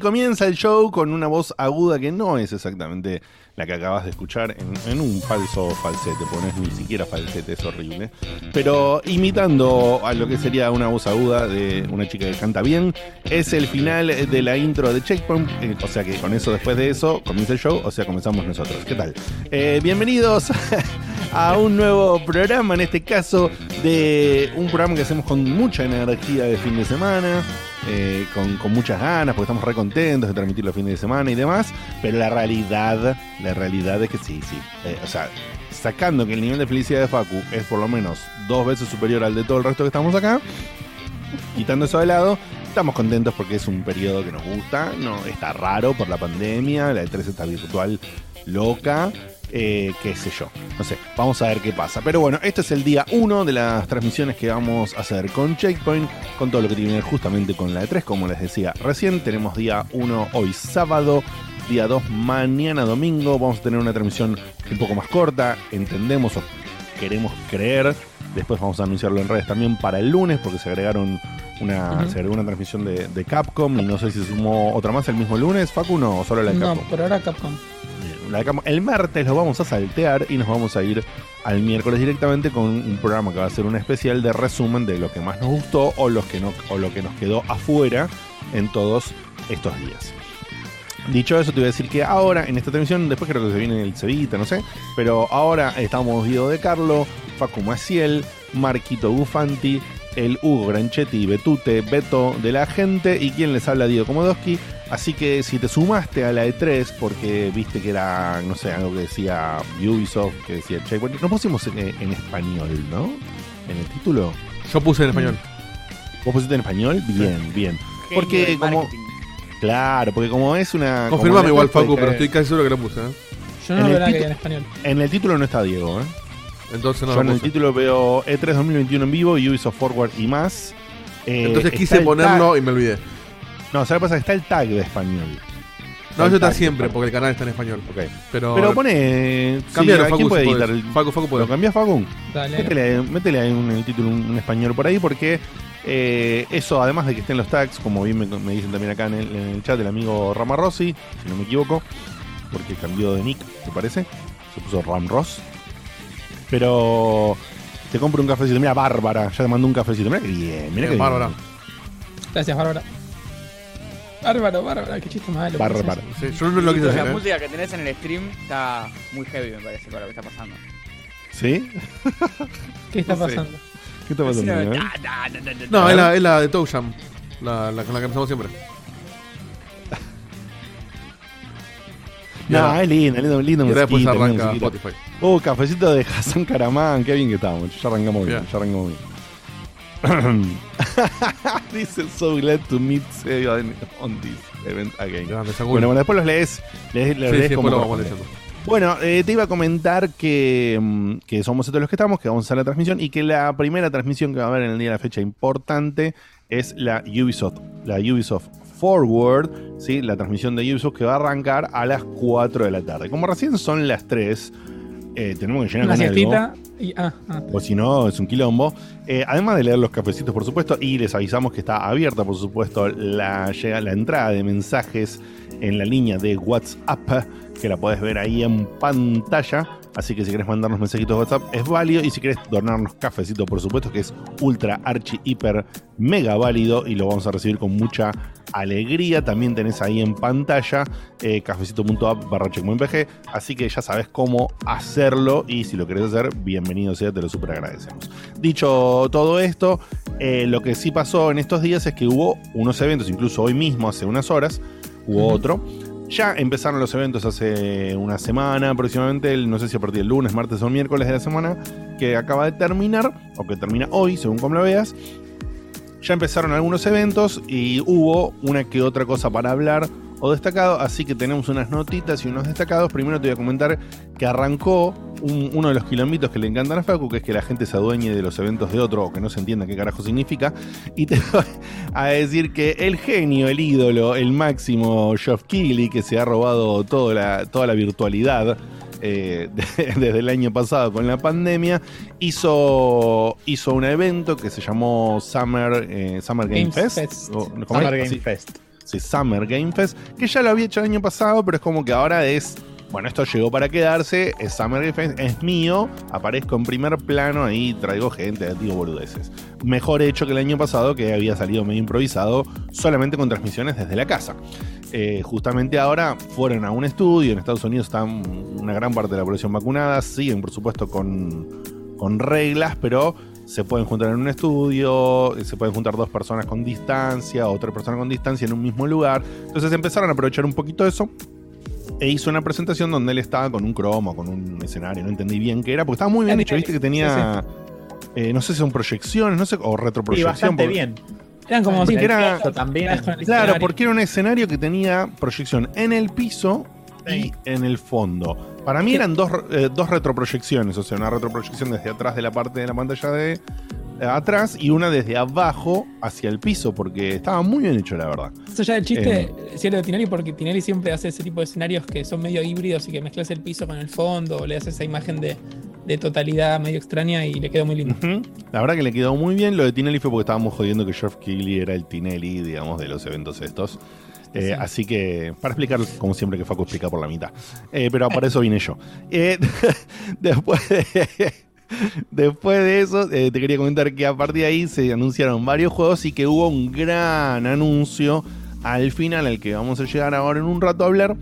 Comienza el show con una voz aguda que no es exactamente la que acabas de escuchar en, en un falso falsete. Pones ni siquiera falsete, es horrible. Pero imitando a lo que sería una voz aguda de una chica que canta bien, es el final de la intro de Checkpoint. eh, o sea que con eso, después de eso, comienza el show. O sea, comenzamos nosotros. ¿Qué tal? Eh, bienvenidos a un nuevo programa, en este caso de un programa que hacemos con mucha energía de fin de semana, eh, con, muchas ganas, porque estamos re contentos de transmitir los fines de semana y demás, pero la realidad, la realidad es que sí, sí. eh, o sea, sacando que el nivel de felicidad de Facu es por lo menos dos veces superior al de todo el resto que estamos acá, quitando eso de lado, estamos contentos porque es un periodo que nos gusta, no está raro por la pandemia, la E3 está virtual loca, eh, qué sé yo, no sé, vamos a ver qué pasa. Pero bueno, este es el día 1 de las transmisiones que vamos a hacer con Checkpoint, con todo lo que tiene que ver justamente con la E3, como les decía recién, tenemos día 1 hoy sábado. Día 2 mañana domingo vamos a tener una transmisión un poco más corta, entendemos o queremos creer. Después vamos a anunciarlo en redes también para el lunes porque se agregaron una, se agregó una transmisión de, de Capcom y no sé si se sumó otra más el mismo lunes, Facu, no, o solo la de No, Capcom. por ahora Capcom. El martes lo vamos a saltear y nos vamos a ir al miércoles directamente con un programa que va a ser un especial de resumen de lo que más nos gustó o, los que no, o lo que nos quedó afuera en todos estos días. Dicho eso, te voy a decir que ahora, en esta transmisión, después creo que se viene el Cevita, no sé, pero ahora estamos Guido de Carlo, Facu Maciel, Marquito Bufanti, el Hugo Granchetti, Betute, Beto de la gente y quien les habla Diego Komodowski. Así que si te sumaste a la E3 porque viste que era, no sé, algo que decía Ubisoft, que decía Checkpoint, no pusimos en, en español, ¿no? En el título. Yo puse en español. ¿Vos pusiste en español? Bien, bien. Porque como... Claro, porque como es una... Confirmame igual, E3 puede Facu, pero estoy casi seguro que lo puse. ¿eh? Yo En no el veo nada que en español. En el título no está Diego, ¿eh? Entonces no Yo lo en el título veo E E3 2021 en vivo, Ubisoft Forward y más. Eh, Entonces quise ponerlo tag- y me olvidé. No, ¿sabes qué pasa? Está el tag de español. No, eso está siempre, porque el canal está en español. Ok. Pero, Pero pone. Cambialo, sí, ¿a Facu, ¿Quién puede si editar el.? Facu, Facu puede. ¿Lo cambiás, Facu? Dale. Métele, métele ahí un, el título, un, un español por ahí, porque eh, eso, además de que estén los tags, como bien me, me dicen también acá en el, en el chat, el amigo Rama Rossi, si no me equivoco, porque cambió de nick, me parece. Se puso Ram Ross. Pero te compro un cafecito. Mira, Bárbara, ya te mandó un cafecito. Mira que bien, mira Bien, que Bárbara. bien. Gracias, Bárbara. Bárbaro, Bárbara, qué chiste malo. Bárbara. Sí, yo no lo quise la. ¿eh? música que tenés en el stream está muy heavy, me parece, para lo que está pasando. ¿Sí? ¿Qué está No sé. pasando? ¿Qué está pasando? No, es la, es la de Toe. La, la con la que empezamos siempre. No, es lindo, lindo, lindo. y después arranca. Spotify. Uh, cafecito de Hassan Karamán, qué bien que estamos. Ya arrancamos bien, ya arrancamos bien. Dice, so glad to meet Sega on this event again. Bueno, bueno, después los lees, lees, los lees como lo vamos. Bueno, eh, te iba a comentar que, mm, que somos estos los que estamos, que vamos a hacer la transmisión y que la primera transmisión que va a haber en el día de la fecha importante es la Ubisoft, la Ubisoft Forward, ¿sí? la transmisión de Ubisoft que va a arrancar a las 4 de la tarde. Como recién son las 3, eh, tenemos que llenar Una con algo. siestita y. Ah, ah. O si no, es un quilombo. Eh, además de leer los cafecitos, por supuesto, y les avisamos que está abierta, por supuesto, la, llega, la entrada de mensajes en la línea de WhatsApp, que la podés ver ahí en pantalla. Así que si querés mandarnos mensajitos de WhatsApp es válido. Y si querés donarnos cafecito, por supuesto, que es ultra, archi, hiper, mega válido. Y lo vamos a recibir con mucha alegría. También tenés ahí en pantalla eh, cafecito.app barra checkpointpg. Así que ya sabes cómo hacerlo. Y si lo querés hacer, bienvenido sea, te lo super agradecemos. Dicho todo esto, eh, lo que sí pasó en estos días es que hubo unos eventos, incluso hoy mismo, hace unas horas, hubo otro. Ya empezaron los eventos hace una semana aproximadamente, el- no sé si a partir del lunes, martes o miércoles de la semana, que acaba de terminar, o que termina hoy, según como lo veas. Ya empezaron algunos eventos y hubo una que otra cosa para hablar o destacado, así que tenemos unas notitas y unos destacados. Primero te voy a comentar que arrancó un- uno de los quilombitos que le encantan a Facu, que es que la gente se adueñe de los eventos de otro o que no se entienda qué carajo significa. Y te voy a decir que el genio, el ídolo, el máximo Geoff Keighley, que se ha robado toda la virtualidad eh, de- desde el año pasado con la pandemia, hizo, hizo un evento que se llamó Summer, eh, Summer Game Games Fest. Fest. o- ¿cómo Summer? Game Fest. sí, Summer Game Fest, que ya lo había hecho el año pasado, pero es como que ahora es, bueno, esto llegó para quedarse, Summer Fest, es mío, aparezco en primer plano, ahí traigo gente, digo boludeces. Mejor hecho que el año pasado, que había salido medio improvisado, solamente con transmisiones desde la casa. Eh, justamente ahora fueron a un estudio, en Estados Unidos están una gran parte de la población vacunada, siguen por supuesto con, con reglas, pero se pueden juntar en un estudio, se pueden juntar dos personas con distancia o tres personas con distancia en un mismo lugar. Entonces empezaron a aprovechar un poquito eso e hizo una presentación donde él estaba con un cromo, con un escenario, no entendí bien qué era, porque estaba muy bien hecho, viste que tenía, eh, no sé si son proyecciones, no sé, o Y retroproyección. bastante porque- bien. Eran como Sí, que era- también. Claro, porque era un escenario que tenía proyección en el piso y Sí. en el fondo. Para mí eran dos, eh, dos retroproyecciones, o sea, una retroproyección desde atrás de la parte de la pantalla de atrás y una desde abajo hacia el piso, porque estaba muy bien hecho, la verdad. Eso ya el chiste, Eh. cierto de Tinelli, porque Tinelli siempre hace ese tipo de escenarios que son medio híbridos y que mezclas el piso con el fondo, o le haces esa imagen de, de totalidad medio extraña y le quedó muy lindo. La verdad que le quedó muy bien. Lo de Tinelli fue porque estábamos jodiendo que Geoff Keighley era el Tinelli, digamos, de los eventos estos. Eh, Sí. Así que, para explicar, como siempre, que Facu explica por la mitad. Eh, pero para eso vine yo. Eh, después, de, después de eso, eh, te quería comentar que a partir de ahí se anunciaron varios juegos y que hubo un gran anuncio al final, al que vamos a llegar ahora en un rato a hablar,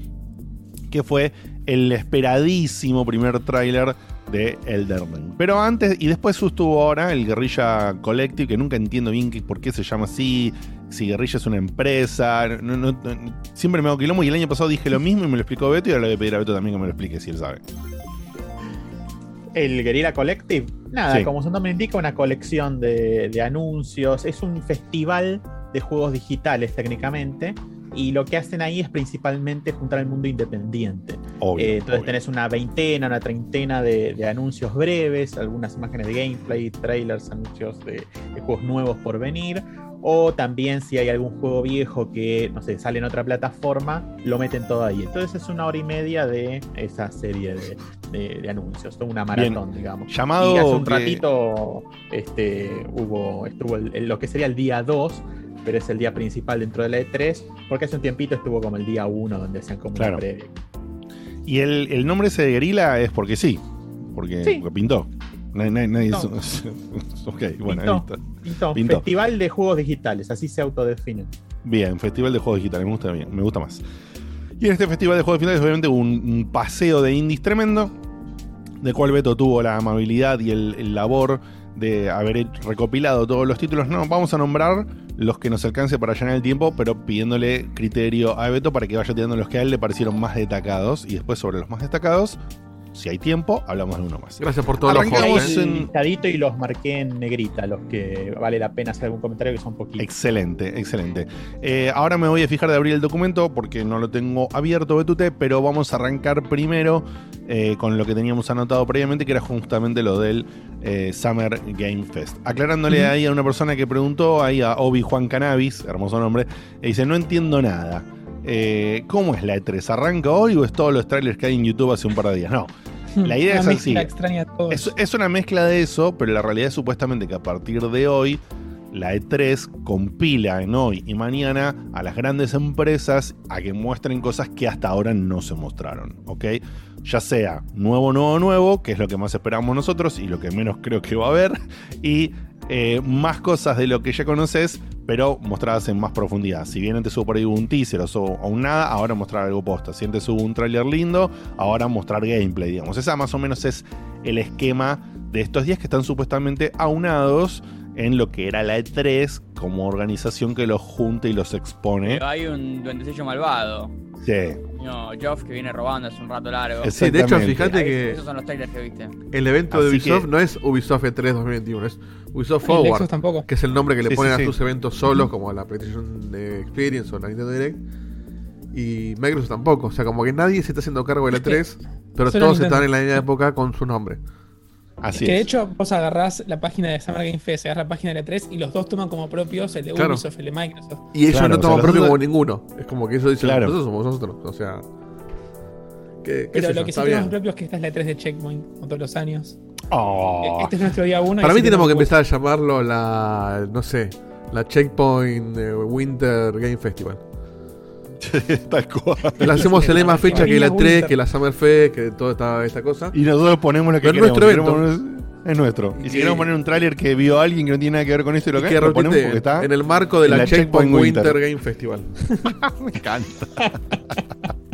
que fue el esperadísimo primer tráiler de Elden. Pero antes, y después estuvo ahora el Guerrilla Collective, que nunca entiendo bien que- por qué se llama así, si Guerrilla es una empresa, siempre me hago quilombo y el año pasado dije lo mismo y me lo explicó Beto y ahora le voy a pedir a Beto también que me lo explique si él sabe. El Guerrilla Collective. Nada, Sí. como su nombre indica, una colección de, de anuncios. Es un festival de juegos digitales técnicamente. Y lo que hacen ahí es principalmente juntar al mundo independiente. Obvio. Eh, entonces obvio. tenés una veintena, una treintena de, de anuncios breves, algunas imágenes de gameplay, trailers, anuncios de, de juegos nuevos por venir. O también si hay algún juego viejo que, no sé, sale en otra plataforma, lo meten todo ahí. Entonces es una hora y media de esa serie de, de- de anuncios, toda una maratón, digamos. Llamado Y hace un que- ratito este, hubo, estuvo el- el- lo que sería el día 2, pero es el día principal dentro de la E3, porque hace un tiempito estuvo como el día 1, donde hacían como Claro. una previa. Y el, el nombre ese de Guerrilla es porque sí, porque Sí. pintó. Nadie, nadie- nadie- No. ok, bueno, Pintó. Pintó, Pintó. Festival de Juegos Digitales, así se autodefine. Bien, Festival de Juegos Digitales, me gusta bien, me gusta más. Y en este Festival de Juegos Digitales, obviamente, hubo un, un paseo de indies tremendo, de cual Beto tuvo la amabilidad y el, el labor de haber recopilado todos los títulos. No, vamos a nombrar los que nos alcance para llenar el tiempo, pero pidiéndole criterio a Beto para que vaya tirando los que a él le parecieron más destacados. Y después, sobre los más destacados, si hay tiempo, hablamos de uno más. Gracias por todos los Arrancamos juegos. Ahí ¿eh? en- listadito y los marqué en negrita, los que vale la pena hacer algún comentario que son poquitos. Excelente, excelente. Eh, ahora me voy a fijar de abrir el documento porque no lo tengo abierto, Betute, pero vamos a arrancar primero eh, con lo que teníamos anotado previamente, que era justamente lo del eh, Summer Game Fest. Aclarándole ahí a una persona que preguntó, ahí a Obi Juan Cannabis, hermoso nombre, dice, no entiendo nada. Eh, ¿Cómo es la E3? ¿Arranca hoy o es todos los trailers que hay en YouTube hace un par de días? No. La idea Una es así. mezcla extraña de todos. Es, es una mezcla de eso, pero la realidad es supuestamente que a partir de hoy, la E3 compila en hoy y mañana a las grandes empresas a que muestren cosas que hasta ahora no se mostraron, ¿ok? Ya sea nuevo, nuevo, nuevo, que es lo que más esperamos nosotros y lo que menos creo que va a haber, y eh, más cosas de lo que ya conoces, pero mostradas en más profundidad. Si bien antes hubo por ahí un teaser o, un nada, ahora mostrar algo posta. Si antes hubo un tráiler lindo, ahora mostrar gameplay, digamos. Esa más o menos es el esquema de estos días que están supuestamente aunados en lo que era la E3 como organización que los junta y los expone. Pero hay un duendecillo malvado. Sí, No, Joff que viene robando hace un rato largo. Sí, de hecho, fíjate que Esos son los trailers que viste. el evento de Ubisoft que- no es Ubisoft E3 2021, es Ubisoft Forward, tampoco. que es el nombre que le Sí, ponen sí, a sí. tus eventos solos, como la PlayStation eh, Experience o la Nintendo Direct. Y Microsoft tampoco, o sea, como que nadie se está haciendo cargo de la Es que E3, pero solo todos Nintendo. están en la misma época con su nombre. Así que de es. hecho vos agarrás la página de Summer Game Fest, agarrás la página de la 3 y los dos toman como propios el de Claro. Ubisoft, el de Microsoft. Y ellos Claro, no o sea, toman propio como ninguno. Es como que eso dicen, Claro. nosotros somos nosotros. O sea. Que, qué Pero lo yo, que sí está tenemos bien. propio es que esta es la 3 de Checkpoint, como todos los años. Oh. Este es nuestro día 1. Para mí tenemos que empezar a llamarlo la. No sé. La Checkpoint eh, Winter Game Festival. Tal cual. Le hacemos en la misma fecha que la Winter. 3, que la Summer Fest, que toda esta, esta cosa. Y nosotros ponemos lo que Pero es queremos. nuestro queremos- Es nuestro. Y, Y si que- queremos poner un tráiler que vio alguien que no tiene nada que ver con esto y lo Y que, lo ponemos porque está. en el marco de la, la Checkpoint, Checkpoint Winter. Winter. Game Festival. Me encanta.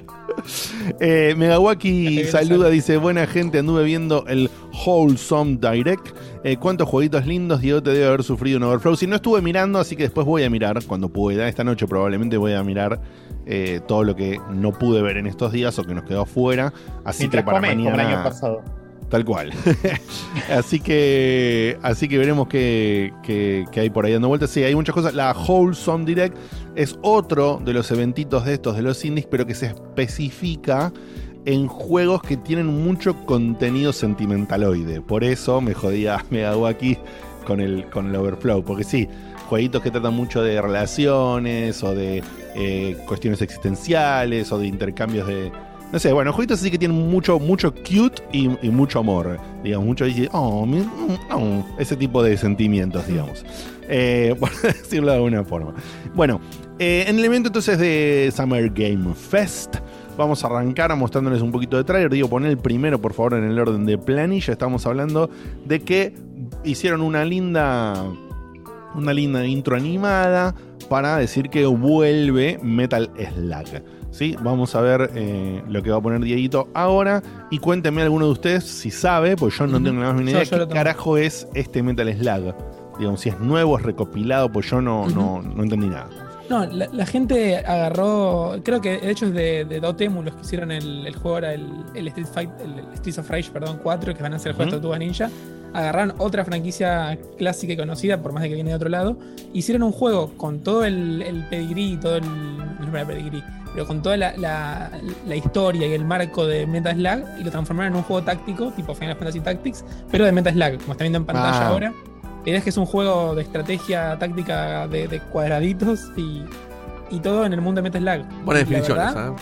eh, Megawaki saluda, dice: Buena gente, anduve viendo el Wholesome Direct. Eh, ¿Cuántos jueguitos lindos? Diego te debe haber sufrido un overflow. Si no estuve mirando, así que después voy a mirar cuando pueda. Esta noche probablemente voy a mirar eh, todo lo que no pude ver en estos días o que nos quedó afuera. Así Mientras que para come, como el año pasado. Tal cual. así que así que veremos qué, qué- qué hay por ahí dando vueltas. Sí, hay muchas cosas. La Wholesome Direct es otro de los eventitos de estos, de los indies, pero que se especifica en juegos que tienen mucho contenido sentimentaloide. Por eso me jodía Megawaki con el, con el Overflow. Porque sí, jueguitos que tratan mucho de relaciones o de eh, cuestiones existenciales o de intercambios de, no sé, bueno, jueguitos así que tienen mucho, mucho cute y, mucho amor. Digamos, mucho dice, oh, oh", ese tipo de sentimientos, digamos. Eh, por decirlo de alguna forma. Bueno, eh, en el evento entonces de Summer Game Fest. Vamos a arrancar mostrándoles un poquito de trailer. Digo, poner el primero, por favor, en el orden de planilla. Estamos hablando de que hicieron una linda. Una linda intro animada para decir que vuelve Metal Slug. ¿sí? Vamos a ver eh, lo que va a poner Dieguito ahora. Y cuéntenme alguno de ustedes si sabe, pues yo no tengo la más mínima idea qué carajo es este Metal Slug. Digamos, si es nuevo, es recopilado, pues yo no, no, no entendí nada. No, la, la gente agarró. Creo que de hecho es de, de Dotemu los que hicieron el, el juego, era el, el Street Fight, el, el Streets of Rage, perdón, 4, que van a hacer el juego de. Tortuga Ninja. Agarraron otra franquicia clásica y conocida, por más de que viene de otro lado. Hicieron un juego con todo el, el pedigrí todo el. No es pedigrí, pero con toda la, la- la historia y el marco de Metal Slug y lo transformaron en un juego táctico, tipo Final Fantasy Tactics, pero de Metal Slug, como está viendo en pantalla Ah. ahora. La idea es que es un juego de estrategia táctica de, de cuadraditos y, y todo en el mundo de Metal Slug. Buenas definiciones, ¿eh?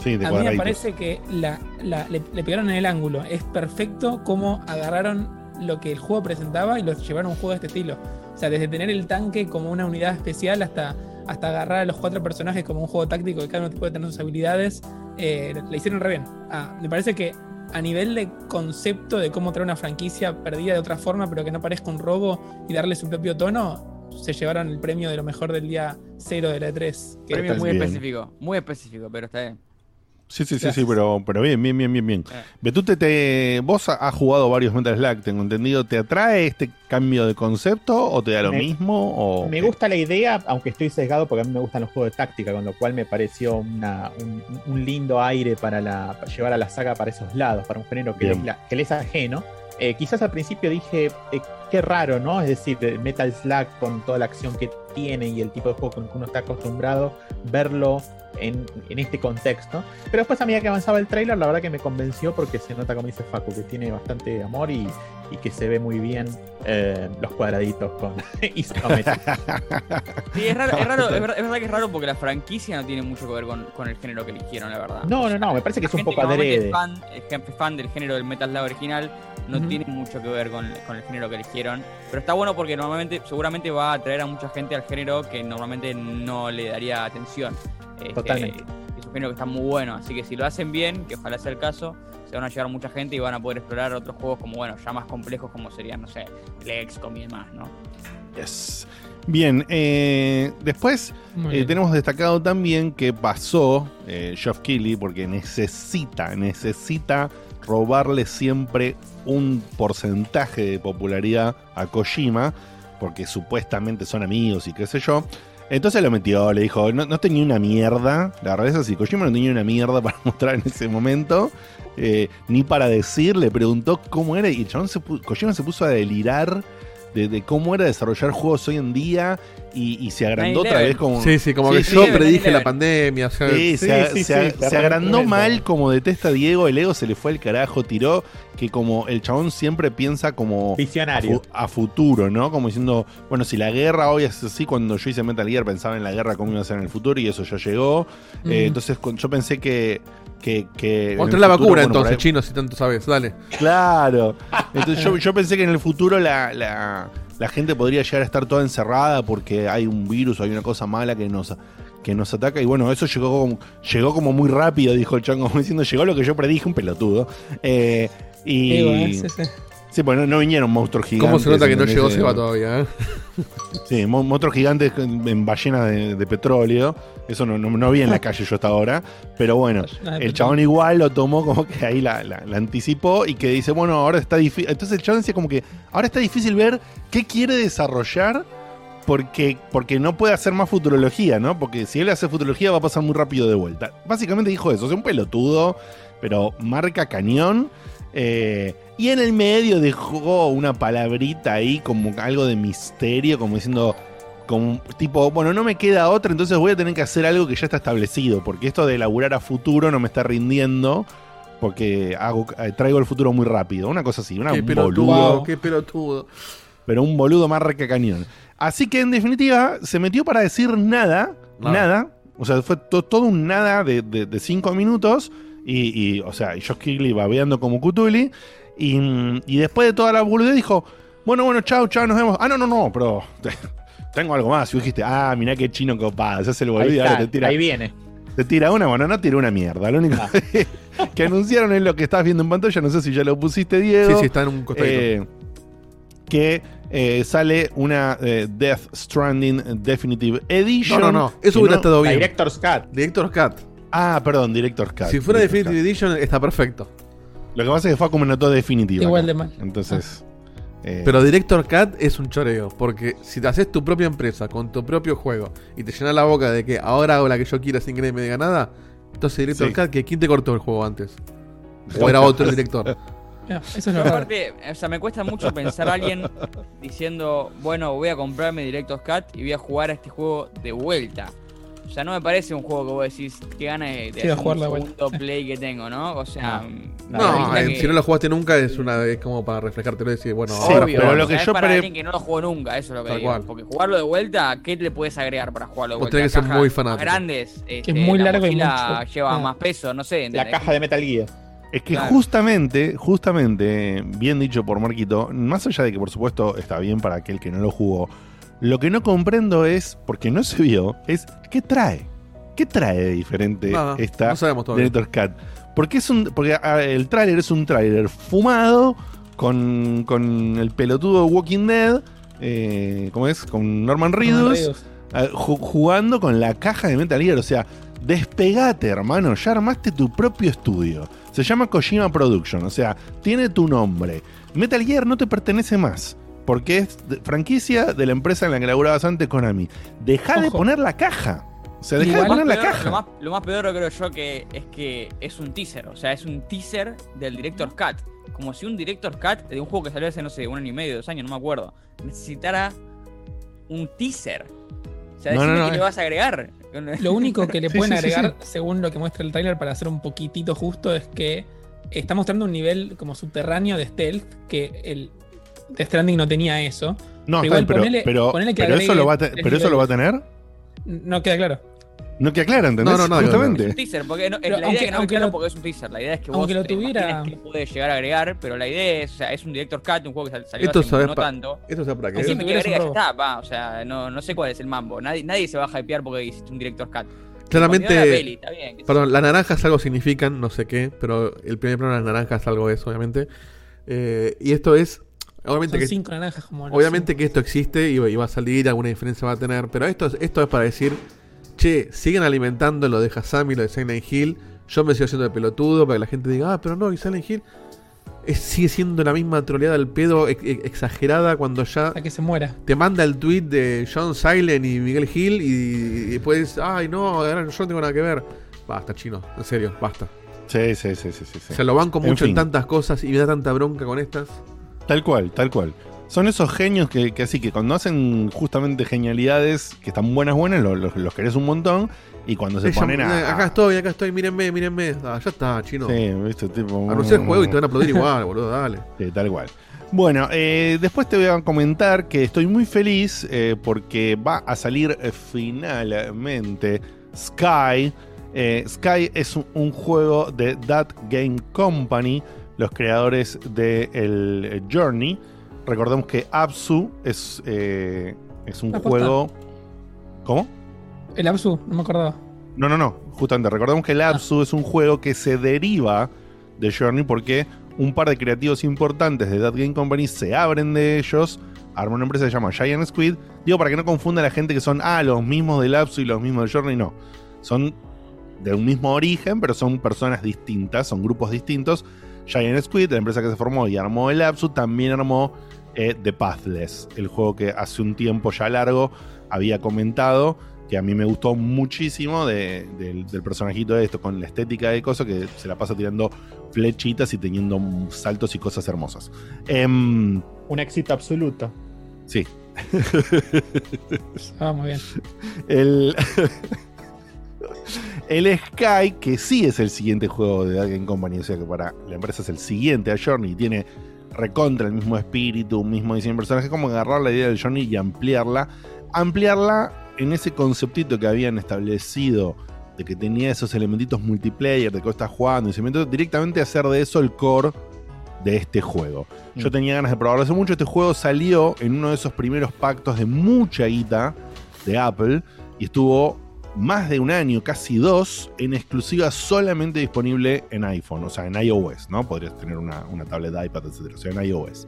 Sí, de a mí me parece que la- la- le, le pegaron en el ángulo. Es perfecto cómo agarraron lo que el juego presentaba y lo llevaron a un juego de este estilo. O sea, desde tener el tanque como una unidad especial hasta, hasta agarrar a los cuatro personajes como un juego táctico que cada uno puede tener sus habilidades, eh, le hicieron re bien. Ah, me parece que a nivel de concepto de cómo traer una franquicia perdida de otra forma, pero que no parezca un robo y darle su propio tono, se llevaron el premio de lo mejor del día cero de la E3. que Premio muy bien. específico, muy específico, pero está bien. Sí, sí, sí, sí, pero, pero bien, bien, bien, bien, bien. Eh. Betute, te, vos ha- has jugado varios Metal Slug, tengo entendido. ¿Te atrae este cambio de concepto o te da lo Me- mismo? O Me qué? gusta la idea, aunque estoy sesgado porque a mí me gustan los juegos de táctica, con lo cual me pareció una- un, un lindo aire para, la, para llevar a la saga para esos lados, para un género que, la- que les es ajeno. Eh, quizás al principio dije, eh, qué raro, ¿no? Es decir, el Metal Slug con toda la acción que tiene y el tipo de juego con que uno está acostumbrado, verlo en, en este contexto. Pero después a medida que avanzaba el trailer, la verdad que me convenció porque se nota, como dice Facu, que tiene bastante amor y, y que se ve muy bien eh, los cuadraditos con isométrico. Sí, es raro, es, raro, es, verdad, es verdad que es raro porque la franquicia no tiene mucho que ver con, con el género que eligieron, la verdad. No, no, no, me parece que es un poco adrede. fan, es fan del género del Metal Slug original, no tiene mucho que ver con, con el género que eligieron. Pero está bueno porque normalmente, seguramente va a atraer a mucha gente al género que normalmente no le daría atención. Este, Totalmente. Es un género que está muy bueno, así que si lo hacen bien, que ojalá sea el caso, se van a llegar mucha gente y van a poder explorar otros juegos como, bueno, ya más complejos como serían, no sé, el XCOM y demás, ¿no? Yes. Bien, eh, después eh, tenemos destacado también que pasó eh, Geoff Keighley porque necesita, necesita robarle siempre un porcentaje de popularidad a Kojima, porque supuestamente son amigos y qué sé yo. Entonces lo metió, le dijo, no, tenía una mierda, la verdad es así, Kojima no tenía una mierda para mostrar en ese momento, eh, ni para decir, le preguntó cómo era y Kojima se puso a delirar de, de cómo era desarrollar juegos hoy en día y, y se agrandó 9/11. otra vez como... Sí, sí, como Sí, que sí, yo sí, predije la pandemia. O sea, Sí, se, sí, se- sí, se se agrandó mal como detesta Diego, el ego se le fue al carajo, tiró que como el chabón siempre piensa como a, Visionario. a futuro, ¿no? Como diciendo, bueno, si la guerra hoy es así, cuando yo hice Metal Gear pensaba en la guerra cómo iba a ser en el futuro y eso ya llegó. Mm. Eh, entonces yo pensé que... que, que en la futuro, vacuna bueno, entonces, ahí- chino, si tanto sabes. Dale. Claro. Entonces yo, yo pensé que en el futuro la, la- la gente podría llegar a estar toda encerrada porque hay un virus o hay una cosa mala que nos, que nos ataca. Y bueno, eso llegó como, llegó como muy rápido, dijo el chango, diciendo, llegó lo que yo predije, un pelotudo. Eh, y... Eh, sí, sí. Sí, bueno, no vinieron monstruos gigantes. ¿Cómo se nota que no llegó Seba todavía? eh? Sí, mo- monstruos gigantes en en ballenas de, de petróleo. Eso no, no, no vi en la calle yo hasta ahora. Pero bueno, Ah, el chabón igual lo tomó como que ahí la, la- la anticipó y que dice, bueno, ahora está difícil. Entonces el chabón decía como que ahora está difícil ver qué quiere desarrollar porque, porque no puede hacer más futurología, ¿no? Porque si él hace futurología va a pasar muy rápido de vuelta. Básicamente dijo eso, es un pelotudo, pero marca cañón. Eh, y en el medio dejó una palabrita ahí como algo de misterio, como diciendo, como tipo, bueno, no me queda otra, entonces voy a tener que hacer algo que ya está establecido, porque esto de laburar a futuro no me está rindiendo, porque hago, eh, traigo el futuro muy rápido. Una cosa así, una, Qué pelotudo, boludo, qué pelotudo. pero un boludo más que cañón. Así que en definitiva, se metió para decir nada, Nada. nada, o sea, fue to- todo un nada de, de- de cinco minutos, y, y, o sea, Josh Kigley babeando como Cutuli, y, y después de toda la boludez dijo, bueno, bueno, chao, chao, nos vemos. Ah, no, no, no, pero tengo algo más. Y vos dijiste, ah, mirá qué chino copado, se hace el Ahí, boludo y ahora está, te tira, ahí viene. te tira una, bueno, no tira una mierda. Lo único Ah. que anunciaron es lo que estás viendo en pantalla, no sé si ya lo pusiste, Diego. Sí, sí, está en un costadito. Eh, que eh, sale una eh, Death Stranding Definitive no, Edition. no, no. Eso que hubiera no- estado bien. Director's Cut. Director's Cut. Ah, perdón, Director's Cut. Si fuera Director's Definitive Edition, está perfecto. Lo que pasa es que fue como una todo definitiva. Igual acá. de mal. Entonces. eh, Pero Director Cut es un choreo. Porque si te haces tu propia empresa con tu propio juego y te llenas la boca de que ahora hago la que yo quiera sin que nadie me diga nada, entonces Director Sí. Cut, que ¿quién te cortó el juego antes? ¿O era otro director? Eso es lo aparte, o sea, me cuesta mucho pensar a alguien diciendo, bueno, voy a comprarme Director's Cut y voy a jugar a este juego de vuelta. O sea, no me parece un juego que vos decís que gana de, de Sí, a hacer jugar un la vuelta. segundo play que tengo, ¿no? O sea, No, me No, eh, que- si no lo jugaste nunca es una es como para reflejártelo y decir, bueno, Sí, ahora Obvio, pero lo que es yo para pre- alguien que no lo jugó nunca, eso es lo que digo. cual. Porque jugarlo de vuelta, ¿qué le puedes agregar para jugarlo de Vos vuelta? tenés que ser muy fanático. grandes, este, muy la largo y mochila mucho. lleva Ah. más peso, no sé. La caja de Metal Gear. Es que Claro. justamente, justamente, bien dicho por Marquito, más allá de que por supuesto está bien para aquel que no lo jugó, lo que no comprendo es, porque no se vio, es ¿qué trae? ¿Qué trae de diferente Nada, esta no. Director's Cut? Porque es un. Porque el tráiler es un tráiler fumado con, con el pelotudo Walking Dead. Eh, ¿Cómo es? Con Norman Reedus. Reedus. ju- jugando con la caja de Metal Gear. O sea, despegate, hermano. Ya armaste tu propio estudio. Se llama Kojima Production. O sea, tiene tu nombre. Metal Gear no te pertenece más. Porque es franquicia de la empresa en la que laburabas antes, Konami. Deja de poner la caja. O sea, deja de poner Lo la más peor- caja. Lo más, lo más peor creo yo que es que es un teaser. O sea, es un teaser del Director's Cut. Como si un Director's Cut de un juego que salió hace, no sé, un año y medio, dos años, no me acuerdo, necesitara un teaser. O sea, No, no, que le vas a agregar. Lo único que le Sí, pueden sí, sí, agregar, según lo que muestra el trailer, para hacer un poquitito justo, es que está mostrando un nivel como subterráneo de stealth que el Death Stranding no tenía eso. No, Pero igual pero, ponele- pero, ponele que pero eso, lo va a te- tres pero eso lo va a tener. No queda claro. No queda claro, ¿entendés? No, no, no, Es Justamente. un teaser, porque no, Pero la idea aunque- es que no aunque claro lo- porque es un teaser. La idea es que aunque vos lo tuviera- qué puede llegar a agregar, pero la idea es, o sea, es un director cut, un juego que sal- salió Esto hace sabes no pa- tanto. Esto sea para que. Decime que agrega, está, va, o sea, no, no sé cuál es el mambo. Nadie, nadie se va a hypear porque hiciste un director cut. De la Claramente. peli, está bien, Perdón, las naranjas algo significan, no sé qué, pero el primer plano de las naranjas algo es, obviamente. Eh, y esto es. Obviamente Son que, cinco naranjas como los obviamente cinco. que esto existe y, y va a salir, alguna diferencia va a tener. Pero esto es, esto es para decir, che, siguen alimentando lo de Hassam y lo de Silent Hill. Yo me sigo haciendo de pelotudo para que la gente diga, ah, pero no, y Silent Hill es- sigue siendo la misma troleada del pedo ex- ex- exagerada cuando ya Hasta que se muera. te manda el tweet de John Silent y Miguel Hill y, y después, ay no, ahora yo no tengo nada que ver. Basta, chino, en serio, basta. Sí, sí, sí, sí, sí, sí. Se lo banco En mucho en fin. tantas cosas y me da tanta bronca con estas. Tal cual, tal cual. Son esos genios que, que así que cuando hacen justamente genialidades que están buenas, buenas, lo- los, los querés un montón. Y cuando se Ella- ponen a. eh, acá estoy, acá estoy, mírenme, mírenme. Ah, ya está, chino. Sí, viste, tipo. Anuncia el juego y te van a aplaudir igual, boludo, dale. Sí, tal cual. Bueno, eh, después te voy a comentar que estoy muy feliz eh, porque va a salir eh, finalmente Sky. Sky es un, un juego de That Game Company, los creadores de el eh, Journey. Recordemos que Absu es, eh, es un Ah, juego. ¿Cómo? El Absu, no me acordaba. No, no, no. Justamente, recordemos que el Absu es un juego que se deriva de Journey porque un par de creativos importantes de That Game Company se abren de ellos, arman una empresa que se llama Giant Squid. Digo, para que no confunda a la gente que son, ah, los mismos del Absu y los mismos de Journey, no. Son de un mismo origen, pero son personas distintas, son grupos distintos. Giant Squid, la empresa que se formó y armó el Absu, también armó eh, The Pathless, el juego que hace un tiempo ya largo había comentado que a mí me gustó muchísimo de- del, del personajito de esto, con la estética de cosas que se la pasa tirando flechitas y teniendo saltos y cosas hermosas. Em, Un éxito absoluto. sí. Ah, muy bien. El, el Sky, que sí es el siguiente juego de Dark Game Company, o sea que para la empresa es el siguiente a Journey, tiene recontra el mismo espíritu, un mismo diseño de personaje, es como agarrar la idea del Journey y ampliarla. Ampliarla en ese conceptito que habían establecido de que tenía esos elementitos multiplayer, de que estás jugando y se metió directamente a hacer de eso el core de este juego. Yo Mm. tenía ganas de probarlo hace mucho. Este juego salió en uno de esos primeros pactos de mucha guita de Apple y estuvo más de un año, casi dos, en exclusiva solamente disponible en iPhone, o sea, en iOS, ¿no? Podrías tener una, una tablet de iPad, etcétera, o sea, en iOS.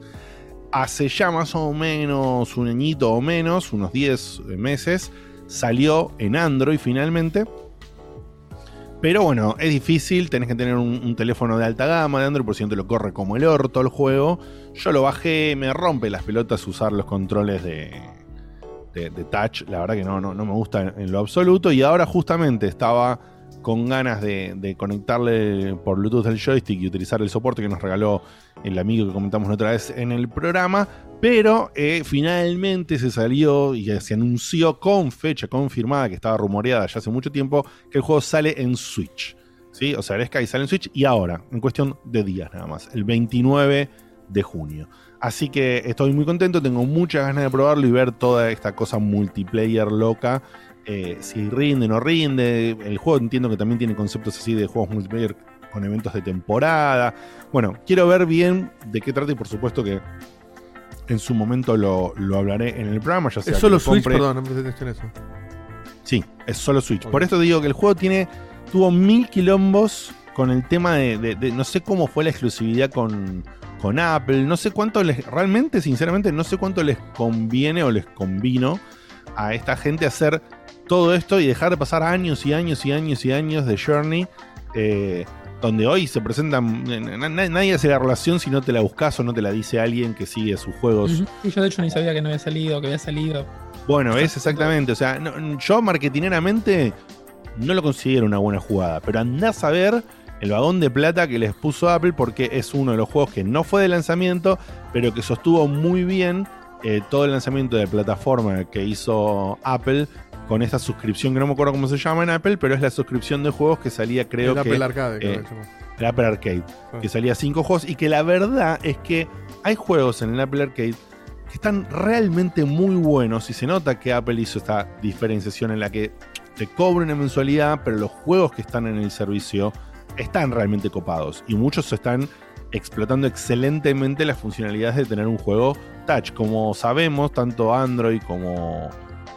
Hace ya más o menos un añito o menos, unos 10 meses, salió en Android finalmente. Pero bueno, es difícil, tenés que tener un, un teléfono de alta gama de Android, por si no te lo corre como el orto el juego. Yo lo bajé, me rompe las pelotas usar los controles de, de, touch. La verdad que no, no, no me gusta en, lo absoluto. Y ahora justamente estaba con ganas de, conectarle por Bluetooth el joystick y utilizar el soporte que nos regaló el amigo que comentamos otra vez en el programa. Pero eh, finalmente se salió y se anunció con fecha confirmada, que estaba rumoreada ya hace mucho tiempo, que el juego sale en Switch. ¿sí? O sea, el Sky sale en Switch y ahora, en cuestión de días nada más, el 29 de junio. Así que estoy muy contento, tengo muchas ganas de probarlo y ver toda esta cosa multiplayer loca. eh, si rinde o no rinde. El juego entiendo que también tiene conceptos así de juegos multiplayer con eventos de temporada. Bueno, quiero ver bien de qué trata y por supuesto que en su momento lo, lo hablaré en el programa. Ya sea Es que solo lo Switch, compre- perdón, a eso. Sí, es solo Switch. Por esto digo que el juego tiene tuvo mil quilombos con el tema de, de- de- no sé cómo fue la exclusividad con, con Apple, no sé cuánto les realmente, sinceramente, no sé cuánto les conviene o les convino a esta gente hacer todo esto y dejar de pasar años y años y años y años de Journey. eh, donde hoy se presentan. na- na- Nadie hace la relación si no te la buscas o no te la dice alguien que sigue sus juegos yo de hecho ni sabía que no había salido, que había salido. bueno, es exactamente. O sea, no- yo marketineramente no lo considero una buena jugada. Pero andás a ver el vagón de plata que les puso Apple porque es uno de los juegos que no fue de lanzamiento, pero que sostuvo muy bien eh, todo el lanzamiento de plataforma que hizo Apple con esta suscripción que no me acuerdo cómo se llama en Apple, pero es la suscripción de juegos que salía, creo el que. Apple Arcade, eh, el Apple Arcade, Ah. que salía cinco juegos y que la verdad es que hay juegos en el Apple Arcade que están realmente muy buenos y se nota que Apple hizo esta diferenciación en la que te cobra una mensualidad, pero los juegos que están en el servicio están realmente copados y muchos están explotando excelentemente las funcionalidades de tener un juego touch. Como sabemos, tanto Android como,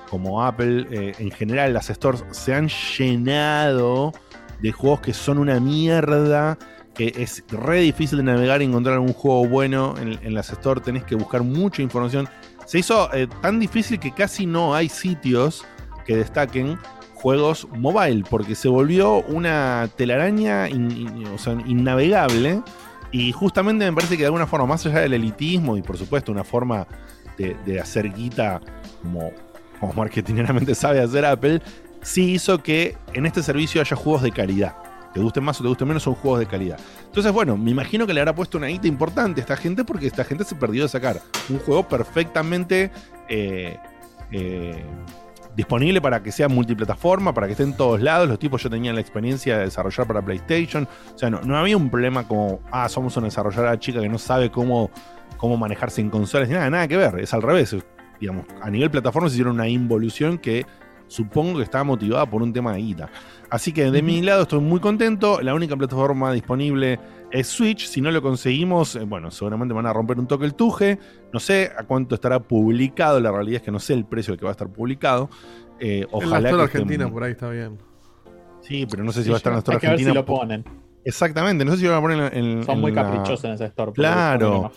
como Apple, eh, en general las stores se han llenado de juegos que son una mierda, que es re difícil de navegar y encontrar un juego bueno en, las stores, tenés que buscar mucha información. Se hizo eh, tan difícil que casi no hay sitios que destaquen juegos mobile, porque se volvió una telaraña o sea, innavegable. Y justamente me parece que de alguna forma, más allá del elitismo y por supuesto una forma de, de hacer guita como, como marketingeramente sabe hacer Apple, sí hizo que en este servicio haya juegos de calidad. Te gusten más o te gusten menos, son juegos de calidad. Entonces, bueno, me imagino que le habrá puesto una guita importante a esta gente porque esta gente se perdió de sacar un juego perfectamente eh, eh, disponible para que sea multiplataforma, para que esté en todos lados. Los tipos ya tenían la experiencia de desarrollar para PlayStation. O sea, no, no había un problema como, ah, somos una desarrolladora chica que no sabe cómo, cómo manejarse en consolas. Nada, nada que ver. Es al revés. Digamos, a nivel plataforma se hicieron una involución que supongo que estaba motivada por un tema de guita. Así que de mi lado estoy muy contento. La única plataforma disponible es Switch. Si no lo conseguimos, eh, bueno, seguramente van a romper un toque el tuje. No sé a cuánto estará publicado. La realidad es que no sé el precio al que va a estar publicado. Eh, en la ojalá Store que esté Argentina, por ahí está bien. Sí, pero no sé si va a estar en la Hay Store que ver si Argentina. lo ponen. Exactamente, no sé si lo van a poner en, en- Son en muy la- caprichosos en ese store. Claro.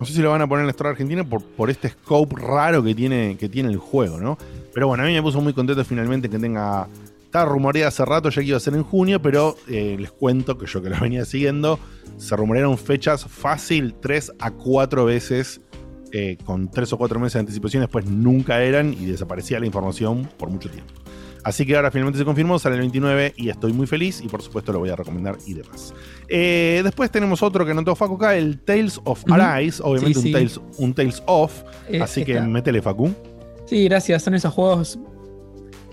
¿No? Sé si lo van a poner en la Store Argentina por, por este scope raro que tiene, que tiene el juego, ¿no? Pero bueno, a mí me puso muy contento finalmente que tenga. Estaba rumoreada hace rato ya que iba a ser en junio, pero eh, les cuento que yo que lo venía siguiendo, se rumorearon fechas fácil 3 a 4 veces, eh, con 3 o 4 meses de anticipación, después nunca eran y desaparecía la información por mucho tiempo. Así que ahora finalmente se confirmó, sale el 29 y estoy muy feliz y por supuesto lo voy a recomendar y demás. Eh, después tenemos otro que anotó Facu acá, el Tales of. Arise, obviamente Sí, sí. un, Tales, un Tales of, Eh, así que está- métele Facu. Sí, gracias. Son esos juegos.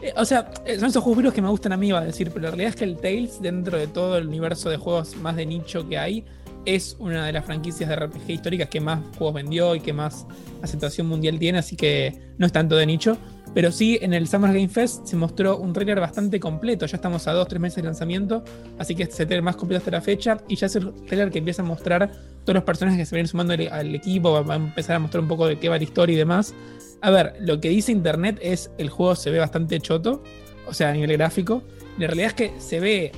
eh, o sea, son esos juegos que me gustan a mí, iba a decir, pero la realidad es que el Tales, dentro de todo el universo de juegos más de nicho que hay, es una de las franquicias de RPG históricas que más juegos vendió y que más aceptación mundial tiene, así que no es tanto de nicho. Pero sí, en el Summer Game Fest se mostró un trailer bastante completo. Ya estamos a 2-3 meses de lanzamiento, así que este es el trailer más completo hasta la fecha. Y ya es el trailer que empieza a mostrar todos los personajes que se vienen sumando al, equipo. Va a empezar a mostrar un poco de qué va la historia y demás. A ver, lo que dice internet es el juego se ve bastante choto, o sea, a nivel gráfico. La realidad es que se ve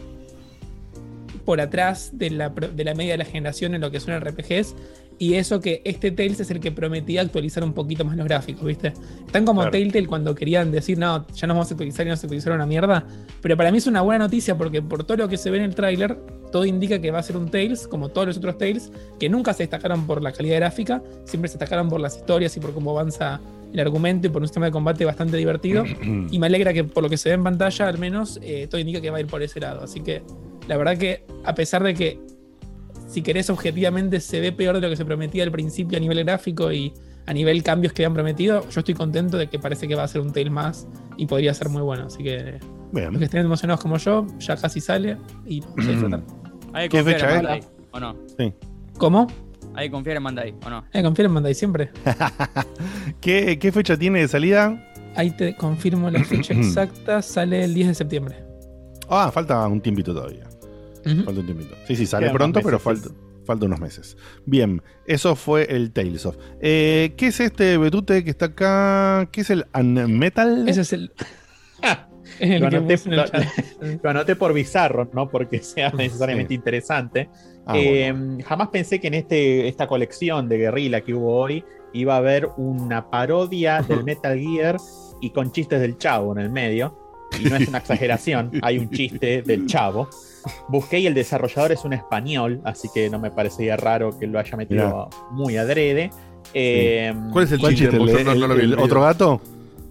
por atrás de la, de la media de la generación en lo que son RPGs. Y eso que este Tales es el que prometía actualizar un poquito más los gráficos, ¿viste? Están como Claro. Telltale cuando querían decir, no, ya nos vamos a actualizar y no se actualizaron una mierda. Pero para mí es una buena noticia porque por todo lo que se ve en el tráiler, todo indica que va a ser un Tales, como todos los otros Tales, que nunca se destacaron por la calidad gráfica, siempre se destacaron por las historias y por cómo avanza el argumento y por un sistema de combate bastante divertido. y me alegra que por lo que se ve en pantalla, al menos, eh, todo indica que va a ir por ese lado. Así que la verdad que, a pesar de que, si querés objetivamente, se ve peor de lo que se prometía al principio a nivel gráfico y a nivel cambios que habían prometido, yo estoy contento de que parece que va a ser un Tale más y podría ser muy bueno. Así que Bien. los que estén emocionados como yo, ya casi sale y vamos a disfrutar. Hay que ¿Qué confiar fecha en ¿o no? ¿Cómo? Hay que confiar en Bandai, ¿o no? Eh, confío en Bandai siempre. ¿Qué, qué fecha tiene de salida? Ahí te confirmo la fecha exacta. Sale el 10 de septiembre. Ah, falta un tiempito todavía. Falta un tiempito. Sí, sí, sale Quedan pronto, pero falta, falta unos meses. Bien, eso fue el Tales of. Eh, ¿Qué es este Betute que está acá? ¿Qué es el Unmetal? Ese es el. Lo anoté, lo- anoté por bizarro, no porque sea necesariamente interesante. Ah, Eh, bueno. Jamás pensé que en este, esta colección de guerrilla que hubo hoy iba a haber una parodia del Metal Gear y con chistes del chavo en el medio. Y no es una exageración, hay un chiste del chavo. Busqué y el desarrollador es un español, así que no me parecía raro que lo haya metido muy adrede. Eh, ¿Cuál es el ¿Cuál chiste? chiste? ¿El- no- no el- video. ¿Otro gato?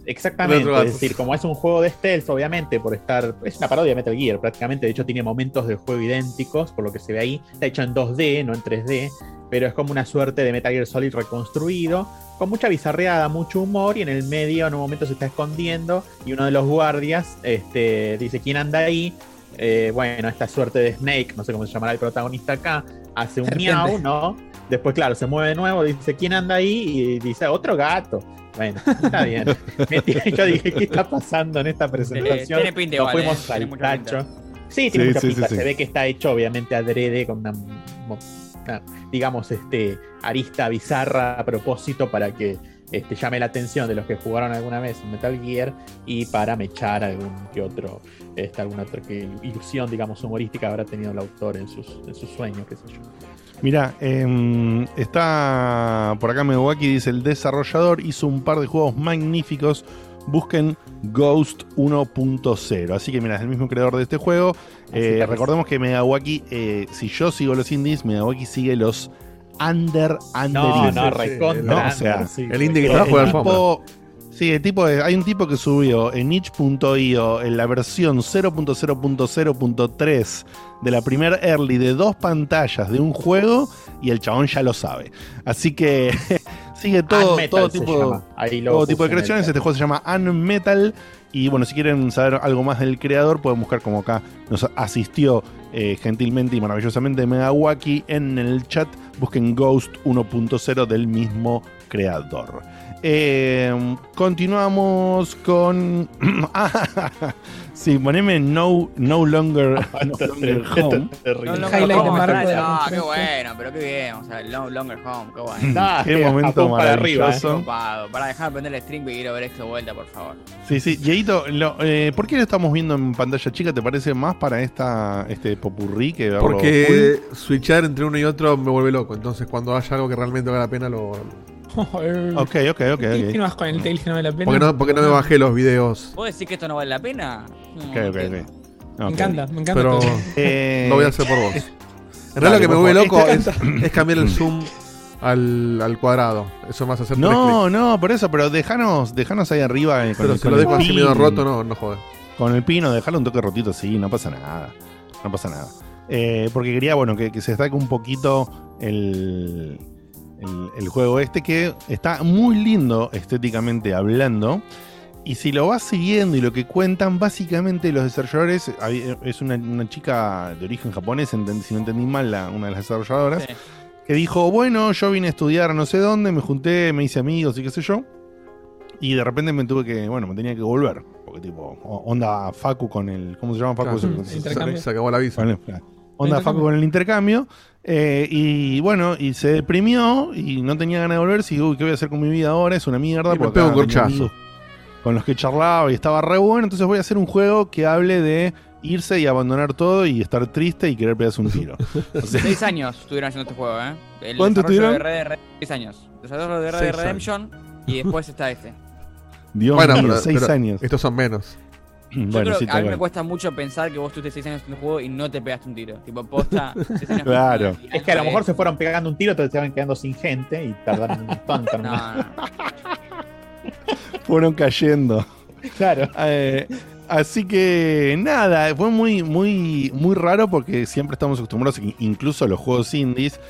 Exactamente, es decir, como es un juego de stealth, obviamente, por estar. Es una parodia de Metal Gear, prácticamente. De hecho, tiene momentos del juego idénticos, por lo que se ve ahí. Está hecho en 2D, no en 3D, pero es como una suerte de Metal Gear Solid reconstruido, con mucha bizarreada, mucho humor, y en el medio en un momento se está escondiendo, y uno de los guardias este, dice: ¿Quién anda ahí? Eh, bueno, esta suerte de Snake, no sé cómo se llamará el protagonista acá, hace un Serpiente. miau, ¿no? Después, claro, se mueve de nuevo, dice: ¿Quién anda ahí? Y dice: Otro gato. Bueno, está bien. Yo dije, ¿qué está pasando en esta presentación? tiene pinta Nos fuimos eh, tiene al pinta. tacho. Sí, tiene Sí, mucha sí, pinta. sí, sí. Se ve que está hecho, obviamente, adrede con una, una, digamos, este, arista bizarra a propósito para que este, llame la atención de los que jugaron alguna vez en Metal Gear y para mechar algún que otro, este, alguna otra que ilusión, digamos, humorística habrá tenido el autor en sus, en sus sueños, qué sé yo. Mira, em, está por acá Megawaki, dice el desarrollador hizo un par de juegos magníficos. Busquen Ghost 1.0. Así que mira, es el mismo creador de este juego. Eh, recordemos que Megawaki, eh, si yo sigo los indies, Megawaki sigue los under under No, no, recontra. no, o sea, under, sí, el indie alfombra. Sí, el tipo hay un tipo que subió en itch.io en la versión 0.0.0.3 de la primer early de dos pantallas de un juego y el chabón ya lo sabe. Así que sigue todo, todo tipo, todo tipo de creaciones. Este juego se llama Unmetal. Y bueno, si quieren saber algo más del creador, pueden buscar como acá nos asistió eh, gentilmente y maravillosamente Megawaki en el chat. Busquen Ghost 1.0 del mismo creador. Eh, continuamos con. Ah, sí, poneme No, no Longer, no longer Home. No, Longer Home, de Ah, qué bueno, pero qué bien. O sea, no Longer Home, qué bueno. Qué momento para arriba, eh. maravilloso. Copado. Para dejar de prender el stream que quiero ver esto de vuelta, por favor. Sí, sí. Lo- eh, ¿por qué lo estamos viendo en pantalla chica? ¿Te parece más para esta este popurrí que? Porque switchar entre uno y otro me vuelve loco. Entonces, cuando haya algo que realmente valga la pena, lo. Ok, ok, ok, ok. ¿Qué no vas con el tail que no vale la pena? Porque no, porque no me bajé los videos. ¿Puedo decir que esto no vale la pena? Ok, ok, ok. Me Ok. encanta, me encanta. Pero todo. Eh, lo voy a hacer por vos. En Dale, realidad, lo que me por vuelve loco es, es cambiar el zoom al, al cuadrado. Eso me hace hacer No, no, por eso, pero dejanos, dejanos ahí arriba eh, con, Pero el, si con lo dejo así medio roto, no, no joder. Con el pino, dejarlo un toque rotito, sí, no pasa nada. No pasa nada. Eh, porque quería, bueno, que, que se destaque un poquito el, el, el juego este, que está muy lindo estéticamente hablando. Y si lo vas siguiendo y lo que cuentan, básicamente los desarrolladores, es una, una chica de origen japonés, enten- si no entendí mal, la- una de las desarrolladoras, Sí. que dijo, bueno, yo vine a estudiar no sé dónde, me junté, me hice amigos y qué sé yo. Y de repente me tuve que, bueno, me tenía que volver. Porque tipo, onda Facu con el, ¿cómo se llama Facu? Claro. Se- acabó la visa. el- onda. Facu con el intercambio. Eh, y bueno, y se deprimió y no tenía ganas de volverse. Y uy, ¿qué voy a hacer con mi vida ahora? Es una mierda. Y me porque pego un Con los que charlaba y estaba re bueno. Entonces voy a hacer un juego que hable de irse y abandonar todo y estar triste y querer pegarse un tiro. O sea, Seis años estuvieron haciendo este juego, ¿eh? El ¿Cuánto desarrollo de estuvieron? Red Dead Red- Seis años. Desarrollo de Red Dead Redemption y después está este. Dios Bueno, mío, pero- seis pero años. Estos son menos. Yo bueno, creo sí, que a mí me cuesta mucho pensar que vos estuviste seis años haciendo el juego y no te pegaste un tiro. Tipo, posta. Claro. Es que a lo mejor se fueron pegando un tiro, entonces se van quedando sin gente y tardaron un montón en No, no. Fueron cayendo. Claro. Eh, así que nada, fue muy, muy, muy raro porque siempre estamos acostumbrados, in- incluso los juegos indies,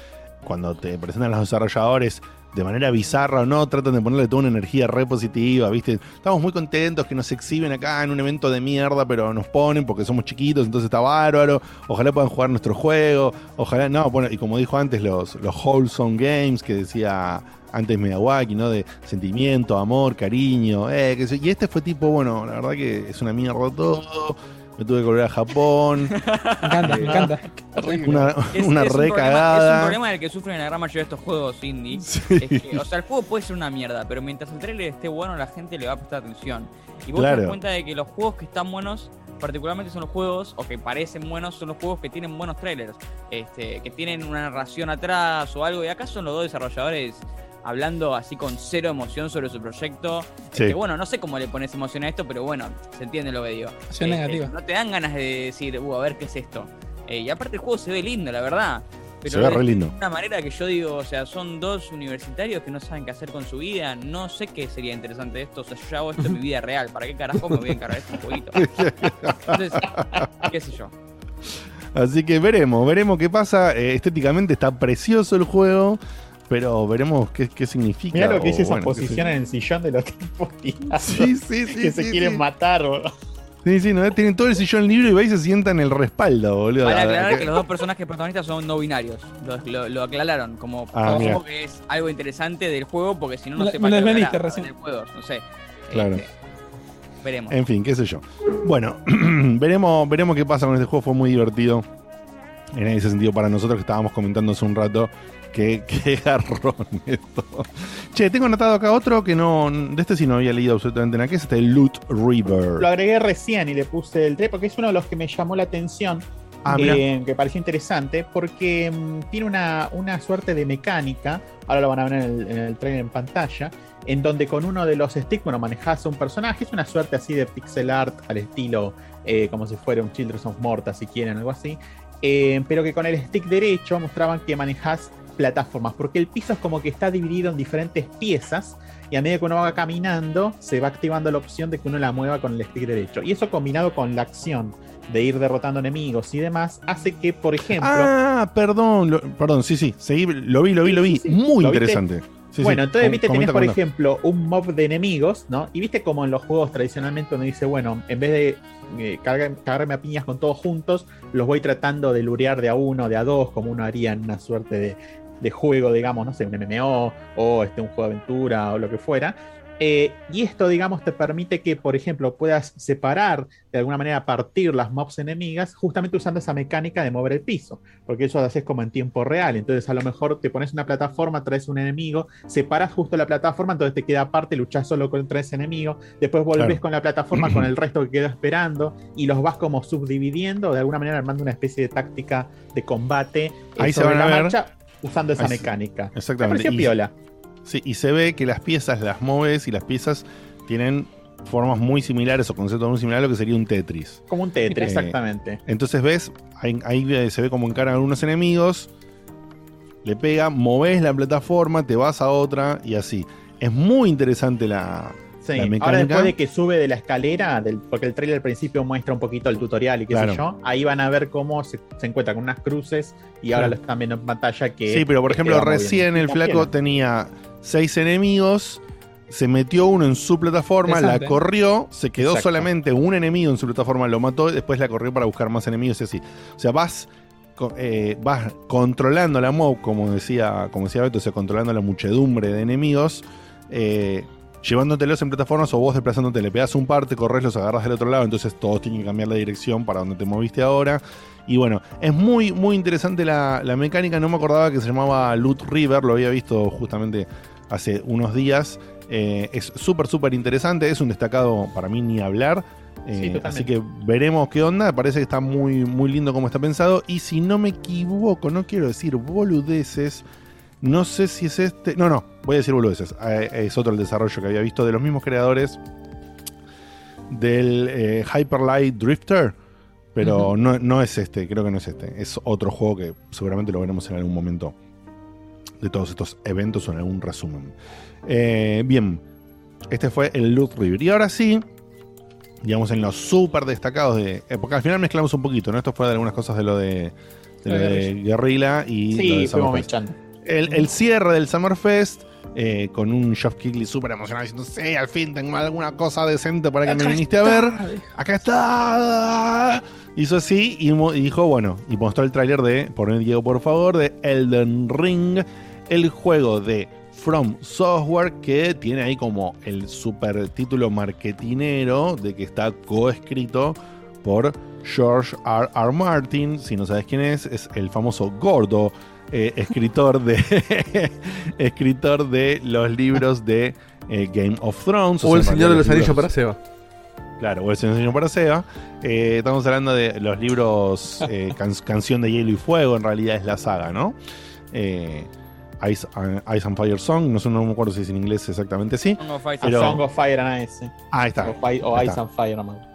cuando te presentan los desarrolladores de manera bizarra o no, tratan de ponerle toda una energía re positiva, ¿viste? Estamos muy contentos que nos exhiben acá en un evento de mierda, pero nos ponen porque somos chiquitos, entonces está bárbaro. Ojalá puedan jugar nuestro juego. Ojalá, no, bueno, y como dijo antes, los, los wholesome games que decía antes Miyawaki, ¿no? De sentimiento, amor, cariño, eh, yo. Y este fue tipo, bueno, la verdad que es una mierda todo. Me tuve que volver a Japón. Me encanta, me encanta. Una, Es, una es un re problema, es un cagada. problema del que sufren la gran mayoría de estos juegos indie. Sí. Es que, o sea, el juego puede ser una mierda, pero mientras el trailer esté bueno, la gente le va a prestar atención. Y vos te das cuenta de que los juegos que están buenos, particularmente son los juegos, o que parecen buenos, son los juegos que tienen buenos trailers. Este, que tienen una narración atrás o algo. Y acá son los dos desarrolladores hablando así con cero emoción sobre su proyecto. Sí. Este, bueno, no sé cómo le pones emoción a esto, pero bueno, se entiende lo que digo. Este, negativa. No te dan ganas de decir, uh, a ver qué es esto. Eh, y aparte el juego se ve lindo, la verdad. Pero Se ve de re lindo. una manera que yo digo, o sea, son dos universitarios que no saben qué hacer con su vida. No sé qué sería interesante esto. O sea, yo ya hago esto en mi vida real. ¿Para qué carajo me voy a encargar de este jueguito? Entonces, qué sé yo. Así que veremos, veremos qué pasa. Eh, estéticamente está precioso el juego, pero veremos qué, qué significa. Mirá lo que dice esa bueno, qué sé posición en el sillón de los tipos Sí, sí, sí. que se sí, quieren sí. matar, boludo. Sí, sí, ¿no? Tienen todo el sillón libre y va y se sienta en el respaldo, boludo. Para aclarar Que- los dos personajes protagonistas son no binarios. Lo, lo- lo aclararon. Como Ah, mira. que es algo interesante del juego, porque si no, no para lo qué recién. del juego. No sé. Claro. Este, veremos. En fin, qué sé yo. Bueno, veremos, veremos qué pasa con este juego. Fue muy divertido. En ese sentido, para nosotros que estábamos comentando hace un rato. Que, que garrón esto. Che, tengo anotado acá otro que no. De este sí no había leído absolutamente nada. Que es este Loot River. Lo agregué recién y le puse el 3 porque es uno de los que me llamó la atención. Ah, eh, que pareció interesante porque mm, tiene una, una suerte de mecánica, ahora lo van a ver en el, en el trailer en pantalla, en donde con uno de los sticks, bueno, manejas a un personaje, es una suerte así de pixel art al estilo eh, como si fuera un Children of Morta, si quieren, algo así, eh, pero que con el stick derecho mostraban que manejas plataformas, porque el piso es como que está dividido en diferentes piezas y a medida que uno va caminando se va activando la opción de que uno la mueva con el stick derecho. Y eso combinado con la acción de ir derrotando enemigos y demás, hace que, por ejemplo, Ah, perdón. lo- perdón, sí, sí. Seguí, lo vi, lo vi, lo vi. Sí. Muy interesante. Sí, bueno, entonces, viste, tenés, por comenta. ejemplo, un mob de enemigos, ¿no? Y viste como en los juegos tradicionalmente uno dice, bueno, en vez de eh, cargar- cagarme a piñas con todos juntos, los voy tratando de lurear de a uno, de a dos, como uno haría en una suerte de, de juego, digamos, no sé, un MMO o este, un juego de aventura o lo que fuera. Eh, y esto, digamos, te permite que, por ejemplo, puedas separar, de alguna manera, partir las mobs enemigas, justamente usando esa mecánica de mover el piso, porque eso lo haces como en tiempo real. Entonces, a lo mejor te pones una plataforma, traes un enemigo, separas justo la plataforma, entonces te queda aparte, luchás solo contra ese enemigo, después volvés Claro. con la plataforma con el resto que quedó esperando y los vas como subdividiendo, de alguna manera armando una especie de táctica de combate eh, Ahí se sobre van a la ver. marcha usando esa mecánica. Exactamente. Me pareció Y- piola. Sí, y se ve que las piezas las mueves y las piezas tienen formas muy similares o conceptos muy similares a lo que sería un Tetris. Como un Tetris, Eh, exactamente. Entonces ves, ahí, ahí, eh, se ve como encaran algunos enemigos, le pega, moves la plataforma, te vas a otra y así. Es muy interesante la, Sí, ahora después de que sube de la escalera, del- porque el trailer al principio muestra un poquito el tutorial y qué Claro. sé yo, ahí van a ver cómo se, se encuentra con unas cruces y ahora Claro. lo están viendo en pantalla que... Sí, pero por que ejemplo, recién el flaco tenía seis enemigos, se metió uno en su plataforma, la corrió, se quedó Exacto. solamente un enemigo en su plataforma, lo mató, y después la corrió para buscar más enemigos y así. O sea, vas, eh, vas controlando la mob, como decía, como decía Beto, o sea, controlando la muchedumbre de enemigos. eh, Llevándotelos en plataformas o vos desplazándote, le pegas un par, te corres, los agarras del otro lado, entonces todos tienen que cambiar la dirección para donde te moviste ahora. Y bueno, es muy, muy interesante la, la mecánica. No me acordaba que se llamaba Loot River, lo había visto justamente hace unos días. Eh, es súper, súper interesante. Es un destacado para mí ni hablar. Eh, Sí, así que veremos qué onda. Parece que está muy, muy lindo como está pensado. Y si no me equivoco, no quiero decir boludeces. No sé si es este. No, no, voy a decir boludeces. Eh, es otro el desarrollo que había visto de los mismos creadores del eh, Hyper Light Drifter. Pero no, no es este, creo que no es este. Es otro juego que seguramente lo veremos en algún momento de todos estos eventos o en algún resumen. Eh, bien, este fue el Loot River. Y ahora sí, digamos en los súper destacados de. porque al final mezclamos un poquito, ¿no? Esto fue de algunas cosas de lo de, de, lo de Guerrilla y lo Sí, de fuimos Summerfest. mechando. El, el cierre del Summerfest. eh, con un Geoff Keighley súper emocionado diciendo: Sí, al fin tengo alguna cosa decente para que me viniste a ver. Acá está. Hizo así y dijo, bueno, y mostró el tráiler de, poner Diego por favor, de Elden Ring, el juego de From Software que tiene ahí como el super título marketinero de que está coescrito por George R. R. Martin. Si no sabes quién es, es el famoso gordo eh, escritor de escritor de los libros de eh, Game of Thrones. O el Señor de los Anillos para Seba. Claro, o el Señor para Seba. Eh, estamos hablando de los libros eh, can- Canción de Hielo y Fuego, en realidad es la saga, ¿no? Eh, Ice, uh, Ice and Fire Song, no sé, no me acuerdo si es en inglés exactamente, sí. Song of Ice A Pero- Song of Fire and Ice. Ah, ahí está. O, Fi- o Ahí Ice está. and Fire, no.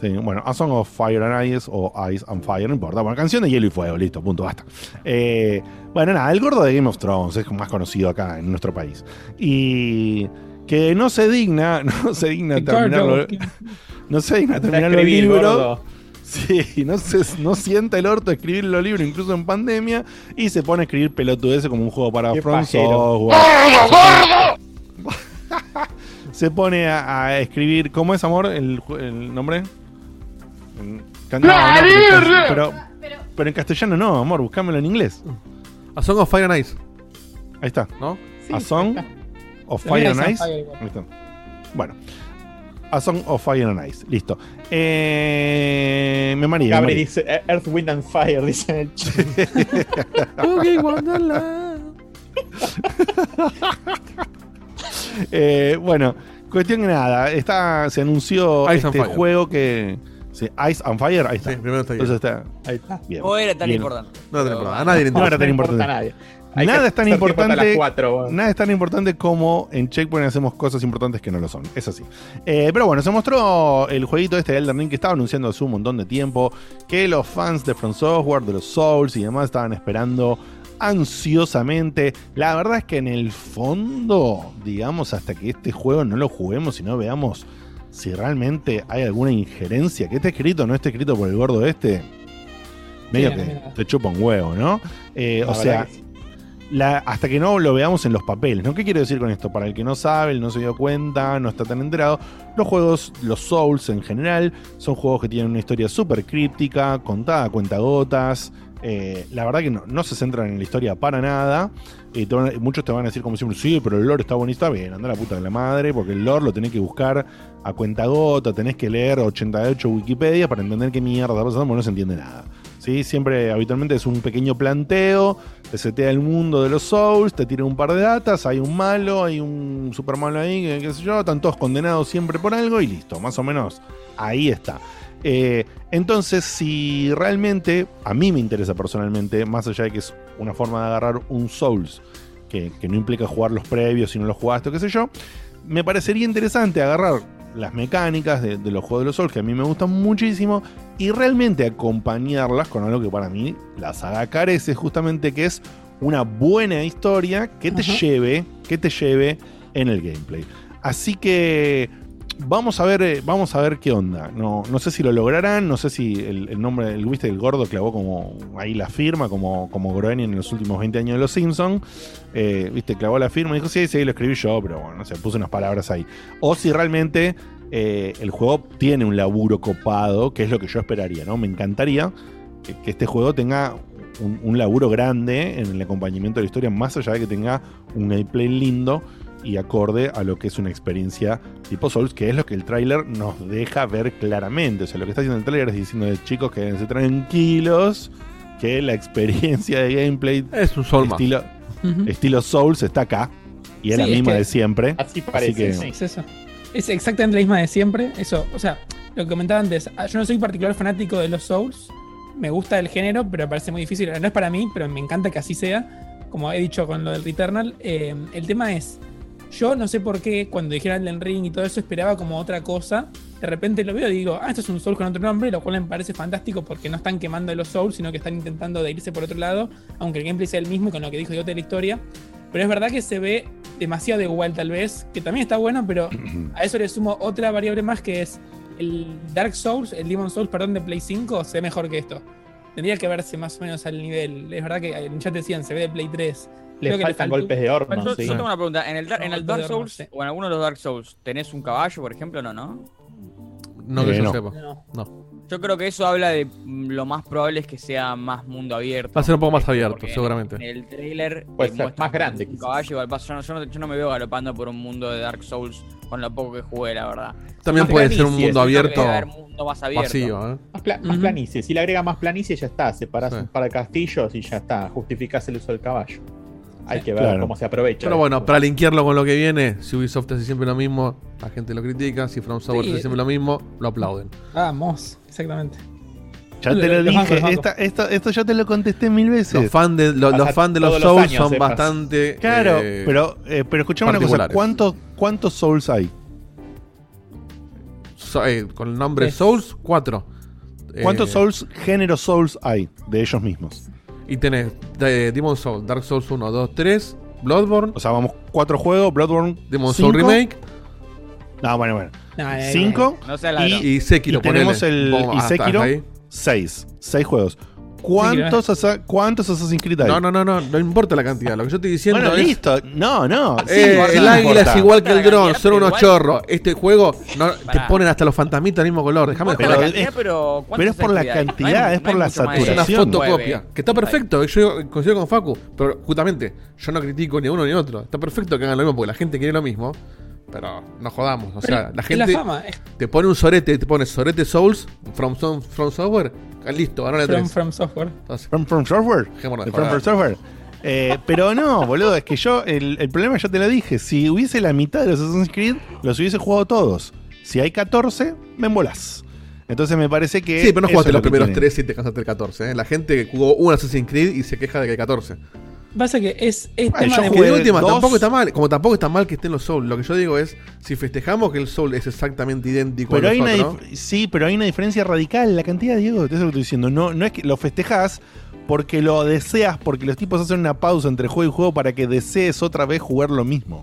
Sí, bueno, A Song of Fire and Ice o Ice and Fire, no importa. Bueno, canción de hielo y fuego, listo, punto, basta. Eh, bueno, nada, el gordo de Game of Thrones es más conocido acá en nuestro país. Y que no se digna, no se digna terminarlo. No se digna terminar los libros. Sí, no, se, no sienta el orto escribir los libros, incluso en pandemia, y se pone a escribir pelotudeces como un juego para From. Software. Se pone a, a escribir. ¿Cómo es, amor? El, el nombre. No, no, pero, pero, pero en castellano no, amor, buscámelo en inglés. A Song of Fire and Ice, Ahí está. ¿no? Sí, a Song of Fire and Ice. Fire. Ahí está. Bueno. A Song of Fire and Ice. Listo. Eh, me mareé. me Gabri mareé. dice eh, Earth, Wind and Fire, dice en el chat. Boogie Wonderland. Eh, bueno, cuestión que nada. Está, se anunció Ice este juego que. Sí, Ice and Fire. Ahí está. Sí, primero está. Entonces está. Ahí está. Bien. O era tan Bien. importante. No Pero- te importa, a nadie le No era tan No importa importante. a nadie. Hay Nada es tan importante- las cuatro, bueno. Nada es tan importante como en Checkpoint hacemos cosas importantes que no lo son. Es así. Eh, pero bueno, se mostró el jueguito este de Elden Ring que estaba anunciando hace un montón de tiempo. Que los fans de From Software, de los Souls y demás estaban esperando ansiosamente. La verdad es que en el fondo, digamos, hasta que este juego no lo juguemos y no veamos si realmente hay alguna injerencia, que esté escrito o no esté escrito por el gordo este, medio Sí, que mira. te chupa un huevo, ¿no? Eh, o sea, verdad que sí. la- hasta que no lo veamos en los papeles. ¿no? ¿Qué quiero decir con esto? Para el que no sabe, el no se dio cuenta, no está tan enterado, los juegos, los Souls en general, son juegos que tienen una historia súper críptica, contada a cuentagotas. Eh, la verdad que no, se centran en la historia para nada. Eh, muchos te van a decir como siempre, sí, pero el lore está bonito, bien, anda la puta de la madre, porque el lore lo tenés que buscar a cuentagota, tenés que leer 88 Wikipedia para entender qué mierda está pasando, porque no se entiende nada. ¿sí? Siempre, habitualmente es un pequeño planteo, te setea el mundo de los Souls, te tira un par de datas, hay un malo, hay un super malo ahí, qué sé yo, están todos condenados siempre por algo y listo, más o menos ahí está. Eh, entonces, si realmente, a mí me interesa personalmente, más allá de que es una forma de agarrar un Souls, que, que no implica jugar los previos si no los jugaste qué sé yo, me parecería interesante agarrar las mecánicas de, de los juegos de los Souls, que a mí me gustan muchísimo, y realmente acompañarlas con algo que para mí la saga carece, justamente que es una buena historia que te lleve, que te lleve en el gameplay. Así que vamos a ver, eh, vamos a ver qué onda. No, no sé si lo lograrán, no sé si el, nombre, el viste, el gordo clavó como ahí la firma, como, como Groening en los últimos 20 años de los Simpsons. Eh, viste, clavó la firma y dijo, sí, sí, lo escribí yo, pero bueno, no sé, puse unas palabras ahí. O si realmente eh, el juego tiene un laburo copado, que es lo que yo esperaría, ¿no? Me encantaría que, que este juego tenga un, un laburo grande en el acompañamiento de la historia, más allá de que tenga un gameplay lindo y acorde a lo que es una experiencia tipo Souls, que es lo que el tráiler nos deja ver claramente. O sea, lo que está haciendo el tráiler es diciendo de chicos que se tranquilos, que la experiencia de gameplay Es un más. estilo, estilo Souls está acá. Y es Sí, la es misma que- de siempre. Así parece, que- sí. Es eso. Es exactamente la misma de siempre. Eso, o sea, lo que comentaba antes, ah, yo no soy particular fanático de los Souls. Me gusta el género, pero me parece muy difícil. No es para mí, pero me encanta que así sea. Como he dicho con lo del Returnal. eh, el tema es. Yo no sé por qué cuando dijeron Elden Ring y todo eso esperaba como otra cosa. De repente lo veo y digo, ah, esto es un Soul con otro nombre, lo cual me parece fantástico porque no están quemando los Souls, sino que están intentando de irse por otro lado, aunque el gameplay sea el mismo y con lo que dijo Diote de la historia. Pero es verdad que se ve demasiado igual tal vez, que también está bueno, pero a eso le sumo otra variable más que es el Dark Souls, el Demon Souls, perdón, de Play 5, se ve mejor que esto. Tendría que verse más o menos al nivel. Es verdad que el chat decían, se ve de Play 3. Le faltan golpes de horno, Yo, sí. yo tengo una pregunta. ¿En el, en Dark Souls sí. o en alguno de los Dark Souls tenés un caballo, por ejemplo? No, ¿no? No que Eh, yo no. sepa. No. No. Yo creo que eso habla de mm, lo más probable es que sea más mundo abierto. Va a ser un poco más abierto, Porque seguramente. En el trailer eh, muestra más grande, Un caballo, igual pasa, yo, no, yo no- yo no me veo galopando por un mundo de Dark Souls con lo poco que jugué, la verdad. También Más puede ser un mundo abierto haber mundo más abierto. vacío, ¿eh? Más, pla- más planicie. Si le agrega más planicie, ya está. Separás Sí. un par de castillos y ya está. Justificás el uso del caballo. Hay que ver Claro. cómo se aprovecha. Pero bueno, para linkearlo con lo que viene, si Ubisoft hace siempre lo mismo, la gente lo critica. Si From Software Sí. hace siempre lo mismo, lo aplauden. Vamos, exactamente. Ya te Lo- dije, esta- esto, esto ya te lo contesté mil veces. Los fans de, lo- los fan de los Souls años, son eh, bastante. Claro, eh, pero, eh, pero escuchame una cosa. ¿cuántos, ¿cuántos Souls hay? So- eh, con el nombre Es- Souls, 4. ¿Cuántos Souls, género Souls hay de ellos mismos? Y tenés eh, Demon Souls, Dark Souls 1, 2, 3, Bloodborne, O sea, vamos, cuatro juegos, Bloodborne. Demon. Souls Remake No, bueno, bueno. No, eh, Cinco. No. Y- y Sekiro. y tenemos ponele. el- y hasta- Sekiro. hasta ahí. Seis. Seis juegos. ¿Cuántos, asa- ¿Cuántos Assassin's Creed hay? No, no, no, no, no importa la cantidad. Lo que yo estoy diciendo Bueno, es. listo. No, no. sí, Eh, sí el águila es igual que el dron, son unos igual- chorros. Este juego no, te ponen hasta los fantasmitas del mismo color. Déjame Pero, Pero joder. la cantidad, es- pero, pero es por la cantidad, es por la Es una saturación. fotocopia. Que está perfecto, yo coincido con Facu. Pero justamente, yo no critico ni a uno ni a otro. Está perfecto que hagan lo mismo porque la gente quiere lo mismo. Pero no jodamos. O sea, la gente la fama. Es te pone un sorete, te pone sorete Souls, From, Som- from Software. ah, Listo, ganó la from, 3. from software. Entonces, From, from Software. De From, from Software. Eh, pero no, boludo, es que yo, el, el problema ya te lo dije. Si hubiese la mitad de los Assassin's Creed, los hubiese jugado todos. Si hay 14, me embolás. Entonces me parece que. Sí, pero no jugaste los lo primeros tiene. 3 y te cansaste el 14. ¿eh? La gente que jugó un Assassin's Creed y se queja de que hay 14. Pasa que es, es Ay, tema yo de de última, dos. tampoco está mal. Como tampoco está mal que estén los Souls. Lo que yo digo es, si festejamos que el Soul es exactamente idéntico Pero a hay los otros, sí, pero hay una diferencia radical. La cantidad, Diego, eso es lo que estoy diciendo. No, no es que lo festejas porque lo deseas, porque los tipos hacen una pausa entre juego y juego para que desees otra vez jugar lo mismo.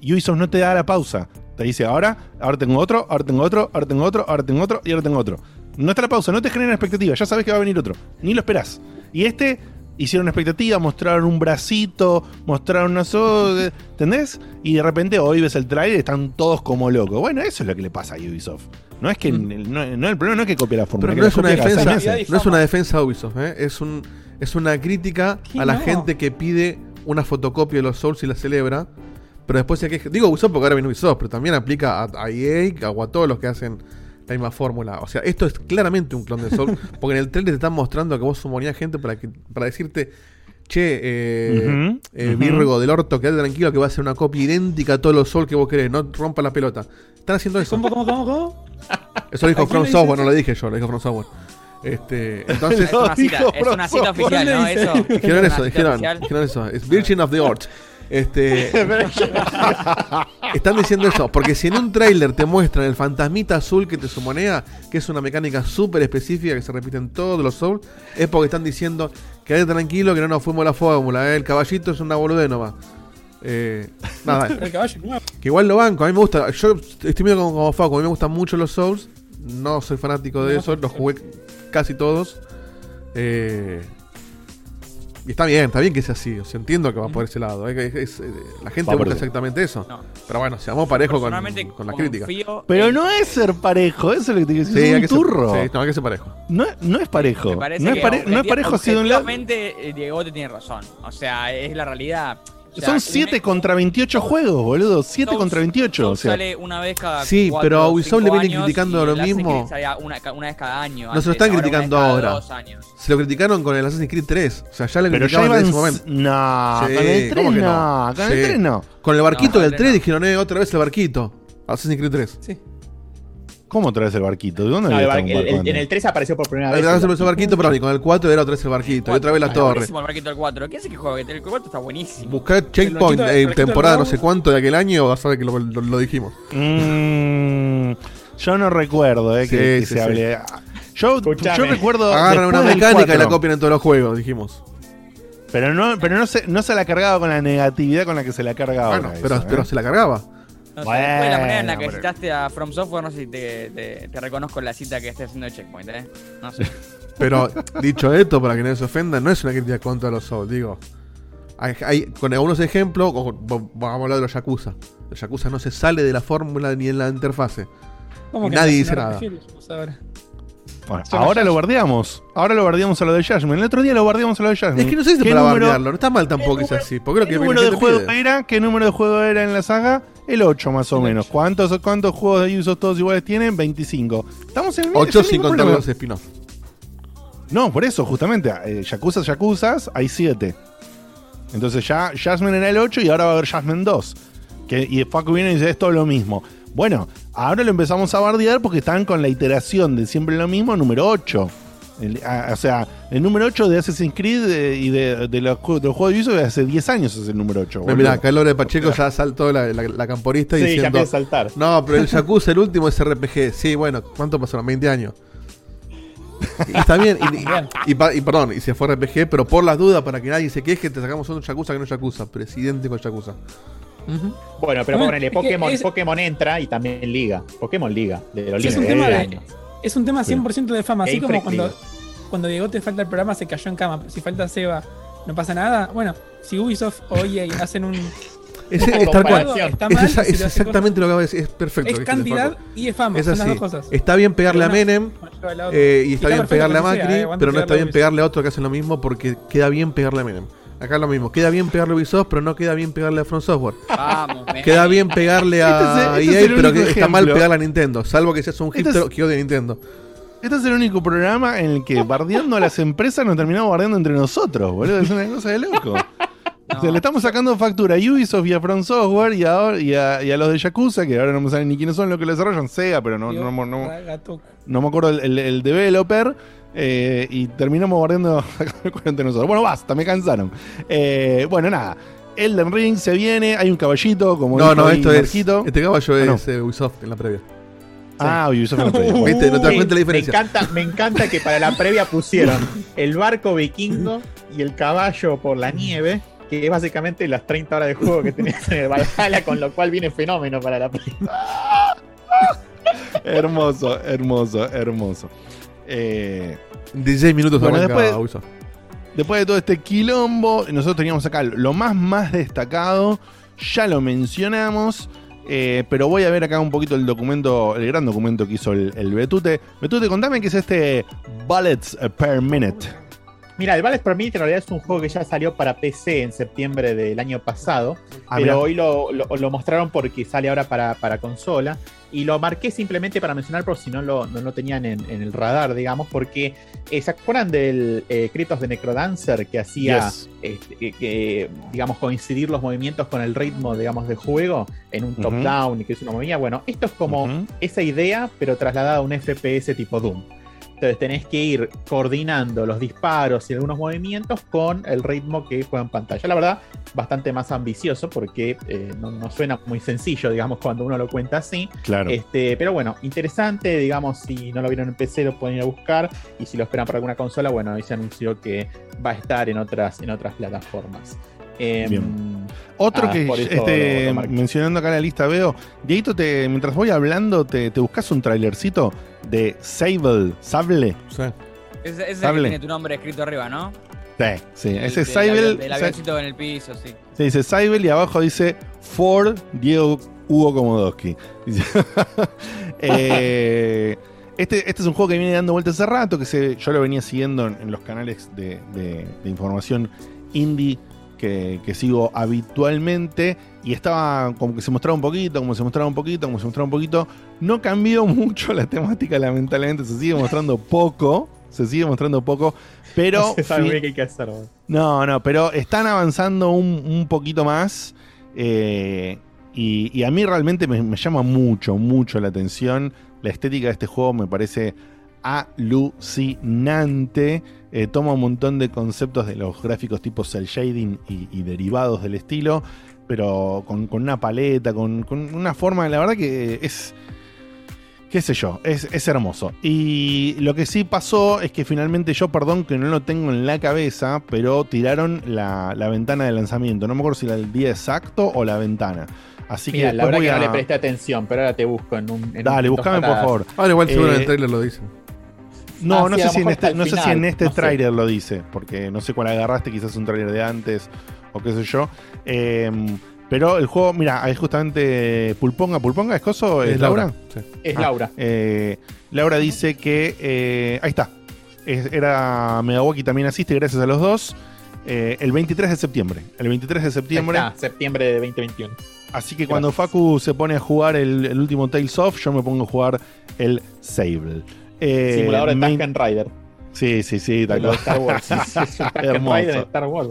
Y Ubisoft no te da la pausa. Te dice, ahora, ahora tengo otro, ahora tengo otro, ahora tengo otro, ahora tengo otro y ahora tengo otro. No está la pausa, no te genera expectativa, ya sabes que va a venir otro. Ni lo esperás. Y este hicieron expectativa, mostraron un bracito, mostraron una so ¿entendés? Y de repente hoy ves el trailer y están todos como locos. Bueno, eso es lo que le pasa a Ubisoft. No es que no, no, el problema no es que copie la fórmula, Pero que no la es, una defensa, no es una defensa a Ubisoft, ¿eh? es, un, es una crítica ¿Qué a la no? gente que pide una fotocopia de los Souls y la celebra. Pero después se queja. Digo Ubisoft porque ahora viene Ubisoft, pero también aplica a, a EA o a todos los que hacen la misma fórmula. O sea, esto es claramente un clon de Souls. porque en el trailer te están mostrando que vos sumonías gente para, que, para decirte. Che, eh, eh. Virgo del orto, quédate tranquilo que va a ser una copia idéntica a todos los Souls que vos querés. No rompa la pelota. Están haciendo eso. ¿Cómo, cómo, cómo, cómo? Eso lo dijo ¿A quién From Software, no lo dije yo, lo dijo From Software. Este, entonces, Es una cita, Dijo es una cita Pro- oficial, ¿Quién ¿no? Eso. dijeron eso, dijeron, dijeron eso. Es Virgin of the Ort. Este, están diciendo eso, porque si en un tráiler te muestran el fantasmita azul que te sumonea, que es una mecánica súper específica que se repite en todos los Souls, es porque están diciendo, quédate tranquilo que no nos fuimos la fórmula, ¿eh? el caballito es una boludez nomás. Eh, nada, El caballo que igual lo banco, a mí me gusta. Yo estoy medio como, como Facu, a mí me gustan mucho los Souls. No soy fanático de No, eso, los jugué casi todos. Eh, y está bien, está bien que sea así. O sea, entiendo que va por ese lado. eh, es- eh, la gente Va por busca ese. exactamente eso. No. Pero bueno, seamos parejos con, Personalmente con la crítica. confío Pero en- no es ser parejo, eso es lo que te quiero decir. Sí, es hay un que ser- turro. sí, no, hay que ser parejo. No, no es parejo. Me parece No es, que pare- no es objeti- parejo si de un lado. objetivamente, eh, Diego te tiene razón. O sea, es la realidad. O sea, Son un- 7 contra 28 juegos, boludo. 7 Souls- contra 28. O sea, sale una vez cada Sí, cuatro pero a Ubisoft le vienen criticando lo mismo. Una, una vez cada año. No se lo están ahora criticando ahora. Se lo criticaron con el Assassin's Creed 3. O sea, ya le pero ya en ese momento. No, Sí, con el 3 ¿cómo que no. no? Con Sí. el 3 no. Con el barquito No, del no, 3 no. dijeron, eh, otra vez el barquito. Assassin's Creed 3. Sí. ¿Cómo traes el barquito? ¿De dónde No, había el bar- el- barco el- antes? en el 3 apareció por primera vez. vez el el barquito, y con el 4 era otra vez el barquito. Y otra vez la torre. el barquito del 4. ¿Quién es el que juega? El 4 está buenísimo. Buscar Checkpoint barquito temporada no sé cuánto de aquel año, vas a ver que lo, lo- lo dijimos. Mm, yo no recuerdo eh, que, Sí, que sí, se sí. hable. Yo, yo recuerdo. Agarran una mecánica y la 4, copian en todos los juegos, dijimos. Pero no, pero no se, no se la cargaba con la negatividad con la que se la carga Bueno, ahora. pero, eso, pero ¿eh? se la cargaba. No sé, después de la manera en la que pero- citaste a From Software, no sé si te, te, te reconozco la cita que estés haciendo de Checkpoint, ¿eh? No sé. Pero dicho esto, para que nadie se ofenda, no es una crítica contra los Souls, digo. Hay, hay- con algunos ejemplos, vamos a hablar de los Yakuza. Los Yakuza no se sale de la fórmula ni en la interfase. ¿Cómo Y que nadie no? dice No nada. Bueno, ahora lo bardeamos. Ahora lo bardeamos a lo de Jasmine. El otro día lo bardeamos a lo de Jasmine. Es que no sé si ¿Qué para número- bardearlo, no está mal tampoco que sea así. Porque es lo ¿Qué que número de juego pide. era? ¿Qué número de juego era en la saga? El 8 más o El menos. 8. ¿Cuántos, ¿Cuántos juegos de Ubisoft todos iguales tienen? 25. Estamos en el 8 es el sin contar los spin-off. No, por eso, justamente. Eh, Yakuza, Yakuzas, hay 7. Entonces ya Jasmine era el 8 y ahora va a haber Jasmine 2. Que, y Facu viene y dice, es todo lo mismo. Bueno, ahora lo empezamos a bardear porque están con la iteración de siempre lo mismo, número 8. El- ah, o sea, el número 8 de Assassin's Creed eh, y de, de los, de los juegos de Ubisoft de hace 10 años es el número 8. Mira, Mira, acá Lore Pacheco ya saltó la, la, la camporista Sí, ya diciendo. empieza a saltar. No, pero el Yakuza, el último es RPG. Sí, bueno, ¿cuánto pasaron? 20 años. Y está bien, y, y- Bien. y perdón, y se fue RPG, pero por las dudas, para que nadie se queje, te sacamos un Yakuza que no es Yakuza. Presidente con Yakuza. Ujú. Bueno, pero ponele, es que Pokémon, es- Pokémon entra y también Liga. Pokémon Liga. De los Es un tema de- años. Es un tema 100% de fama. Así como cuando, cuando Diego te falta el programa, se cayó en cama. Si falta Seba, no pasa nada. Bueno, si Ubisoft o EA hacen un. Es, es tal cual. comparación. Está Es, mal, esa- si es lo hace exactamente lo que acabo de decir. Es perfecto. Es cantidad y es fama. Es son las así. dos cosas. Está bien pegarle una- Menem. a eh, y está está bien pegarle a sea, Macri, eh, pero no está pegarle a bien pegarle a otro que hace lo mismo porque queda bien pegarle a Menem. Acá lo mismo, queda bien pegarle a Ubisoft, pero no queda bien pegarle a Front Software. Vamos, me- Queda bien pegarle a Este es- este EA, el pero que está mal pegarle a Nintendo. Salvo que seas un Este hipster es- que odia Nintendo. Este es el único programa en el que bardeando a las empresas nos terminamos bardeando entre nosotros, boludo. Es una cosa de loco. O sea, le estamos sacando factura a Ubisoft y a Front Software y, ahora- y a, y a los de Yakuza, que ahora no me saben ni quiénes son los que lo desarrollan, Sega, pero no, no, no, no me acuerdo el, el- el developer. Eh, y terminamos bardeando entre nosotros. Bueno, basta, me cansaron. Eh, bueno, nada. Elden Ring se viene, hay un caballito, como No, dijo no, esto es. Marquito. Este caballo Ah, no. es eh, Ubisoft en la previa. Ah, Ubisoft en la previa. Bueno. ¿Viste? ¿No te das cuenta la me diferencia? encanta, me encanta que para la previa pusieron el barco vikingo y el caballo por la nieve, que es básicamente las 30 horas de juego que tenías en el Valhalla, con lo cual viene fenómeno para la previa. hermoso, hermoso, hermoso. Eh, 16 minutos Bueno, después- después de todo este quilombo, nosotros teníamos acá lo más, más destacado. Ya lo mencionamos. eh, pero voy a ver acá un poquito el documento, el gran documento que hizo el, el Betute. Betute, contame qué es este Bullets per Minute. Mira, el Ballet per Minute en realidad es un juego que ya salió para PC en septiembre del año pasado, Ah, pero mirá. hoy lo, lo- lo mostraron porque sale ahora para, para consola. Y lo marqué simplemente para mencionar por si no lo, no lo tenían en, en el radar, digamos, porque eh, ¿se acuerdan del eh, Kratos de Necrodancer que hacía, Yes. este, digamos, coincidir los movimientos con el ritmo, digamos, de juego en un top-down y que es una movida? Bueno, esto es como esa idea, pero trasladada a un FPS tipo Doom. Entonces tenés que ir coordinando los disparos y algunos movimientos con el ritmo que juega en pantalla. La verdad, bastante más ambicioso porque eh, no, no suena muy sencillo, digamos, cuando uno lo cuenta así. Claro. Este, pero bueno, interesante, digamos, si no lo vieron en PC lo pueden ir a buscar y si lo esperan para alguna consola, bueno, ahí se anunció que va a estar en otras, en otras plataformas. Em, Bien. Otro Ah, que este, mencionando acá en la lista veo, Dieguito, te, mientras voy hablando, te, te buscas un trailercito de Sable, Sable. Sí. Ese, ese es el que Sable. tiene tu nombre escrito arriba, ¿no? Sí, sí, ese El es Sable. Sa- avioncito en el piso, sí. Se dice Sable y abajo dice Ford Diego Hugo Komodowski. Eh, este, este es un juego que viene dando vueltas hace rato, que se, yo lo venía siguiendo en, en los canales de, de- de información indie que, que sigo habitualmente. Y estaba como que se mostraba un poquito, como se mostraba un poquito, como se mostraba un poquito. No cambió mucho la temática, lamentablemente. Se sigue mostrando poco. Se sigue mostrando poco. Pero no se sabe qué hay que hacer. ¿no? no, no, pero están avanzando un, un poquito más. eh, y, y a mí realmente me, me llama mucho, mucho la atención. La estética de este juego me parece alucinante. Eh, toma un montón de conceptos de los gráficos tipo cel shading y, y derivados del estilo, pero con, con una paleta, con, con una forma, la verdad que es, qué sé yo, es, es hermoso. Y lo que sí pasó es que finalmente yo, perdón que no lo tengo en la cabeza, pero tiraron la, la ventana de lanzamiento. No me acuerdo si era el día exacto o la ventana. Así que Mira, la después verdad voy que no le presté atención, pero ahora te busco en un. en un Dale, dos buscame por favor. Ahora igual seguro en Eh, el trailer lo dicen. No, Ah, no sí, a sé lo si en mejor este, no sé si en este no tráiler lo dice, porque no sé cuál agarraste, quizás un tráiler de antes o qué sé yo. Eh, pero el juego, mira, es justamente Pulponga. ¿Pulponga es coso? ¿Es Laura? Sí. Es Ah, Laura. eh, Laura dice que. eh, ahí está. Es- era Megawaki también asiste, gracias a los dos. Eh, el 23 de septiembre. El 23 de septiembre. Ahí está, septiembre de 2021. Así que cuando Facu se pone a jugar el, el último Tales of, yo me pongo a jugar el Sable. Eh, Simulador de main- Tank Rider. Sí, sí, sí, tal cual. Star Wars. Hermoso. Star Wars.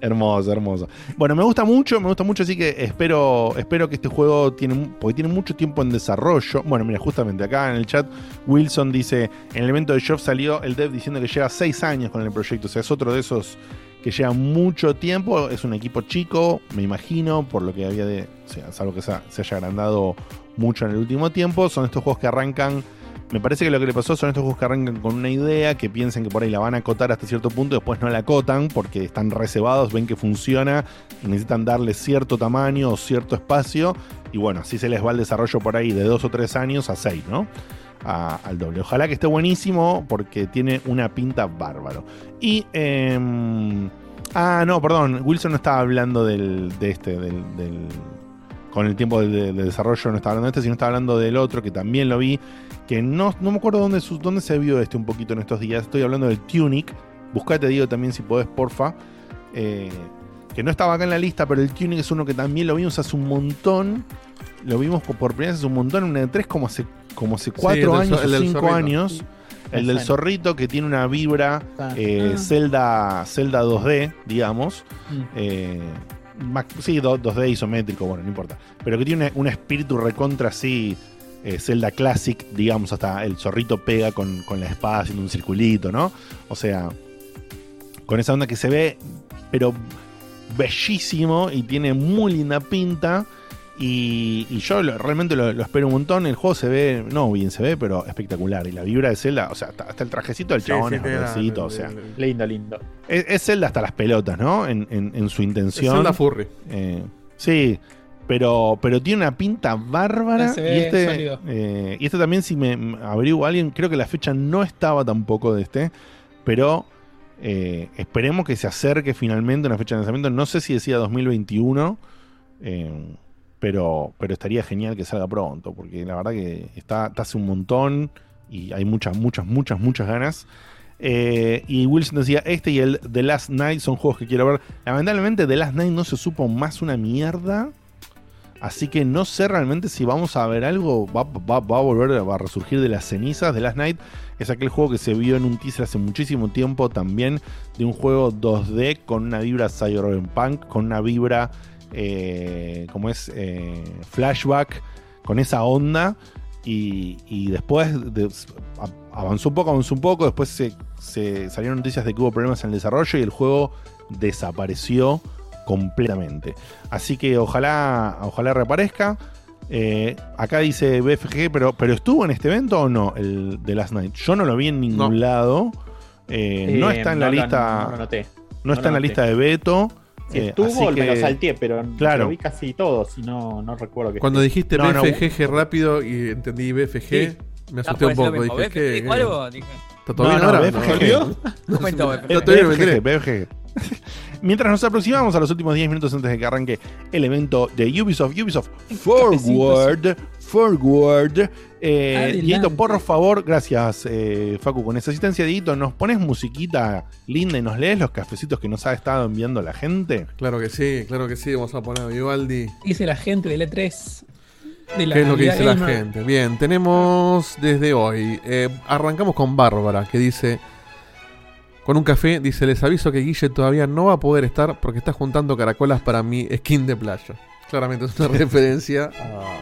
Hermoso, hermoso. Bueno, me gusta mucho, me gusta mucho, así que espero, espero que este juego tiene, porque tiene mucho tiempo en desarrollo. Bueno, mira, justamente acá en el chat, Wilson dice, en el evento de Geoff salió el dev diciendo que lleva seis años con el proyecto. O sea, es otro de esos que lleva mucho tiempo. Es un equipo chico, me imagino, por lo que había de. O sea, salvo que se, se haya agrandado mucho en el último tiempo. Son estos juegos que arrancan. Me parece que lo que le pasó son estos juegos que arrancan con una idea, que piensan que por ahí la van a acotar hasta cierto punto, después no la acotan porque están reservados, ven que funciona, y necesitan darle cierto tamaño o cierto espacio, y bueno, así se les va el desarrollo por ahí de dos o tres años a seis, ¿no? Al doble. Ojalá que esté buenísimo porque tiene una pinta bárbaro. Y... em, ah, no, perdón, Wilson no estaba hablando del, de este, del, con el tiempo de- de desarrollo no estaba hablando de este, sino estaba hablando del otro que también lo vi, que no, no me acuerdo dónde, dónde se vio este un poquito en estos días. Estoy hablando del Tunic. Buscate, digo también si podés, porfa. Eh, que no estaba acá en la lista, pero el Tunic es uno que también lo vimos hace un montón. Lo vimos por primera vez hace un montón en una de tres, como hace, como hace cuatro años o cinco años. El del zorrito que tiene una vibra Ah. eh, Ah. Zelda, Zelda 2D, digamos. Mm. Eh, sí, do- 2D isométrico, bueno, no importa. Pero que tiene una- un espíritu recontra así, eh, Zelda Classic, digamos, hasta el zorrito pega con, con la espada haciendo un circulito, ¿no? O sea, con esa onda que se ve, pero bellísimo y tiene muy linda pinta. Y, y yo lo- realmente lo, lo espero un montón. El juego se ve, no bien se ve, pero espectacular. Y la vibra de Zelda, o sea, hasta, hasta el trajecito del Sí, chabón sí, es verdecito, o el- sea. Lindo, lindo. Es, es Zelda hasta las pelotas, ¿no? En, en- en su es intención. Zelda Furry. Eh, sí, pero, pero tiene una pinta bárbara. Se y, este, eh, y este también, si me me averiguo a alguien, creo que la fecha no estaba tampoco de este. Pero eh, esperemos que se acerque finalmente una fecha de lanzamiento. No sé si decía 2021. eh, pero, pero estaría genial que salga pronto. Porque la verdad que está, está hace un montón. Y hay muchas, muchas, muchas, muchas ganas. Eh, y Wilson decía, este y el The Last Night son juegos que quiero ver. Lamentablemente The Last Night no se supo más una mierda. Así que no sé realmente si vamos a ver algo. Va, va- va a volver va a resurgir de las cenizas. The Last Night es aquel juego que se vio en un teaser hace muchísimo tiempo también. De un juego 2D con una vibra cyberpunk. Con una vibra eh, como es eh, flashback. Con esa onda. Y, después de- avanzó un poco, avanzó un poco. Después se, se salieron noticias de que hubo problemas en el desarrollo y el juego desapareció completamente. Así que ojalá, ojalá reaparezca. Eh, acá dice BFG, pero, pero ¿estuvo en este evento o no? El de Last Night. Yo no lo vi en ningún No. lado. Eh, no Eh, está en la lo- lista. No, lo noté. no está no en la noté. lista de Beto. Si eh, estuvo, así me lo que- salteé, pero Claro. lo vi casi todo, si no, no recuerdo que Cuando esté. dijiste No, no. BFG rápido y entendí BFG, Sí. me asusté un lo poco. Dije. ¿qué? ¿Está todo No, bien no, ahora? BFG. No. BFG. Mientras nos aproximamos a los últimos 10 minutos antes de que arranque el evento de Ubisoft, Ubisoft Forward, Forward. Eh. Dieguito, por favor, gracias eh, Facu con esa asistencia. Dieguito, ¿nos pones musiquita linda y nos lees los cafecitos que nos ha estado enviando la gente? Claro que sí, claro que sí. Vamos a poner a Vivaldi. Dice la gente del E3. De la ¿Qué es lo que dice la gente? Bien, tenemos desde hoy. eh, arrancamos con Bárbara, que dice. Con un café, dice: Les aviso que Guille todavía no va a poder estar porque está juntando caracolas para mi skin de playa. Claramente es una referencia a.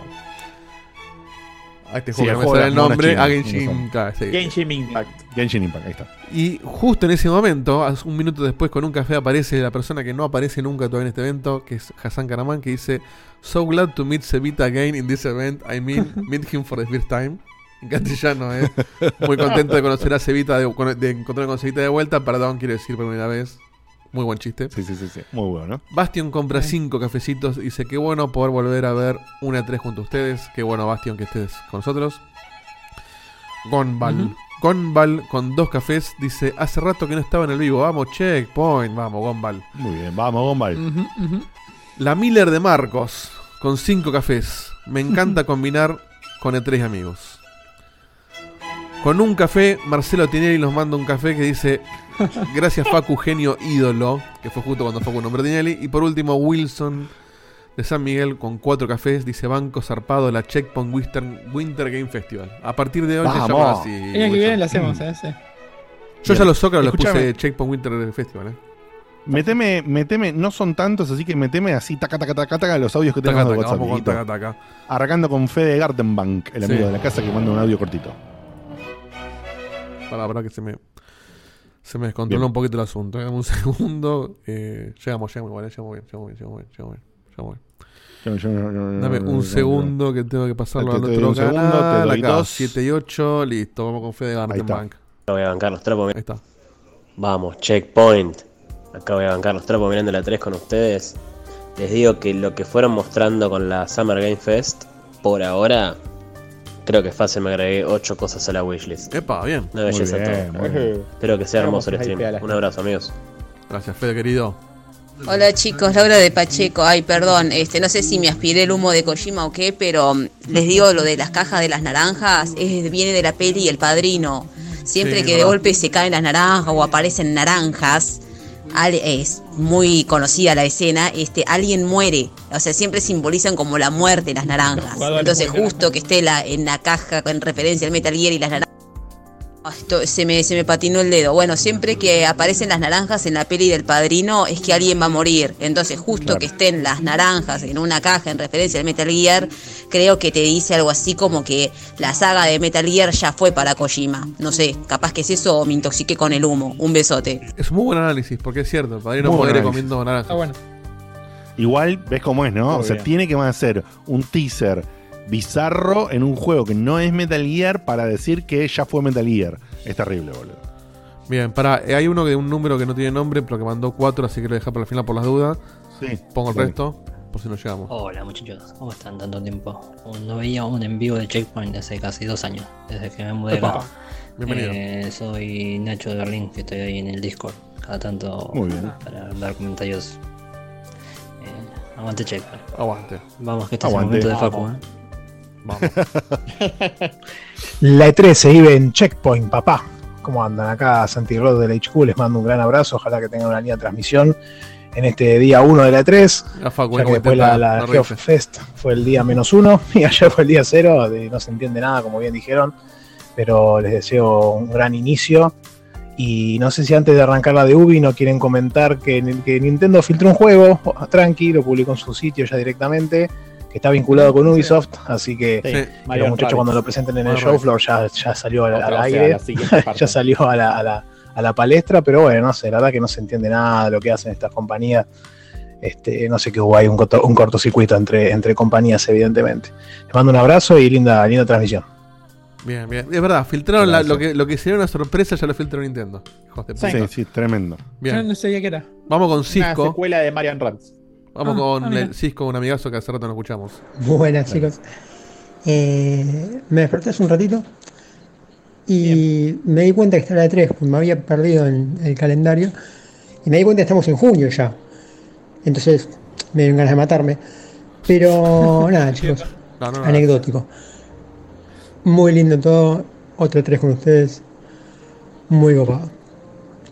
A este Sí, juego al que no me sale el nombre, a chinas, Genshin. claro, sí. Genshin Impact. Genshin Impact, ahí está. Y justo en ese momento, un minuto después, con un café aparece la persona que no aparece nunca todavía en este evento, que es Hassan Karaman, que dice: So glad to meet Sevita again in this event. I mean, meet him for the first time. En castellano, ¿eh? Muy contento de conocer a Sevita, de, de encontrar con Sevita de vuelta. Perdón, quiero decir por primera vez. Muy buen chiste. Sí, sí, sí, sí. Muy bueno, ¿no? Bastion compra cinco cafecitos. Dice: Qué bueno poder volver a ver una E3 junto a ustedes. Qué bueno, Bastion, que estés con nosotros. Gonbal. Ujú. Gonbal con dos cafés. Dice: Hace rato que no estaba en el vivo. Vamos, checkpoint. Vamos, Gonbal. Muy bien, vamos, ujú. La Miller de Marcos con cinco cafés. Me encanta combinar con E3 amigos. Con un café, Marcelo Tinelli nos manda un café que dice Gracias Facu, genio ídolo, que fue justo cuando Facu nombró Tinelli. Y por último, Wilson de San Miguel con cuatro cafés, dice Banco Zarpado, la Checkpoint Winter, Winter Game Festival. A partir de hoy se Vamos. llama así. El año que viene lo hacemos, ¿eh? Sí. Yo ya los Zócalos Escuchame. puse Checkpoint Winter Festival. ¿eh? Meteme, meteme, no son tantos, así que meteme así, taca, taca, taca, taca, los audios que Taca, tenemos de WhatsApp. con taca, taca. Arrancando con Fede Gartenbank, el amigo Sí. de la casa que manda un audio cortito. Para, para que se me. Se me descontrola Bien. un poquito el asunto. Dame un segundo. Eh, llegamos, llegamos igual, eh, llegamos bien, llegamos bien, llegamos bien, llegamos bien, llegamos bien. Yo- yo Dame un segundo que tengo que pasarlo a nuestro segundo, canal. te doy acá, dos. 7 y 8, listo, vamos con Fede Gartenbank. Acá voy a bancar los trapos. Ahí está. Vamos, checkpoint. Acá voy a bancar los trapos mirando la 3 con ustedes. Les digo que lo que fueron mostrando con la Summer Game Fest, por ahora, creo que fácil me agregué 8 cosas a la wishlist. Epa, bien. Una belleza Muy bien, todo. muy bien. Espero que sea hermoso el stream. Un abrazo, amigos. Gracias, Fede, querido. Hola chicos, Laura de Pacheco. Ay, perdón, este, no sé si me aspiré el humo de Kojima o qué, pero mm, les digo lo de las cajas de las naranjas, es, viene de la peli El Padrino. Siempre Sí, que de golpe se caen las naranjas o aparecen naranjas, es muy conocida la escena, este, alguien muere. O sea, siempre simbolizan como la muerte las naranjas. Entonces, justo que esté la, en la caja en referencia al Metal Gear y las naranjas. Ah, esto- se, me, se me patinó el dedo. Bueno, siempre que aparecen las naranjas en la peli del padrino es que alguien va a morir. Entonces, justo Claro. que estén las naranjas en una caja en referencia al Metal Gear, creo que te dice algo así como que la saga de Metal Gear ya fue para Kojima. No sé, capaz que es eso o me intoxiqué con el humo. Un besote. Es un muy buen análisis, porque es cierto, el padrino muere comiendo naranjas. Está bueno. Igual, ves cómo es, ¿no? Muy o sea, bien. tiene que hacer un teaser bizarro en un juego que no es Metal Gear para decir que ya fue Metal Gear. Es terrible, boludo. Bien, para, hay uno de un número que no tiene nombre, pero que mandó 4, así que lo deja para el final por las dudas. Sí. Pongo el resto, por si no llegamos. Hola muchachos, ¿cómo están tanto tiempo? No veía un en vivo de Checkpoint hace casi dos años, desde que me mudé acá. Bienvenido. Eh, soy Nacho de Berlín, que estoy ahí en el Discord, cada tanto Muy bien. para dar comentarios. Eh, aguante Checkpoint. Aguante. Vamos, que este es el Aguante. momento de Facu. ¿eh? Vamos. La E3 se vive en Checkpoint, papá. ¿Cómo andan? Acá Santi Rod del HQ, les mando un gran abrazo. Ojalá que tengan una línea de transmisión en este día 1 de la E3. Ya que después la, la. Fest fue el día menos uno y ayer fue el día cero. de- no se entiende nada, como bien dijeron. Pero les deseo un gran inicio. Y no sé si antes de arrancar la de Ubi no quieren comentar que, que Nintendo filtró un juego, tranqui, lo publicó en su sitio ya directamente, que está vinculado con Ubisoft. Así que Sí, los muchachos cuando lo presenten en el show floor ya, ya salió al, aire, la ya salió a la, a, la, a la palestra, pero bueno, no sé, la verdad que no se entiende nada de lo que hacen estas compañías. Este, no sé que hubo ahí un, corto- un cortocircuito entre, entre compañías, evidentemente. Les mando un abrazo y linda, linda transmisión. Bien, bien. Es verdad, filtraron la- lo, que, lo que sería una sorpresa, ya lo filtró Nintendo. Hijos de Sí. puta. Sí, sí, tremendo. Yo Bien. no sabía qué era. Vamos con Una Cisco. secuela de Marian Rams. Vamos Ah, con ah, el Cisco, un amigazo que hace rato no escuchamos. Buenas chicos. Eh, me desperté hace un ratito y me di cuenta que está la de 3, me había perdido en el calendario y me di cuenta que estamos en junio ya. Entonces me dieron ganas de matarme. Pero nada chicos, No, no, no. anecdótico. Muy lindo todo, otra 3 con ustedes. Muy copado.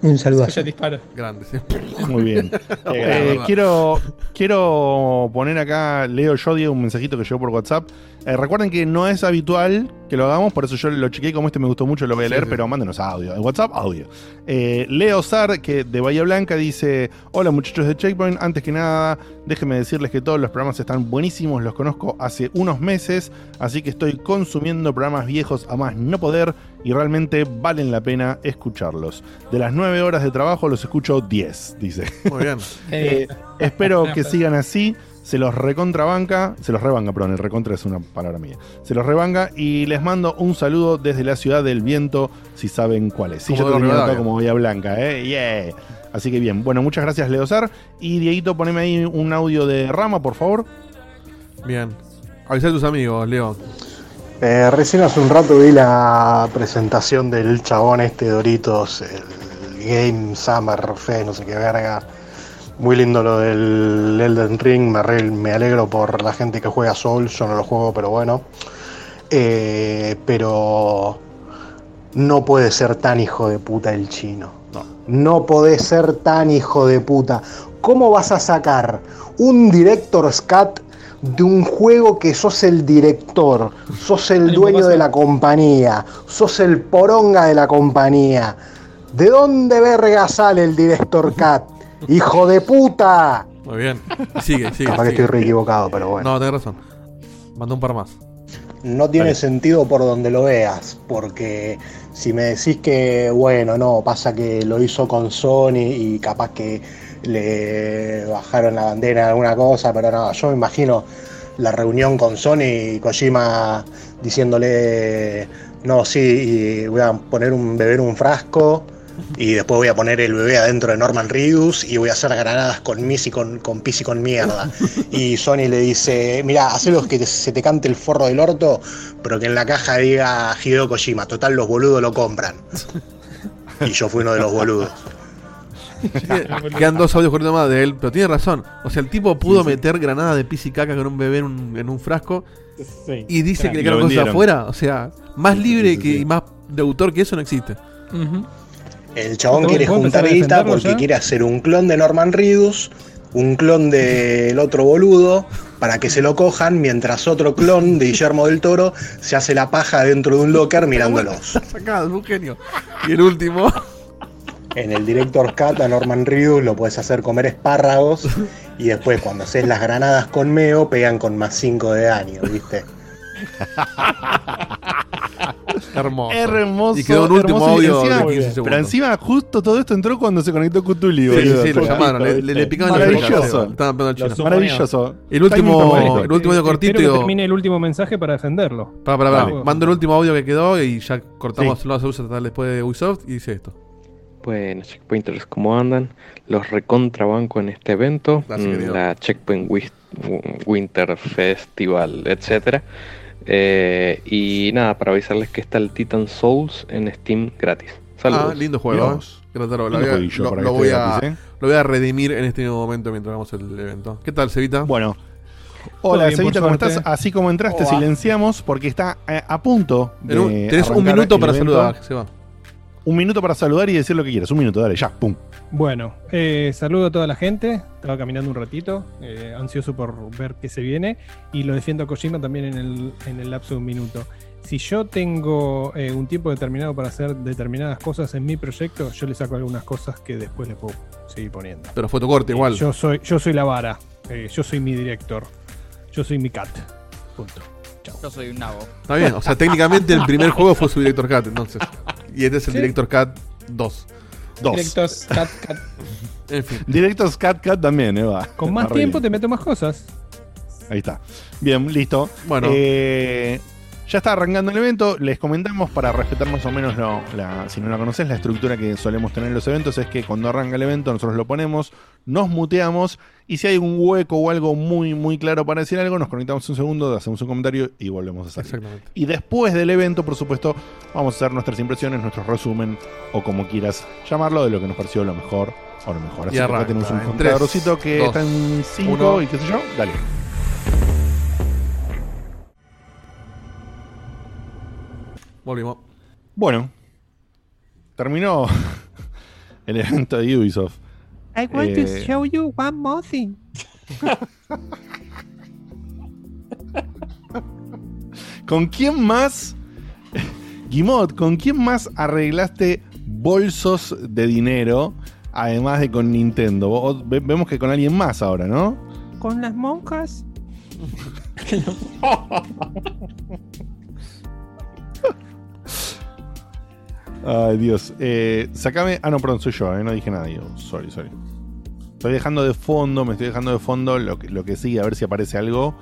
Un saludo. Escucha disparo. Grande, sí. Muy bien. Eh, quiero, quiero poner acá, leo yo, Diego, un mensajito que llegó por WhatsApp. Eh, recuerden que no es habitual que lo hagamos, por eso yo lo chequeé, como este me gustó mucho, lo voy a Sí, leer, sí. pero mándenos audio. En WhatsApp, audio. Eh, Leo Sar, que de Bahía Blanca, dice: Hola muchachos de Checkpoint, antes que nada, déjenme decirles que todos los programas están buenísimos, los conozco hace unos meses, así que estoy consumiendo programas viejos a más no poder y realmente valen la pena escucharlos. De las 9 horas de trabajo los escucho 10, dice. Muy bien. Eh, espero que sigan así. Se los recontrabanca, se los rebanca, perdón, el recontra es una palabra mía. Se los rebanca y les mando un saludo desde la ciudad del viento, si saben cuál es. Sí, yo Como te de tenía como Bahía Blanca, ¿eh? Yeah. Así que bien, bueno, muchas gracias, Leozar. Y Dieguito, poneme ahí un audio de Rama, por favor. Bien. Avisá a tus amigos, Leo. Eh, recién hace un rato vi la presentación del chabón este Doritos, el Game Summer Fest, no sé qué verga. Muy lindo lo del Elden Ring, me, alegro por la gente que juega Soul, yo no lo juego, pero bueno. Eh, pero no puede ser tan hijo de puta el chino. No. No podés ser tan hijo de puta. ¿Cómo vas a sacar un Director's Cut de un juego que sos el director, sos el dueño de la compañía, sos el poronga de la compañía? ¿De dónde verga sale el Director Cut? ¡Hijo de puta! Muy bien. Sigue, sigue. Capaz que estoy re equivocado, pero bueno. No, tenés razón. Mandó un par más. No tiene sentido por donde lo veas, porque si me decís que, bueno, no, pasa que lo hizo con Sony y capaz que le bajaron la bandera en alguna cosa, pero no, yo me imagino la reunión con Sony y Kojima diciéndole, no, sí, y voy a poner un bebé en un frasco y después voy a poner el bebé adentro de Norman Reedus y voy a hacer granadas con mis y con, con pis y con mierda. Y Sony le dice, mira, hacelo que te- se te cante el forro del orto, pero que en la caja diga Hideo Kojima, total los boludos lo compran. Y yo fui uno de los boludos. Quedan dos audios corriendo más de él, pero tiene razón. O sea, el tipo pudo meter granadas de pis y caca con un bebé en un, en un frasco Sí, y dice claro. que le quedaron cosas afuera. O sea, más libre que, y más de autor que eso no existe. Ujú. El chabón ¿Puedo- quiere juntar guita porque quiere hacer un clon de Norman Reedus, un clon del otro boludo, para que se lo cojan, mientras otro clon de Guillermo del Toro se hace la paja dentro de un locker mirándolos. Sacado, un genio. Y el último. En el Director Cut a Norman Reedus lo puedes hacer comer espárragos y después cuando haces las granadas con Meo pegan con más 5 de daño, ¿viste? Hermoso. Hermoso. Y quedó un último audio encima- de 15 Pero encima, justo todo esto entró cuando se conectó Cutuli, Sí, sí, lo Porque- llamaron, le, le, le picaban las Maravilloso. Estaban Maravilloso. El último, el último audio cortito. Espero que y- termine el último mensaje para defenderlo. Para, para, para. Dale. Mando el último audio que quedó y ya cortamos los usos después de Ubisoft y dice esto. Bueno, Checkpointers, ¿cómo andan? Los recontrabanco en este evento, Gracias, mm, la Checkpoint Winter Festival, etcétera. Eh, y nada, para avisarles que está el Titan Souls en Steam gratis. Saludos. Ah, lindo juego. Lo, lo- voy a, gratis, ¿eh? lo voy a redimir en este mismo momento mientras hagamos el evento. ¿Qué tal, Cevita? Bueno. Hola, bien, Cevita, ¿cómo estás? Así como entraste, silenciamos porque está eh, a punto de un- tenés un minuto para evento. saludar, Seba. Un minuto para saludar y decir lo que quieras. Un minuto, dale, ya, pum. Bueno, eh, saludo a toda la gente. Estaba caminando un ratito, eh, ansioso por ver qué se viene. Y lo defiendo a Kojima también en el, en el lapso de un minuto. Si yo tengo eh, un tiempo determinado para hacer determinadas cosas en mi proyecto, yo le saco algunas cosas que después le puedo seguir poniendo. Pero fue tu corte igual. Yo soy, yo soy la vara. eh, yo soy mi director. Yo soy mi cat. Punto. Yo soy un nabo. Está bien, o sea, técnicamente el primer juego fue su Director Cat, entonces. Y este es el Sí. Director Cat 2. Dos. Directos, cat, cat. En fin. Directos Cat Cat también, Eva. Con más tiempo te meto más cosas. Ahí está. Bien, listo. Bueno. Eh, ya está arrancando el evento. Les comentamos para respetar más o menos, lo- la, si no la conoces, la estructura que solemos tener en los eventos es que cuando arranca el evento nosotros lo ponemos, nos muteamos y si hay un hueco o algo muy, muy claro para decir algo, nos conectamos un segundo, hacemos un comentario y volvemos a salir. Exactamente. Y después del evento, por supuesto, vamos a hacer nuestras impresiones, nuestro resumen o como quieras llamarlo de lo que nos pareció lo mejor o lo mejor. Así Y que acá arranca tenemos un contadorcito que dos, está en 5 uno. y qué sé yo. Dale. Volvimos. Bueno, terminó el evento de Ubisoft. I want to Eh, show you one more thing. ¿Con quién más, Guimot, con quién más arreglaste bolsos de dinero, además de con Nintendo? Vos- vemos que con alguien más ahora, ¿no? Con las monjas. Ay, Dios. Eh, sacame. Ah, no, perdón, soy yo, eh, no dije nada. Yo. Sorry, sorry. Estoy dejando de fondo, me estoy dejando de fondo lo que, lo que sigue, a ver si aparece algo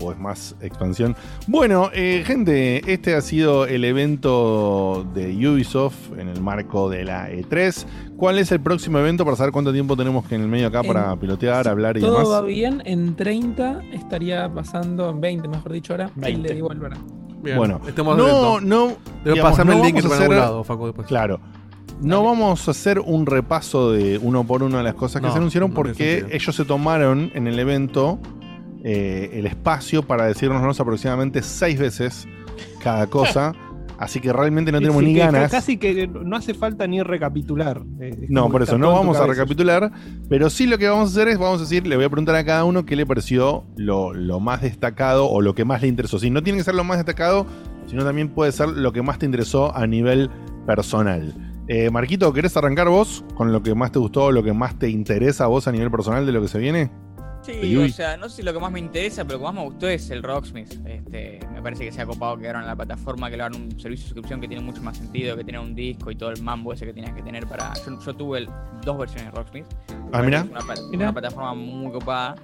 o es más expansión. Bueno, eh, gente, este ha sido el evento de Ubisoft en el marco de la E3. ¿Cuál es el próximo evento para saber cuánto tiempo tenemos que en el medio acá En- para pilotear, hablar y Todo demás? va bien, en 30 estaría pasando, en 20 mejor dicho ahora, el 20. de Devolver. Bien, Bueno, no, no. Digamos, no el link vamos a hacer- lado, Facu, después. Claro. No vamos a hacer un repaso de uno por uno de las cosas que No, se anunciaron porque ellos se tomaron en el evento eh, el espacio para decirnos aproximadamente seis veces cada cosa. así que realmente no Sí, tenemos sí, ni que ganas. Casi que no hace falta ni recapitular. eh, No, por eso no vamos a recapitular, pero sí lo que vamos a hacer es, vamos a decir, le voy a preguntar a cada uno qué le pareció lo, lo más destacado o lo que más le interesó. Si no tiene que ser lo más destacado, sino también puede ser lo que más te interesó a nivel personal. Eh, Marquito, ¿querés arrancar vos con lo que más te gustó, lo que más te interesa a vos a nivel personal de lo que se viene? Sí, o sea, no sé si lo que más me interesa, pero lo que más me gustó es el Rocksmith. Este, me parece que se ha copado que ahora en la plataforma, que le hagan un servicio de suscripción que tiene mucho más sentido, que tener un disco y todo el mambo ese que tenías que tener para. Yo, yo tuve el- dos versiones de Rocksmith. Ah, mirá. Es Una, una plataforma muy copada.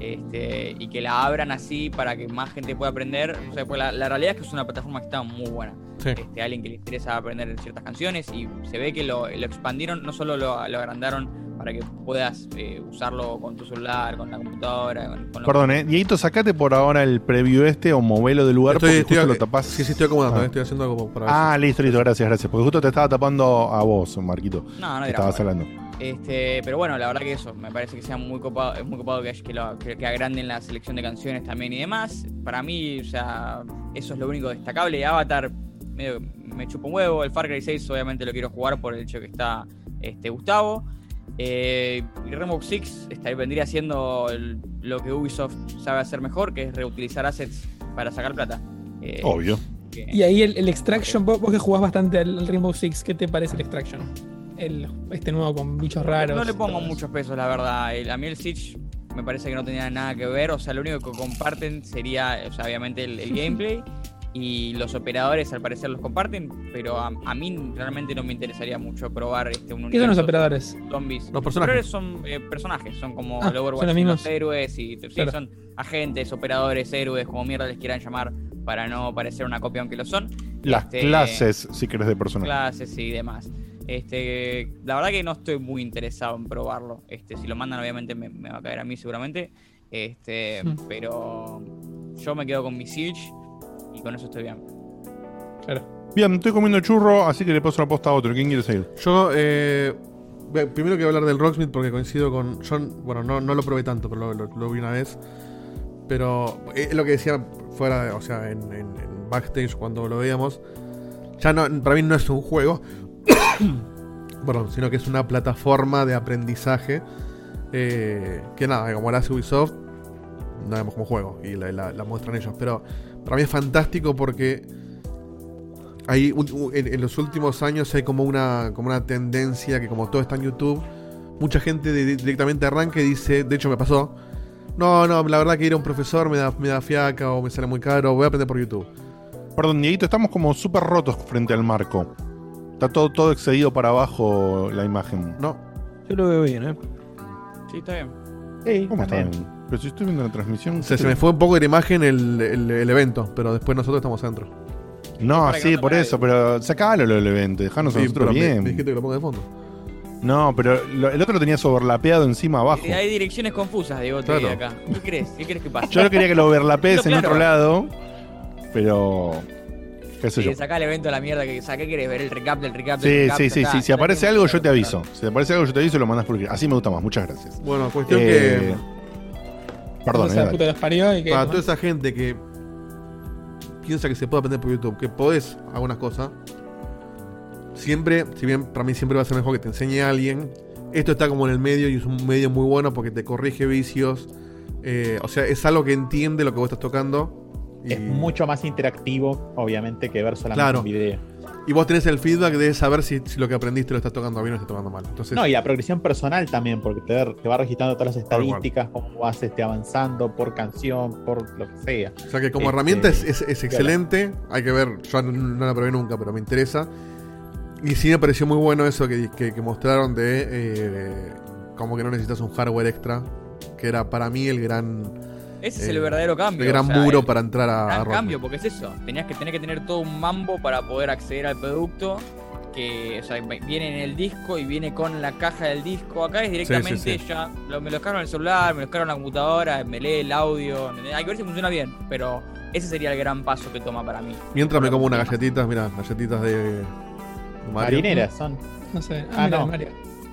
Este, y que la abran así para que más gente pueda aprender. O sea, pues la, la realidad es que es una plataforma que está muy buena. Sí. Este, alguien que le interesa aprender ciertas canciones y se ve que lo, lo expandieron, no solo lo, lo agrandaron para que puedas eh, usarlo con tu celular, con la computadora, con, con lo- Perdón, eh. Dieguito, sacate por ahora el preview este o movelo del lugar Estoy- porque estoy- justo lo tapás. Sí, sí, estoy acomodando, Ah. eh, estoy haciendo algo para ver Ah, listo, listo, gracias, gracias. Porque justo te estaba tapando a vos, Marquito. No, no que dirá, Estabas bueno. hablando. Este, pero bueno, la verdad que eso, me parece que sea muy copado, es muy copado que, que, lo- que- que agranden la selección de canciones también y demás. Para mí, o sea, eso es lo único destacable. Avatar medio, me chupa un huevo. El Far Cry 6 obviamente lo quiero jugar por el hecho que está este, Gustavo. Eh, y Rainbow Six este, vendría siendo el- lo que Ubisoft sabe hacer mejor, que es reutilizar assets para sacar plata. Eh, Obvio. que- Y ahí el, el Extraction, vos, vos que jugás bastante al al Rainbow Six, ¿qué te parece el Extraction? El, este nuevo con bichos raros. No le pongo muchos pesos, la verdad. El- a mí el Siege me parece que no tenía nada que ver. O sea, lo único que comparten sería, o sea, obviamente el, el gameplay. Y los operadores al parecer los comparten, pero a, a mí realmente no me interesaría mucho probar este un ¿Qué son los operadores? Zombies. Los personajes. son eh, personajes, son como Ah, el Overwatch, son los mismos. héroes y sí, son agentes, operadores, héroes, como mierda les quieran llamar, para no parecer una copia aunque lo son. Las Este, clases, si querés, de personaje. clases y demás. Este, la verdad que no estoy muy interesado en probarlo. Este, si lo mandan, obviamente me, me va a caer a mí seguramente. Este, Mm. pero yo me quedo con mi Siege y con eso estoy bien. Claro. Bien, estoy comiendo churro, así que le paso la posta a otro. ¿Quién quiere seguir? Yo, eh, primero quiero hablar del Rocksmith porque coincido con. Yo, bueno, no, no lo probé tanto, pero lo, lo- lo vi una vez. Pero es lo que decía fuera, o sea, en, en- en backstage cuando lo veíamos. Ya no, para mí no es un juego. perdón, sino que es una plataforma de aprendizaje. eh, que nada, como la hace Ubisoft, no vemos como juego y la, muestran ellos. Pero para mí es fantástico porque en, los últimos años hay como una, como una tendencia que como todo está en YouTube, mucha gente directamente arranca y dice, de hecho me pasó, no, no, la verdad que ir a un profesor me da, me da fiaca o me sale muy caro, voy a aprender por YouTube. Perdón, Dieguito, estamos como súper rotos frente al marco. Está todo, todo excedido para abajo la imagen. No. Yo lo veo bien, ¿eh? Sí, está bien. Sí, ¿Cómo está bien? Pero si estoy viendo la transmisión. O sea, se me fue un poco de la imagen el, el- el evento, pero después nosotros estamos dentro. No, sí, no por eso, pero sacalo lo del evento, dejanos a Sí, nosotros pero me- bien. me dijiste que lo ponga de fondo. No, pero lo- el otro lo tenías overlapeado encima abajo. Eh, Hay direcciones confusas, Diego, te Claro. digo acá. ¿Qué crees? ¿Qué crees que pasa? Yo no quería que lo overlapees en Claro. otro lado, pero. ¿Qué sé yo? Sacá el evento a la mierda que saqué, querés ver el recap del recap del Sí, recap. sí, sí, está, sí. Si aparece algo, yo te aviso. Si te aparece algo, yo te aviso y lo mandas por escrito. Así me gusta más. Muchas gracias. Bueno, cuestión Eh, Perdón, Esa eh, puta que los parió y que. Para toda esa gente que piensa que se puede aprender por YouTube, que podés algunas cosas, siempre, si bien para mí siempre va a ser mejor que te enseñe a alguien, esto está como en el medio y es un medio muy bueno porque te corrige vicios. eh, o sea, es algo que entiende lo que vos estás tocando. Y, Es mucho más interactivo, obviamente, que ver solamente Claro. un video. y vos tenés el feedback de saber si, si lo que aprendiste lo estás tocando bien o lo estás tocando mal. Entonces, No, y la progresión personal también, porque te, te va registrando todas las estadísticas, cómo vas este, avanzando por canción, por lo que sea. O sea que como Este, herramienta es, es- es viola. excelente. Hay que ver, yo no, no la probé nunca, pero me interesa. Y sí me pareció muy bueno eso que, que- que mostraron de eh, como que no necesitas un hardware extra. Que era para mí el gran. Ese es eh, el verdadero cambio. El gran o sea, muro el para entrar a, gran cambio, porque es eso. Tenías que tener que tener todo un mambo para poder acceder al producto. Que o sea, viene en el disco y viene con la caja del disco. Acá es directamente Sí, sí, sí. ya. Lo, me lo descargo en el celular, me lo descargo en la computadora, me lee el audio. Hay que ver si funciona bien. Pero ese sería el gran paso que toma para mí. Mientras me como unas galletitas, mira, galletitas de. Mario. Marineras son. No sé. Ah, Ah, no. Mario.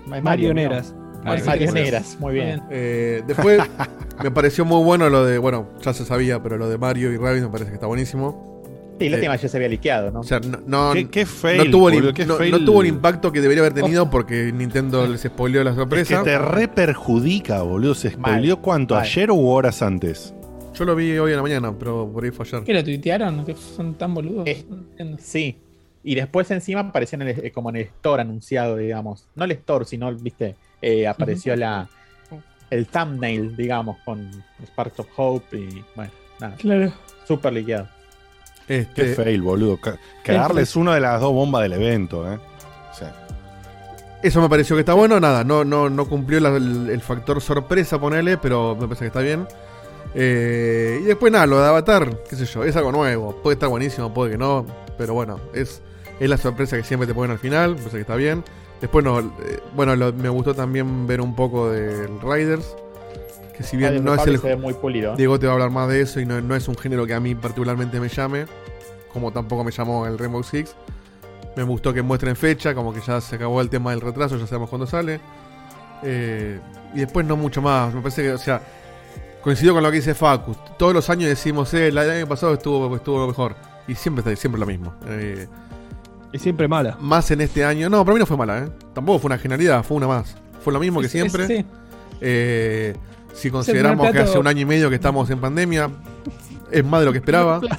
Ma- Marioneras. Marioneras, muy bien. Eh, después me pareció muy bueno lo de. Bueno, ya se sabía, pero lo de Mario y Rabbids me parece que está buenísimo. Sí, la Eh, última ya se había liqueado, ¿no? O sea, no, no, Qué- qué fail, no tuvo, el, boludo, im- qué no- fail. no tuvo el impacto que debería haber tenido porque Nintendo les spoileó la Es que sorpresa. te re perjudica, boludo. ¿Se Mal, spoileó cuánto? mal. ¿Ayer o horas antes? Yo lo vi hoy en la mañana, pero por ahí fue ayer. ¿Qué lo tuitearon? ¿Que son tan boludos? Eh, No. Sí. Y después encima apareció en el- eh, como en el store anunciado, digamos. No el store, sino, viste, eh, apareció la el thumbnail, digamos, con Sparks of Hope y bueno, nada. Claro. Súper liqueado. Qué fail, boludo. Ca- Cagarles una de las dos bombas del evento, ¿eh? O sea, Eso me pareció que está bueno, nada, no, no, no cumplió la- el, el factor sorpresa, ponele, pero me parece que está bien. Eh, y después nada, lo de Avatar, qué sé yo, es algo nuevo, puede estar buenísimo, puede que no, pero bueno, es, es la sorpresa que siempre te ponen al final, me parece que está bien. Después no, eh, bueno, lo- me gustó también ver un poco del Riders, que si bien Riders no es el... se ve muy pulido. Diego te va a hablar más de eso y no, no es un género que a mí particularmente me llame, como tampoco me llamó el Rainbow Six. Me gustó que muestren fecha, como que ya se acabó el tema del retraso, ya sabemos cuándo sale. Eh, y después no mucho más. Me parece que, o sea, coincido con lo que dice Facus. Todos los años decimos, eh, el año pasado estuvo, estuvo mejor. Y siempre está siempre lo mismo. Eh, Es siempre mala. más en este año. No, para mí no fue mala, ¿eh? Tampoco fue una genialidad, fue una más. Fue lo mismo que siempre. sí. Eh, si consideramos que hace un año y medio que estamos en pandemia, es más de lo que esperaba.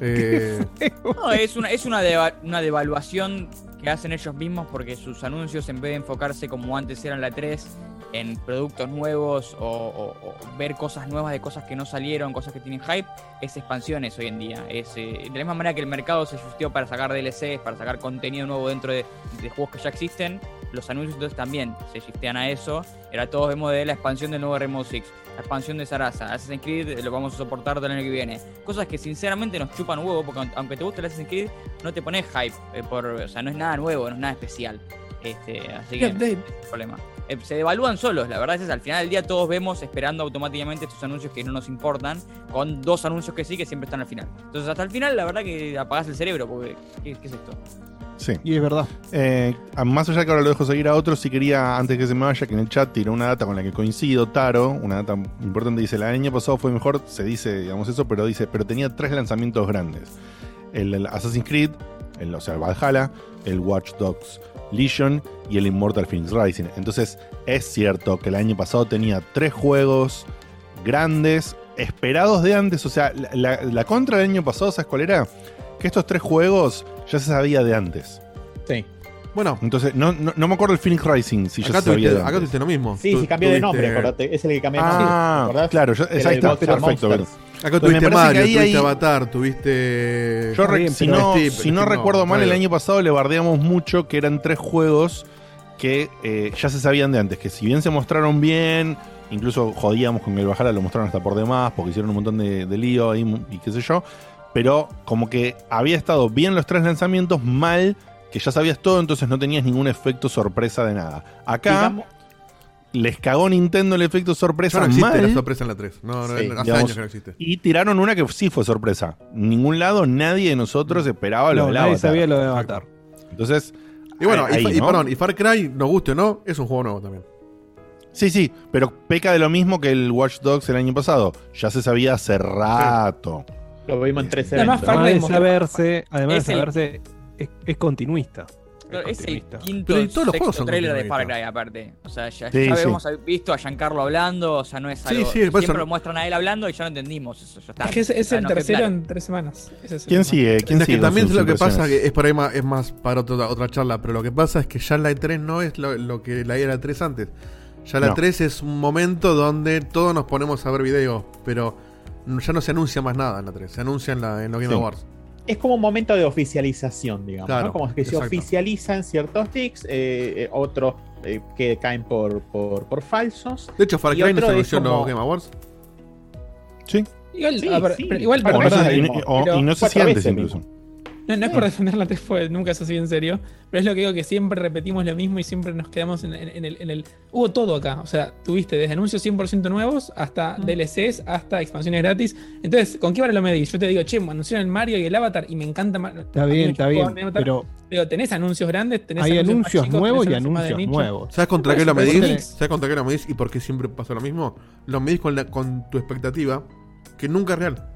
Eh, No, es una, es una, deva- una devaluación que hacen ellos mismos porque sus anuncios, en vez de enfocarse como antes eran la 3, en productos nuevos o, o- o ver cosas nuevas de cosas que no salieron, cosas que tienen hype, es expansiones hoy en día. Es, eh, de la misma manera que el mercado se justió para sacar DLCs, para sacar contenido nuevo dentro de, de juegos que ya existen, los anuncios entonces también se shiftean a eso. Era todos vemos de la expansión del nuevo Rainbow Six, la expansión de Sarasa, Assassin's Creed lo vamos a soportar del año que viene. Cosas que sinceramente nos chupan huevo, porque aun- aunque te guste el Assassin's Creed, no te pones hype, eh, por, o sea, no es nada nuevo, no es nada especial. Este, así que es el problema. Eh, se devalúan solos, la verdad es que al final del día todos vemos esperando automáticamente estos anuncios que no nos importan, con dos anuncios que sí que siempre están al final. Entonces hasta el final la verdad que apagás el cerebro, porque ¿qué, qué es esto? sí. Y es verdad. Eh, más allá que ahora lo dejo seguir a otros, si quería, antes que se me vaya, que en el chat tiró una data con la que coincido, Taro, una data importante, dice, el año pasado fue mejor, se dice, digamos eso, pero dice, pero tenía tres lanzamientos grandes. El, el Assassin's Creed, el, o sea, el Valhalla, el Watch Dogs Legion y el Immortal Phoenix Rising. Entonces, es cierto que el año pasado tenía tres juegos grandes, esperados de antes, o sea, la, la- la contra del año pasado, ¿sabes cuál era? Que estos tres juegos ya se sabía de antes. Sí. bueno, Entonces, no, no, no me acuerdo el Phoenix Rising, si ya acá se sabía tuviste, de acá tuviste lo mismo. Sí, sí, cambió de nombre, acordate. Es el que cambió de nombre. Ah, ¿te acordás? claro, yo- ahí está, perfecto. Acá me tuviste Mario, ahí tuviste Avatar, tuviste. Yo, re- bien, si, no, Steve- si no Steve recuerdo no, mal, el año pasado le bardeamos mucho que eran tres juegos que eh, ya se sabían de antes, que si bien se mostraron bien, incluso jodíamos con que el Bajara lo mostraron hasta por demás, porque hicieron un montón de, de lío ahí y qué sé yo, pero como que había estado bien los tres lanzamientos, mal que ya sabías todo, entonces no tenías ningún efecto sorpresa de nada. Acá Digamos- les cagó Nintendo el efecto sorpresa no existe mal. la sorpresa en la 3. No, no, Sí, hace digamos, años que no existe. Y tiraron una que sí fue sorpresa. En ningún lado nadie de nosotros esperaba lo No, del nadie Avatar. sabía lo de Avatar. Entonces, Y bueno, ahí, y, y perdón, y Far Cry, nos guste o no, es un juego nuevo también. Sí, sí, pero peca de lo mismo que el Watch Dogs el año pasado. Ya se sabía hace rato. Lo vimos en tres Además, eventos. Far Además de Cry saberse, además Es de el- saberse, es, es continuista. Es el quinto Pero todos los juegos son trailer de Far. Cry aparte. O sea, ya, Sí, ya sí. habíamos visto a Giancarlo hablando, o sea, no es algo... sí, eso siempre no- lo muestran a él hablando y ya lo entendimos. Eso, ya está. Es que es, es O sea, el no, tercero claro. en tres semanas. Es ¿Quién sigue? ¿Quién Es que sigue con también lo que pasa que es por ahí más, es más para otra, otra charla, pero lo que pasa es que ya la E3 no es lo, lo que la era 3 antes. Ya la No. 3 es un momento donde todos nos ponemos a ver videos, pero ya no se anuncia más nada en la 3, se anuncia en, la, en los Game Sí. Awards. Es como un momento de oficialización, digamos. Claro, ¿no? Como que se oficializan ciertos tics, eh, eh, otros eh, que caen por, por, por falsos. De hecho, Far Cry no se como- Game Awards. Sí. Igual, Sí, ver, sí. igual, Bueno, perdón, y, o- y no sé si cuatro antes veces incluso. mismo. No, no es por defender la 3, fue, nunca es así en serio. Pero es lo que digo que siempre repetimos lo mismo y siempre nos quedamos en, en- en el, en el- Hubo todo acá. O sea, tuviste desde anuncios 100% nuevos hasta DLCs, hasta expansiones gratis. Entonces, ¿con qué vara lo medís? Yo te digo, che, anunciaron el Mario y el Avatar y me encanta. Ma- Está bien, está bien. Avatar. Pero Digo, tenés anuncios grandes, tenés hay anuncios chicos, nuevos y anuncios nuevos. ¿Sabes contra qué lo medís? ¿Sabes contra qué lo medís y por qué siempre pasa lo mismo? Lo medís con, la- con tu expectativa, que nunca es real.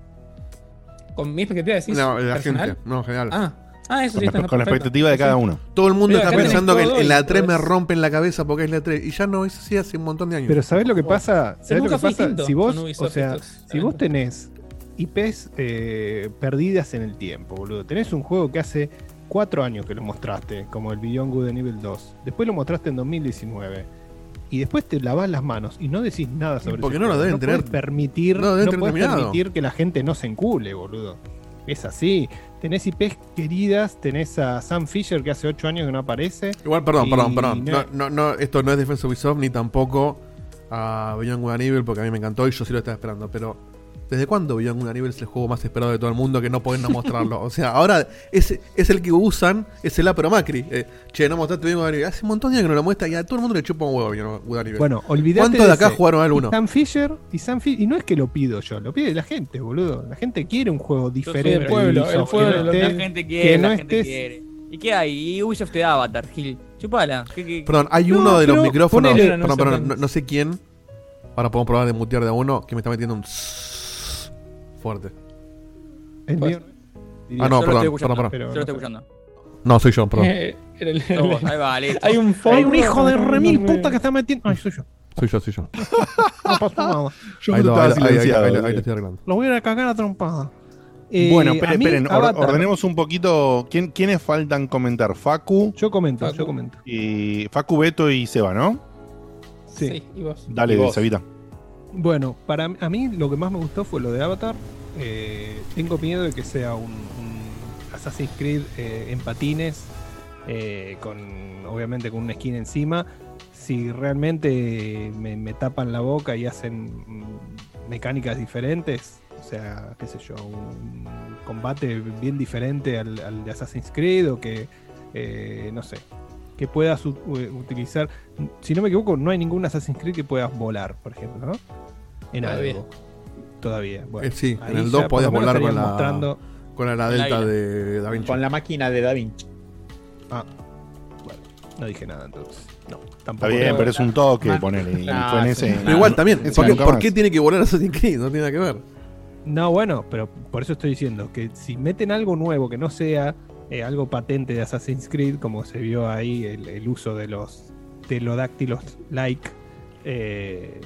Con mi expectativa decís. No, la personal. gente, no, en general. Ah, ah, eso sí Con, está la- con la expectativa de Sí, cada sí. uno. Todo el mundo Pero está pensando que en la 3 me rompen la cabeza porque es la 3. Y ya no es así hace un montón de años. Pero ¿sabés lo que pasa? Se ¿Sabés lo que pasa? Si vos, o sea, estos si vos tenés IPs eh, perdidas en el tiempo, boludo. Tenés un juego que hace cuatro años que lo mostraste, como el Beyond Good and Evil 2. Después lo mostraste en 2019. Y después te lavas las manos y no decís nada sobre Porque ese no lo deben tener- podés permitir, no deben no tener podés permitir que la gente no se encule, boludo. Es así. Tenés IPs queridas, tenés a Sam Fisher que hace ocho años que no aparece. Igual, perdón, y perdón, perdón. no- No, no, no, esto no es Defense of Ubisoft ni tampoco a Beyond Evil porque a mí me encantó y yo sí lo estaba esperando. Pero, ¿desde cuándo Beyond Good and Evil es el juego más esperado de todo el mundo que no pueden no mostrarlo? o sea, ahora es, es el que usan, es el Apro Macri. Eh, che, no mostraste Beyond Good and Evil. Hace un montón de años que no lo muestra y a todo el mundo le chupa un huevo Beyond Good and Evil. Bueno, olvidate ¿Cuántos de acá ese. jugaron al Y 1? Sam Fisher y Sam Fi- y no es que lo pido yo, lo pide la gente, boludo. La gente quiere un juego diferente. del pueblo, el pueblo, que la gente que quiere, no la gente estés- quiere. ¿Y qué hay? Y Ubisoft te da Avatar, Gil. Chupala. ¿Qué- qué- Perdón, hay No, uno de los pero micrófonos. ponele- perdón, no perdón, sé no, no sé quién. Ahora podemos probar de mutear de a uno que me está metiendo un fuerte. Es mío. Ah, no, perdón, estoy escuchando, perdón, Yo lo estoy escuchando. No, soy yo, perdón. Eh, el- vos, ahí va, listo. Hay un Hay un hijo de remil puta que está metiendo. Ay, soy yo. Soy yo, soy yo. No pasa nada. Yo ahí, lo, ahí, lo- estoy arreglando. Lo voy a ir a cagar a trompada. Eh, bueno, esperen, esperen, or- ordenemos un poquito. ¿Quién, ¿Quiénes faltan comentar? Facu. Yo comento, Facu. yo comento. Y Facu, Beto y Seba, ¿no? Sí. Sí, y vos. Dale, Y vos. Sebita. Bueno, para a mí lo que más me gustó fue lo de Avatar. Eh, tengo miedo de que sea un, Assassin's Creed eh, en patines, eh, con obviamente con una skin encima. Si realmente me, me tapan la boca y hacen mm, mecánicas diferentes, o sea, qué sé yo, un combate bien diferente al, al de Assassin's Creed o que, eh, no sé, que puedas u- utilizar. Si no me equivoco, no hay ningún Assassin's Creed que puedas volar, por ejemplo, ¿no? En Todavía. algo. Todavía. Bueno, Eh, sí, en el ya 2 por podías volar con la, mostrando- con la, delta de Da Vinci. Con la máquina de Da Vinci. Ah, bueno, no dije nada entonces. No, Está tampoco. bien, pero es un toque, Ah, en sí. ese. Pero igual también, ¿por qué, por qué tiene que volar Assassin's Creed? No tiene nada que ver. No, bueno, pero por eso estoy diciendo que si meten algo nuevo que no sea eh, algo patente de Assassin's Creed, como se vio ahí el, uso de los telodáctilos like, eh,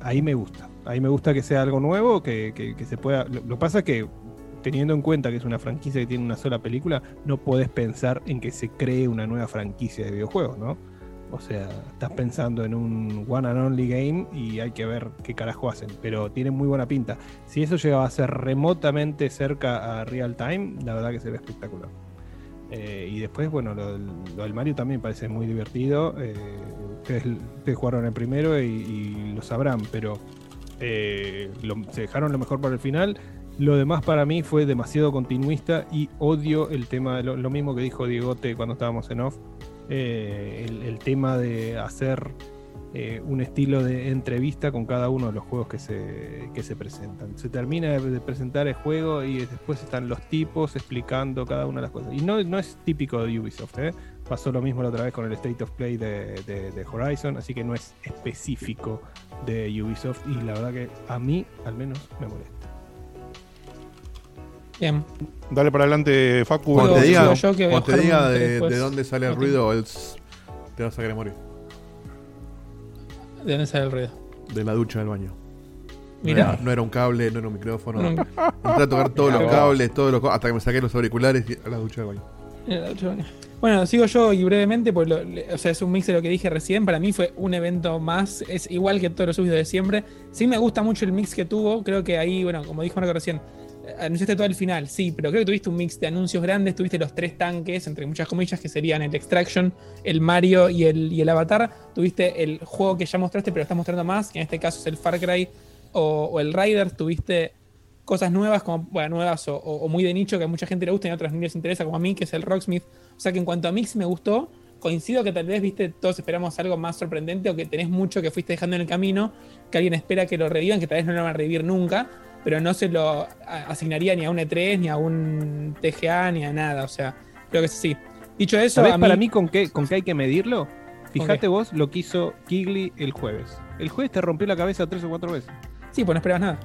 ahí me gusta. Ahí me gusta que sea algo nuevo, que, que- se pueda. Lo, lo pasa que teniendo en cuenta que es una franquicia que tiene una sola película, no podés pensar en que se cree una nueva franquicia de videojuegos, ¿no? O sea, estás pensando en un one and only game y hay que ver qué carajo hacen, pero tiene muy buena pinta. Si eso llegaba a ser remotamente cerca a real time, la verdad que se ve espectacular. Eh, y después, bueno, lo, del- Mario también parece muy divertido. eh, ustedes, jugaron el primero y, lo sabrán, pero eh, se dejaron lo mejor para el final. Lo demás para mí fue demasiado continuista y odio el tema, lo, lo mismo que dijo Diegote cuando estábamos en off, eh, el, tema de hacer eh, un estilo de entrevista con cada uno de los juegos que se, que se presentan. Se termina de, presentar el juego y después están los tipos explicando cada una de las cosas. Y no, no es típico de Ubisoft, ¿eh? pasó lo mismo la otra vez con el State of Play de- de Horizon, así que no es específico de Ubisoft y la verdad que a mí al menos me molesta. Bien. Dale para adelante, Facu. Cuando te diga, yo que voy a cuando te diga un de, dónde sale el ruido, el te vas a querer morir. ¿De dónde sale el ruido? De la ducha del baño. No Mirá. era, no era un cable, no era un micrófono. No Entré a tocar todos los cables, todos los hasta que me saqué los auriculares y a la ducha del baño. Bueno, sigo yo y brevemente, pues lo- le- o sea, es un mix de lo que dije recién. Para mí fue un evento más, es igual que todos los subidos de siempre. Sí me gusta mucho el mix que tuvo. Creo que ahí, bueno, como dijo Marco recién, anunciaste todo el final, sí, pero creo que tuviste un mix de anuncios grandes. Tuviste los tres tanques, entre muchas comillas, que serían el Extraction, el Mario y el, y el Avatar. Tuviste el juego que ya mostraste, pero estás mostrando más, que en este caso es el Far Cry o, el Riders. Tuviste cosas nuevas, como, nuevas o, muy de nicho que a mucha gente le gusta y a otras no les interesa, como a mí, que es el Rocksmith. O sea que en cuanto a mix me gustó, coincido que tal vez, viste, todos esperamos algo más sorprendente o que tenés mucho que fuiste dejando en el camino, que alguien espera que lo revivan, que tal vez no lo van a revivir nunca, pero no se lo asignaría ni a un E3, ni a un TGA, ni a nada. O sea, creo que es así. Dicho eso, ¿Sabés a para mí- mí con qué, con qué hay que medirlo? Fíjate vos lo que hizo Kigley el jueves. El jueves te rompió la cabeza tres o cuatro veces. Sí, pues no esperabas nada.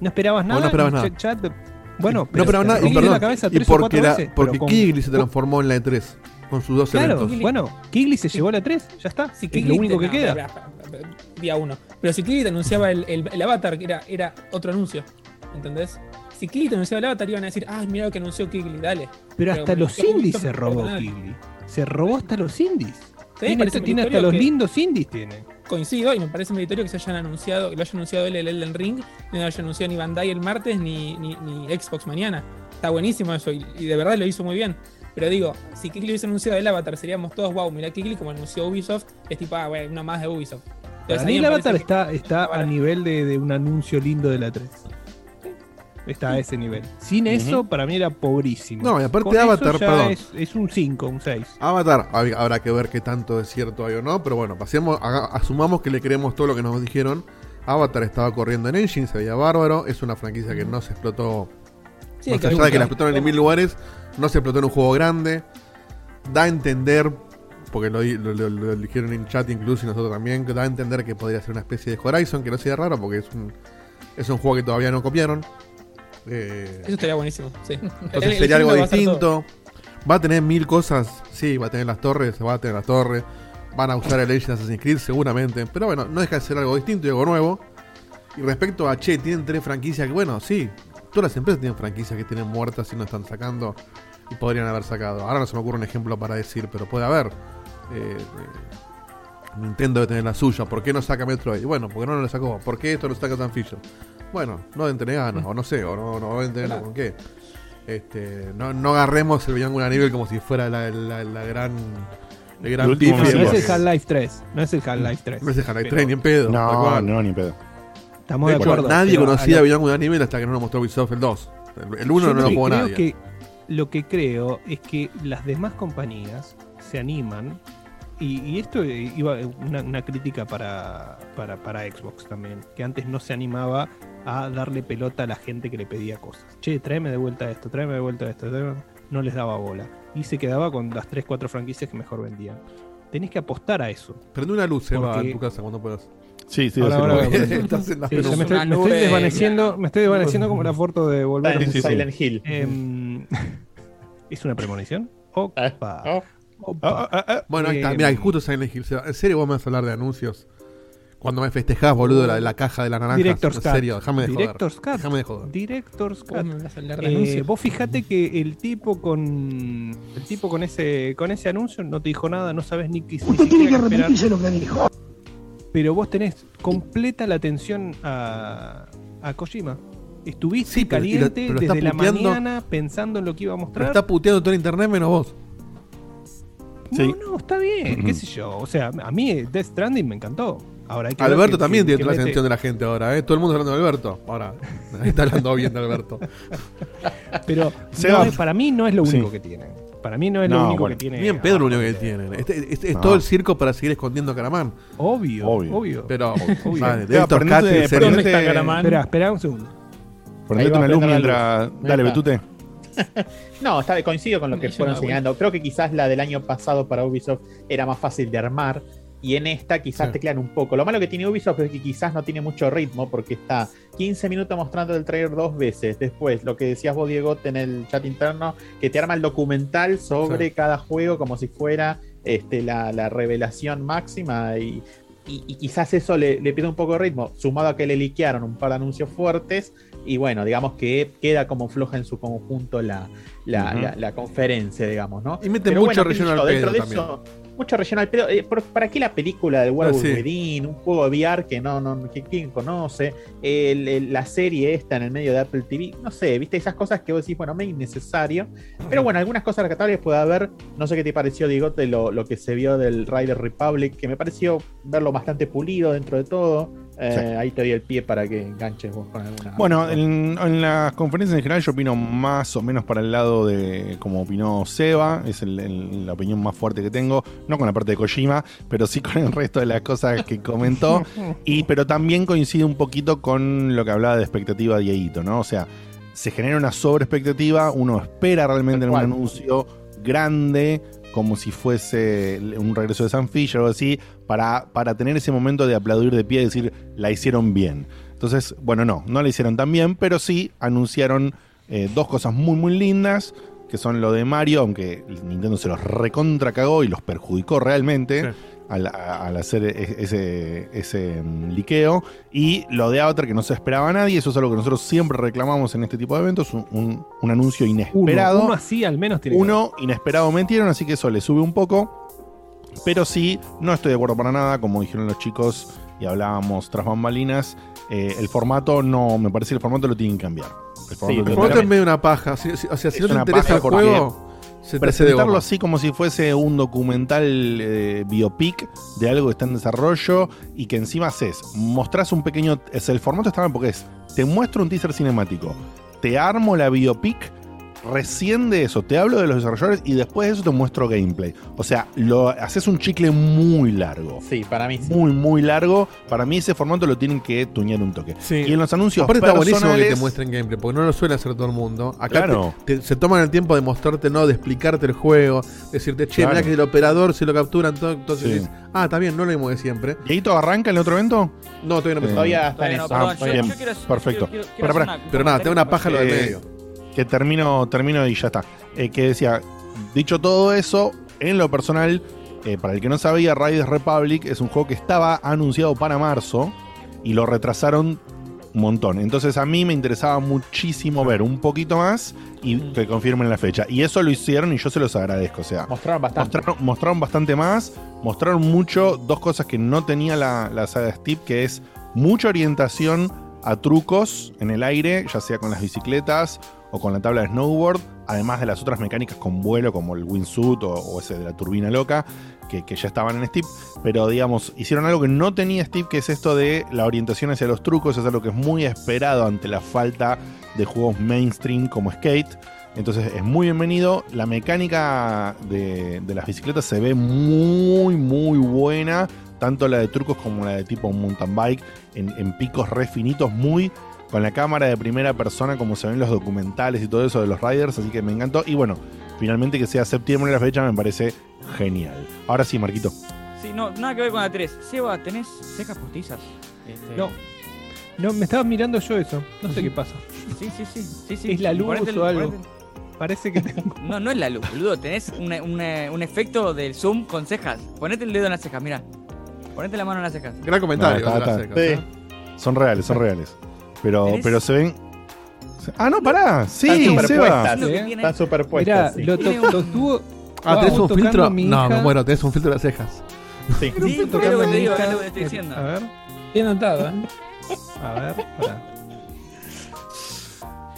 No esperabas nada. no esperabas nada. chat- chat de- bueno, no, pero te nada, y, perdón, la cabeza tres o porque, cuatro la, veces. porque con- Kigley se transformó en la E3 con sus dos Claro, eventos. bueno, Kigley se llevó la 3, ya está. Es Kigley lo único te- que no, queda. espera, Día uno. Pero si te anunciaba el, el- el avatar, que era, era otro anuncio. ¿Entendés? si Kigli te anunciaba el avatar, iban a decir, ah, mira lo que anunció Kigli, dale. Pero hasta los indies se robó. Kigli. Se robó hasta los indies. Tiene parece tiene hasta los lindos indies. Tiene. Coincido y me parece meritorio que se hayan anunciado, que lo haya anunciado él el Elden Ring, no lo haya anunciado ni Bandai el martes ni, ni, ni Xbox mañana. Está buenísimo eso y, y de verdad lo hizo muy bien. Pero digo, si Kigli hubiese anunciado el Avatar, seríamos todos, wow, mira Kigli como anunció Ubisoft, es tipo, ah, bueno, uno más de Ubisoft. Para a mí el avatar está, está a nivel de, de un anuncio lindo de la 3. Está a ese nivel. Sin eso, para mí era pobrísimo. No, y aparte Con eso Avatar, ya perdón. Es, es un 5, un 6. Avatar, hab- habrá que ver qué tanto es cierto hay o no, pero bueno, pasemos, haga- asumamos que le creemos todo lo que nos dijeron. Avatar estaba corriendo en Engine, se veía bárbaro, es una franquicia que no se explotó, Sí, más allá de que la explotaron en mil lugares, no se explotó en un juego grande. Da a entender, porque lo, lo- lo- dijeron en chat incluso y nosotros también, que da a entender que podría ser una especie de Horizon, que no sea raro porque es un, es un juego que todavía no copiaron. Eh, Eso estaría buenísimo, sí. entonces El- el sería algo va a distinto. Va a tener mil cosas. Sí, va a tener las torres, va a tener las torres. Van a usar el Legend Assassin's Creed seguramente. Pero bueno, no deja de ser algo distinto y algo nuevo. Y respecto a, che, tienen tres franquicias que, bueno, sí. Todas las empresas tienen franquicias que tienen muertas y no están sacando. Y podrían haber sacado. Ahora no se me ocurre un ejemplo para decir, pero puede haber. Eh, eh, Nintendo debe tener la suya. ¿Por qué no saca Metroid? Bueno, porque no lo sacó. ¿Por qué esto lo saca Sam Fisher? Bueno, no deben tener ganas, o no sé, o no, no deben tener Claro. con qué. Este, no, no agarremos el Beyond a nivel como si fuera la, la, la gran. El gran El. No, no es el Half-Life 3. No es el Half-Life 3. No es el Half-Life Pero 3 ni en pedo. No, no, ni en pedo. Estamos De acuerdo. nadie conocía a a nivel hasta que no lo mostró Ubisoft el 2. El- El 1 Yo no lo jugó nadie. que- lo que creo es que las demás compañías se animan. Y, y esto eh, iba una, una crítica para, para, para Xbox también, que antes no se animaba a darle pelota a la gente que le pedía cosas. Che, tráeme de vuelta esto, tráeme de vuelta esto. tráeme- No les daba bola. Y se quedaba con las 3-4 franquicias que mejor vendían. Tenés que apostar a eso. Prende una luz, Eva, Porque- en tu casa cuando puedas. Sí, sí, Ahora, sí, ahora, ahora. Estás en la Sí, me estoy, me estoy desvaneciendo, me estoy desvaneciendo como la foto de volver. Está en Sí, sí, sí. Silent Hill. Em, ¿Es una premonición? Opa. Oh. Ah, ah, ah, Bueno, ahí está. Eh, Mira, justo Silent Hill. En serio, vos me vas a hablar de anuncios. Cuando me festejás, boludo, la, la caja de la naranja. Director's En serio, déjame de joder. Director's Cut. Déjame de joder. Director's ¿Cómo Cut. me vas a hablar de Eh, vos fijate que el tipo con el tipo con ese con ese anuncio no te dijo nada, no sabes ni, qué- ni siquiera qué esperar. lo que dijo. Pero vos tenés completa la atención a, a Kojima. Estuviste Sí, caliente pero desde la mañana pensando en lo que iba a Pero mostrar. está puteando todo el internet menos vos. Sí. No, no, está bien, qué sé yo. O sea, a mí Death Stranding me encantó. Ahora hay que ver Alberto que- también que- tiene que toda la mete- atención de la gente ahora, ¿eh? Todo el mundo hablando de Alberto. Ahora, nadie está hablando bien de Alberto. Pero Seba. no es- para mí no es lo único Sí. que tienen. Para mí no es No, lo único bueno. que tiene. Ni en pedo lo único que. Este- es es No. todo el circo para seguir escondiendo a Caramán. Obvio, Obvio. obvio. Pero, Obvio. vale, serio. ¿Dónde está Caramán? Espera, espera un segundo. Prendete una luz mientras. Dale, está. Betute. No, está, coincido con lo que Yo fueron enseñando. Creo que quizás la del año pasado para Ubisoft era más fácil de armar. Y en esta quizás Sí. teclean un poco. Lo malo que tiene Ubisoft es que quizás no tiene mucho ritmo porque está 15 minutos mostrando el trailer dos veces. Después, lo que decías vos, Diego, en el chat interno, que te arma el documental sobre Sí. cada juego como si fuera este, la, la revelación máxima. Y, y- y quizás eso le, le pide un poco de ritmo, sumado a que le liquearon un par de anuncios fuertes. Y bueno, digamos que queda como floja en su conjunto la, la, Ujú. la- la conferencia, digamos, ¿no? Y meten Pero mucho bueno, relleno al pedo eso, mucho relleno al pedo. Eh, ¿por- ¿Para qué la película de Werewolf Ah, sí. Un juego de VR que no, no, que quién conoce. El- el- la serie esta en el medio de Apple TV. No sé, viste esas cosas que vos decís, bueno, me es innecesario. Pero bueno, algunas cosas rescatables puede haber. No sé qué te pareció, Diego, de lo, lo que se vio del Rider Republic, que me pareció verlo bastante pulido dentro de todo. Eh, Sí. Ahí te doy el pie para que enganches vos con alguna. Bueno, en, en las conferencias en general yo opino más o menos para el lado de como opinó Seba, es el- el- la opinión más fuerte que tengo, no con la parte de Kojima, pero sí con el resto de las cosas que comentó, y pero también coincide un poquito con lo que hablaba de expectativa Dieguito, ¿no? O sea, se genera una sobreexpectativa, uno espera realmente en un anuncio grande, como si fuese un regreso de San Fisher o así, para, para tener ese momento de aplaudir de pie y decir, la hicieron bien. Entonces, bueno, no, no la hicieron tan bien, pero sí anunciaron eh, dos cosas muy, muy lindas, que son lo de Mario, aunque Nintendo se los recontra cagó y los perjudicó realmente, al, hacer e- ese, ese mm, liqueo. Y lo de Avatar que no se esperaba a nadie, eso es algo que nosotros siempre reclamamos en este tipo de eventos, un, un- un anuncio inesperado. uno así al menos tiene que Uno inesperado metieron, así que eso le sube un poco. Pero sí, no estoy de acuerdo para nada, como dijeron los chicos y hablábamos tras bambalinas. eh, el formato no, me parece que el formato lo tienen que cambiar. El formato lo El formato es cambiar. medio una paja. O sea, si no te interesa el porque juego, se presentarlo así como si fuese un documental eh, biopic de algo que está en desarrollo y que encima haces, mostrás un pequeño, es el formato está mal porque es, te muestro un teaser cinemático, te armo la biopic, recién de eso te hablo de los desarrolladores y después de eso te muestro gameplay. O sea, lo haces un chicle muy largo. Sí, para mí sí. Muy, muy largo. Para mí ese formato lo tienen que tuñar un toque. Sí. Y en los anuncios Aparte está buenísimo que te muestren gameplay, porque no lo suele hacer todo el mundo. Acá Claro. te- te- se toman el tiempo de mostrarte, no, de explicarte el juego, decirte, che, Claro. mirá que el operador si lo capturan todo, entonces Sí. dices, ah, está bien, no lo mismo de siempre. ¿Y ahí todo arranca en el otro evento? No, todavía no. Eh, Todavía está en no, Ah, yo- bien, yo quiero- perfecto. quiero- quiero Pero nada, te da una paja lo del Eh, medio. Que termino, termino y ya está. Eh, que decía, dicho todo eso, en lo personal, eh, para el que no sabía, Riders Republic es un juego que estaba anunciado para marzo y lo retrasaron un montón. Entonces a mí me interesaba muchísimo ver un poquito más y que confirmen la fecha. Y eso lo hicieron y yo se los agradezco. O sea, Mostraron bastante. mostraron, mostraron bastante más, mostraron mucho, dos cosas que no tenía la, la saga Steve, que es mucha orientación a trucos en el aire, ya sea con las bicicletas o con la tabla de snowboard, además de las otras mecánicas con vuelo, como el wingsuit o, ese de la turbina loca, que, ya estaban en Steve, pero digamos, hicieron algo que no tenía Steve, que es esto de la orientación hacia los trucos, es algo que es muy esperado ante la falta de juegos mainstream como Skate. Entonces es muy bienvenido. La mecánica de, las bicicletas se ve muy, muy buena. Tanto la de trucos como la de tipo mountain bike. En, picos re finitos, muy con la cámara de primera persona, como se ven en los documentales y todo eso de los riders. Así que me encantó. Y bueno, finalmente que sea septiembre la fecha me parece genial. Ahora sí, Marquito. Sí, no, nada que ver con la 3. Seba, ¿tenés cejas postizas? Este, No. No, me estaba mirando yo eso. No sé qué pasa. Sí, sí, sí. sí, sí. ¿Es la luz Ponete o algo? ponete Parece que tengo. No, no es la luz, boludo. Tenés una- una- un efecto del zoom con cejas. Ponete el dedo en las cejas, mira. Ponete la mano en las cejas. Gran comentario. No, está- las está- sí. ¿eh? Son reales, son reales. Pero, pero se ven. Ah, no, pará. Sí, Están Seba. superpuestas. ¿eh? Están superpuestas. Mirá, sí. lo, to-. Ah, ¿tenés un filtro? No, me muero, tenés un filtro de las cejas. Sí. Sí, es lo que te digo, es lo que te estoy diciendo. A ver, Bien notado, ¿eh? a ver. pará.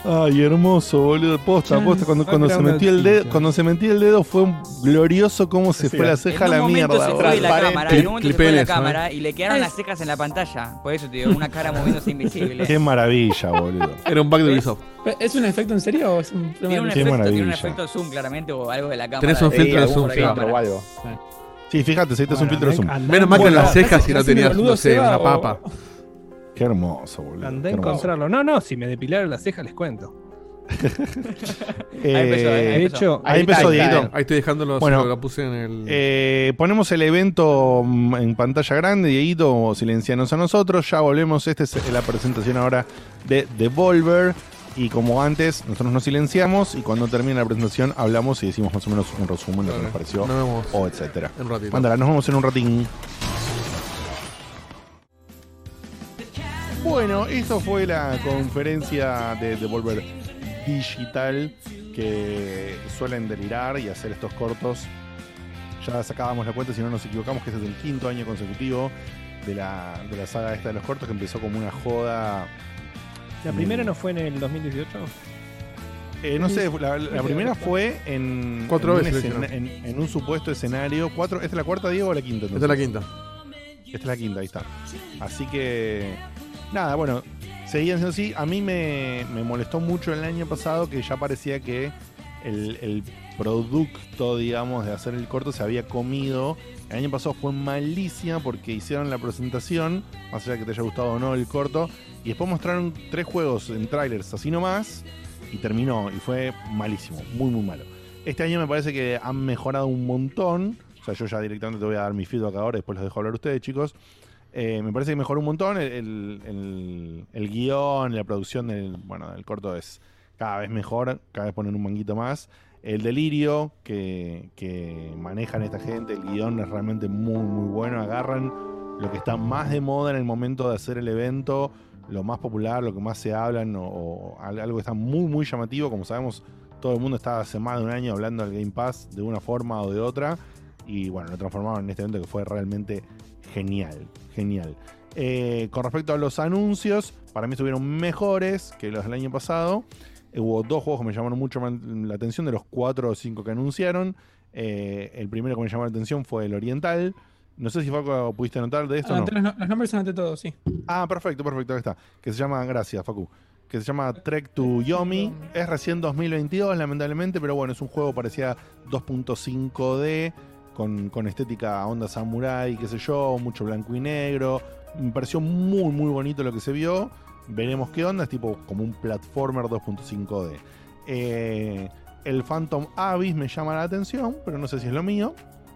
Ay, hermoso, boludo. Posta, posta. Cuando, cuando se metió el dedo, cuando se metió el dedo fue un glorioso cómo se Sí, fue la ceja a la mierda. se fue la cámara, en un momento se fue la Clipeles, ¿no? cámara y le quedaron las cejas en la pantalla. Por eso te digo, una cara moviéndose invisible. Qué maravilla, boludo. Era un bug de. Ubisoft. ¿Pero ¿Es un efecto en serio o es un Tiene un, Qué efecto, tiene un efecto zoom claramente o algo de la cámara. Tenés un filtro de zoom, o algo. Sí. Fíjate, si este es un filtro de zoom. Menos mal que las cejas si no tenías, no sé, una papa. Qué hermoso, boludo. Andá a encontrarlo. No, no, si me depilaron las cejas les cuento. Eh, Ahí empezó, ahí De empezó. hecho, ahí Ahí empezó está, ahí está, Dieguito. Ahí estoy dejando Bueno, lo puse en el. Eh, ponemos el evento mm, en pantalla grande, Dieguito, silencianos a nosotros. Ya volvemos. Esta es la presentación ahora de Devolver. Y como antes, nosotros nos silenciamos y cuando termine la presentación hablamos y decimos más o menos un resumen de lo que nos pareció Nos vemos o etcétera. en un ratito. Mándala, nos vemos en un ratín. Bueno, eso fue la conferencia de Devolver Digital que suelen delirar y hacer estos cortos. Ya sacábamos la cuenta, si no nos equivocamos, que este es el quinto año consecutivo de la, de la saga esta de los cortos que empezó como una joda. ¿La primera no fue en el 2018? Eh, no sé, la, la primera fue en, Cuatro en, veces un, en, en un supuesto escenario. Cuatro, ¿Esta es la cuarta, Diego, o la quinta? Esta es la quinta. Esta es la quinta, ahí está. Así que, nada, bueno, seguían siendo así. A mí me, me molestó mucho el año pasado que ya parecía que el, el producto, digamos, de hacer el corto se había comido. El año pasado fue malísima porque hicieron la presentación, más allá de que te haya gustado o no el corto, y después mostraron tres juegos en trailers así nomás, y terminó, y fue malísimo, muy, muy malo. Este año me parece que han mejorado un montón. O sea, yo ya directamente te voy a dar mi feedback ahora, después los dejo hablar ustedes, chicos. Eh, me parece que mejoró un montón el, el, guion, la producción del, bueno, del corto es cada vez mejor, cada vez ponen un manguito más. El delirio que, que manejan esta gente, el guion es realmente muy, muy bueno. Agarran lo que está más de moda en el momento de hacer el evento, lo más popular, lo que más se hablan, o, o al- algo que está muy, muy llamativo. Como sabemos, todo el mundo está hace más de un año hablando del Game Pass de una forma o de otra. Y bueno, lo transformaron en este evento que fue realmente genial, genial. Eh, con respecto a los anuncios, para mí estuvieron mejores que los del año pasado. Eh, hubo dos juegos que me llamaron mucho la atención de los cuatro o cinco que anunciaron. Eh, el primero que me llamó la atención fue el Oriental. No sé si Facu pudiste notar de esto o no. Anoté los, los nombres anoté todos, sí. Ah, perfecto, perfecto, ahí está. Que se llama, gracias, Facu. Que se llama Trek to Yomi. Es recién 2022, lamentablemente, pero bueno, es un juego parecía 2.5D, con, estética onda samurai, qué sé yo, mucho blanco y negro. Me pareció muy, muy bonito lo que se vio. Veremos qué onda, es tipo como un platformer 2.5D. Eh, el Phantom Abyss me llama la atención, pero no sé si es lo mío.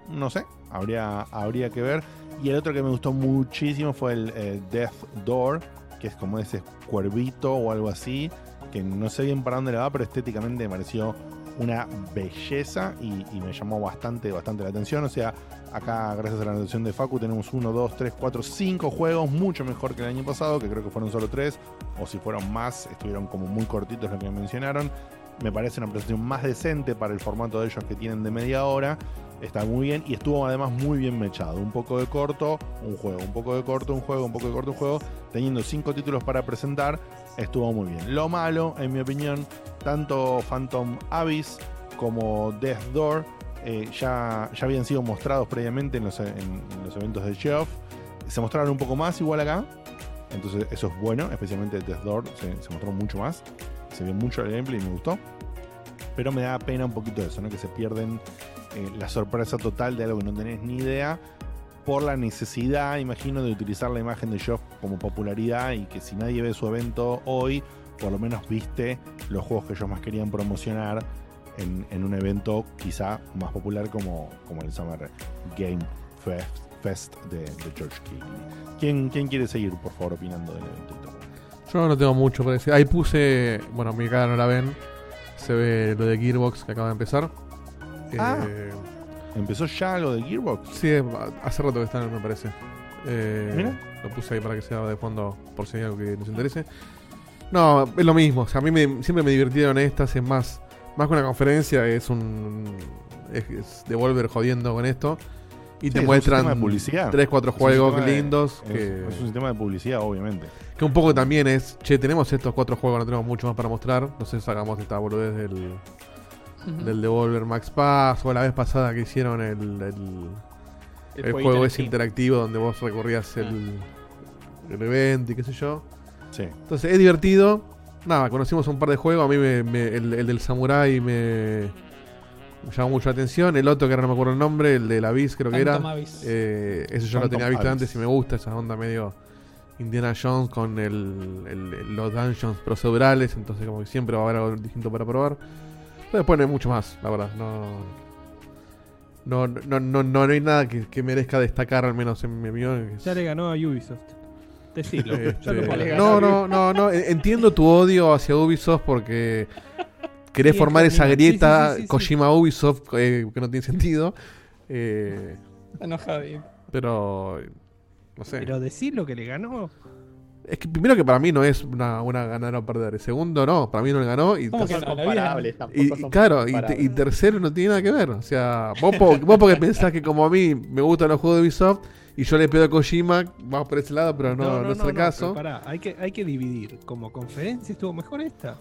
No sé, habría, habría que ver. Y el otro que me gustó muchísimo fue el eh, Death Door, que es como ese cuervito o algo así, que no sé bien para dónde le va, pero estéticamente me pareció una belleza y, me llamó bastante, bastante la atención. O sea, acá, gracias a la atención de Facu, tenemos 1, 2, 3, 4, 5 juegos, mucho mejor que el año pasado, que creo que fueron solo 3, o si fueron más, estuvieron como muy cortitos lo que mencionaron. Me parece una presentación más decente para el formato de ellos que tienen de media hora. Está muy bien y estuvo además muy bien mechado. Un poco de corto, un juego, un poco de corto, un juego, un poco de corto, un juego. Teniendo cinco títulos para presentar, estuvo muy bien. Lo malo, en mi opinión, tanto Phantom Abyss como Death Door eh, ya, ya habían sido mostrados previamente en los, en- en los eventos de Geoff. Se mostraron un poco más igual acá. Entonces eso es bueno, especialmente Death Door se, se mostró mucho más. Se vio mucho el gameplay y me gustó. Pero me da pena un poquito eso, ¿no? Que se pierden eh, la sorpresa total de algo que no tenés ni idea por la necesidad, imagino, de utilizar la imagen de Geoff como popularidad y que si nadie ve su evento hoy, por lo menos viste los juegos que ellos más querían promocionar en, en un evento quizá más popular como, como el Summer Game Fest, Fest de, de George Keighley. ¿Quién, ¿Quién quiere seguir, por favor, opinando del evento? Yo no tengo mucho para decir. Ahí puse, bueno, mi cara no la ven. Se ve lo de Gearbox que acaba de empezar. Ah. Eh, ¿Empezó ya lo de Gearbox? Sí, hace rato que está, me parece. Eh, Mira. Lo puse ahí para que sea de fondo por si hay algo que les interese. No, es lo mismo. O sea, a mí me- siempre me divirtieron estas. Es más, más que una conferencia, es un. Es, es Devolver jodiendo con esto. Y Sí, te es un muestran sistema de publicidad. 3, 4 Es un juegos de- lindos. es- que, es un sistema de publicidad, obviamente. Que un poco también es, che, tenemos estos cuatro juegos, no tenemos mucho más para mostrar. No sé si sacamos esta boludez del, del Devolver Max Pass o la vez pasada que hicieron el, el, el juego juego ese interactivo. interactivo donde vos recorrías el, el evento y qué sé yo. Sí. Entonces es divertido. Nada, conocimos un par de juegos. A mí me, me- el, el del Samurai me, me llamó mucho la atención. El otro que ahora no me acuerdo el nombre, el de la Abyss creo que era. Abyss. Eh, ese yo lo tenía visto Abyss. antes y me gusta esa onda medio Indiana Jones con el, el- el- los dungeons procedurales. Entonces como que siempre va a haber algo distinto para probar. Pero después no hay mucho más, la verdad. No, no, no, no, no, no hay nada que, que merezca destacar, al menos en mi opinión. Ya le ganó a Ubisoft. Decilo. Este, no, no, no, no. en- Entiendo tu odio hacia Ubisoft porque querés Sí, formar es esa Kojima. Grieta sí, sí, sí. Kojima-Ubisoft eh, que no tiene sentido. Eh, enojado. pero, no sé. Pero decir lo que le ganó. Es que primero que para mí no es una, una ganar o perder. Segundo, no, para mí no le ganó. Y, comparables, y- claro, y tercero no tiene nada que ver. O sea, vos, po- vos porque pensás que como a mí me gustan los juegos de Ubisoft y yo le pido a Kojima, vamos por ese lado, pero no, no, es el caso. pará, hay que, hay que dividir. Como conferencia estuvo mejor esta.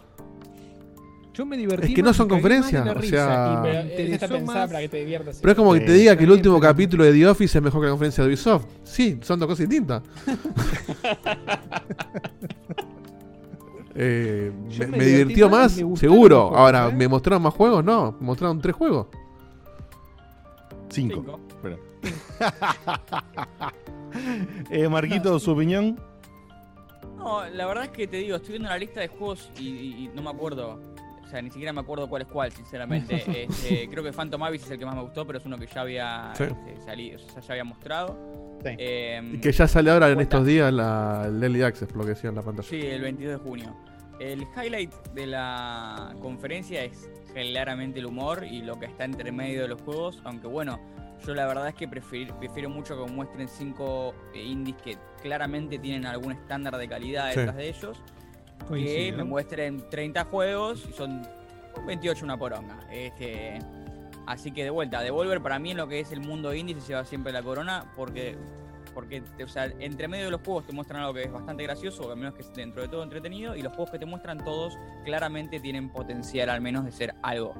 Yo me divertí. Es que no son conferencias, o sea- y me Pero esta interesó pensada más- para que te diviertas. Pero es como que te diga que el último capítulo de The Office es mejor que la conferencia de Ubisoft. Sí, son dos cosas distintas. Eh, me, me divirtió más me seguro. juegos, Ahora, ¿eh? ¿me mostraron más juegos? No, me mostraron tres juegos. Cinco. Cinco. Eh, Marquito, su opinión. No, la verdad es que te digo, estoy viendo una lista de juegos y, y- y no me acuerdo. O sea, ni siquiera me acuerdo cuál es cuál, sinceramente. Este, creo que Phantom Abyss es el que más me gustó, pero es uno que ya había Sí. este, sali- o sea, ya había mostrado. Sí. Em, Y que ya sale ahora en estos días la, el Early Access, lo que decía en la pantalla. Sí, el 22 de junio. El highlight de la conferencia es claramente el humor y lo que está entre medio de los juegos, aunque bueno, yo la verdad es que prefiero, prefiero mucho que muestren cinco eh, indies que claramente tienen algún estándar de calidad Sí. detrás de ellos, que Coincido. me muestren 30 juegos y son 28 una poronga. Este, así que de vuelta, Devolver para mí en lo que es el mundo indie se lleva siempre la corona porque porque o sea, entre medio de los juegos te muestran algo que es bastante gracioso, o al menos que es dentro de todo entretenido, y los juegos que te muestran todos claramente tienen potencial al menos de ser algo.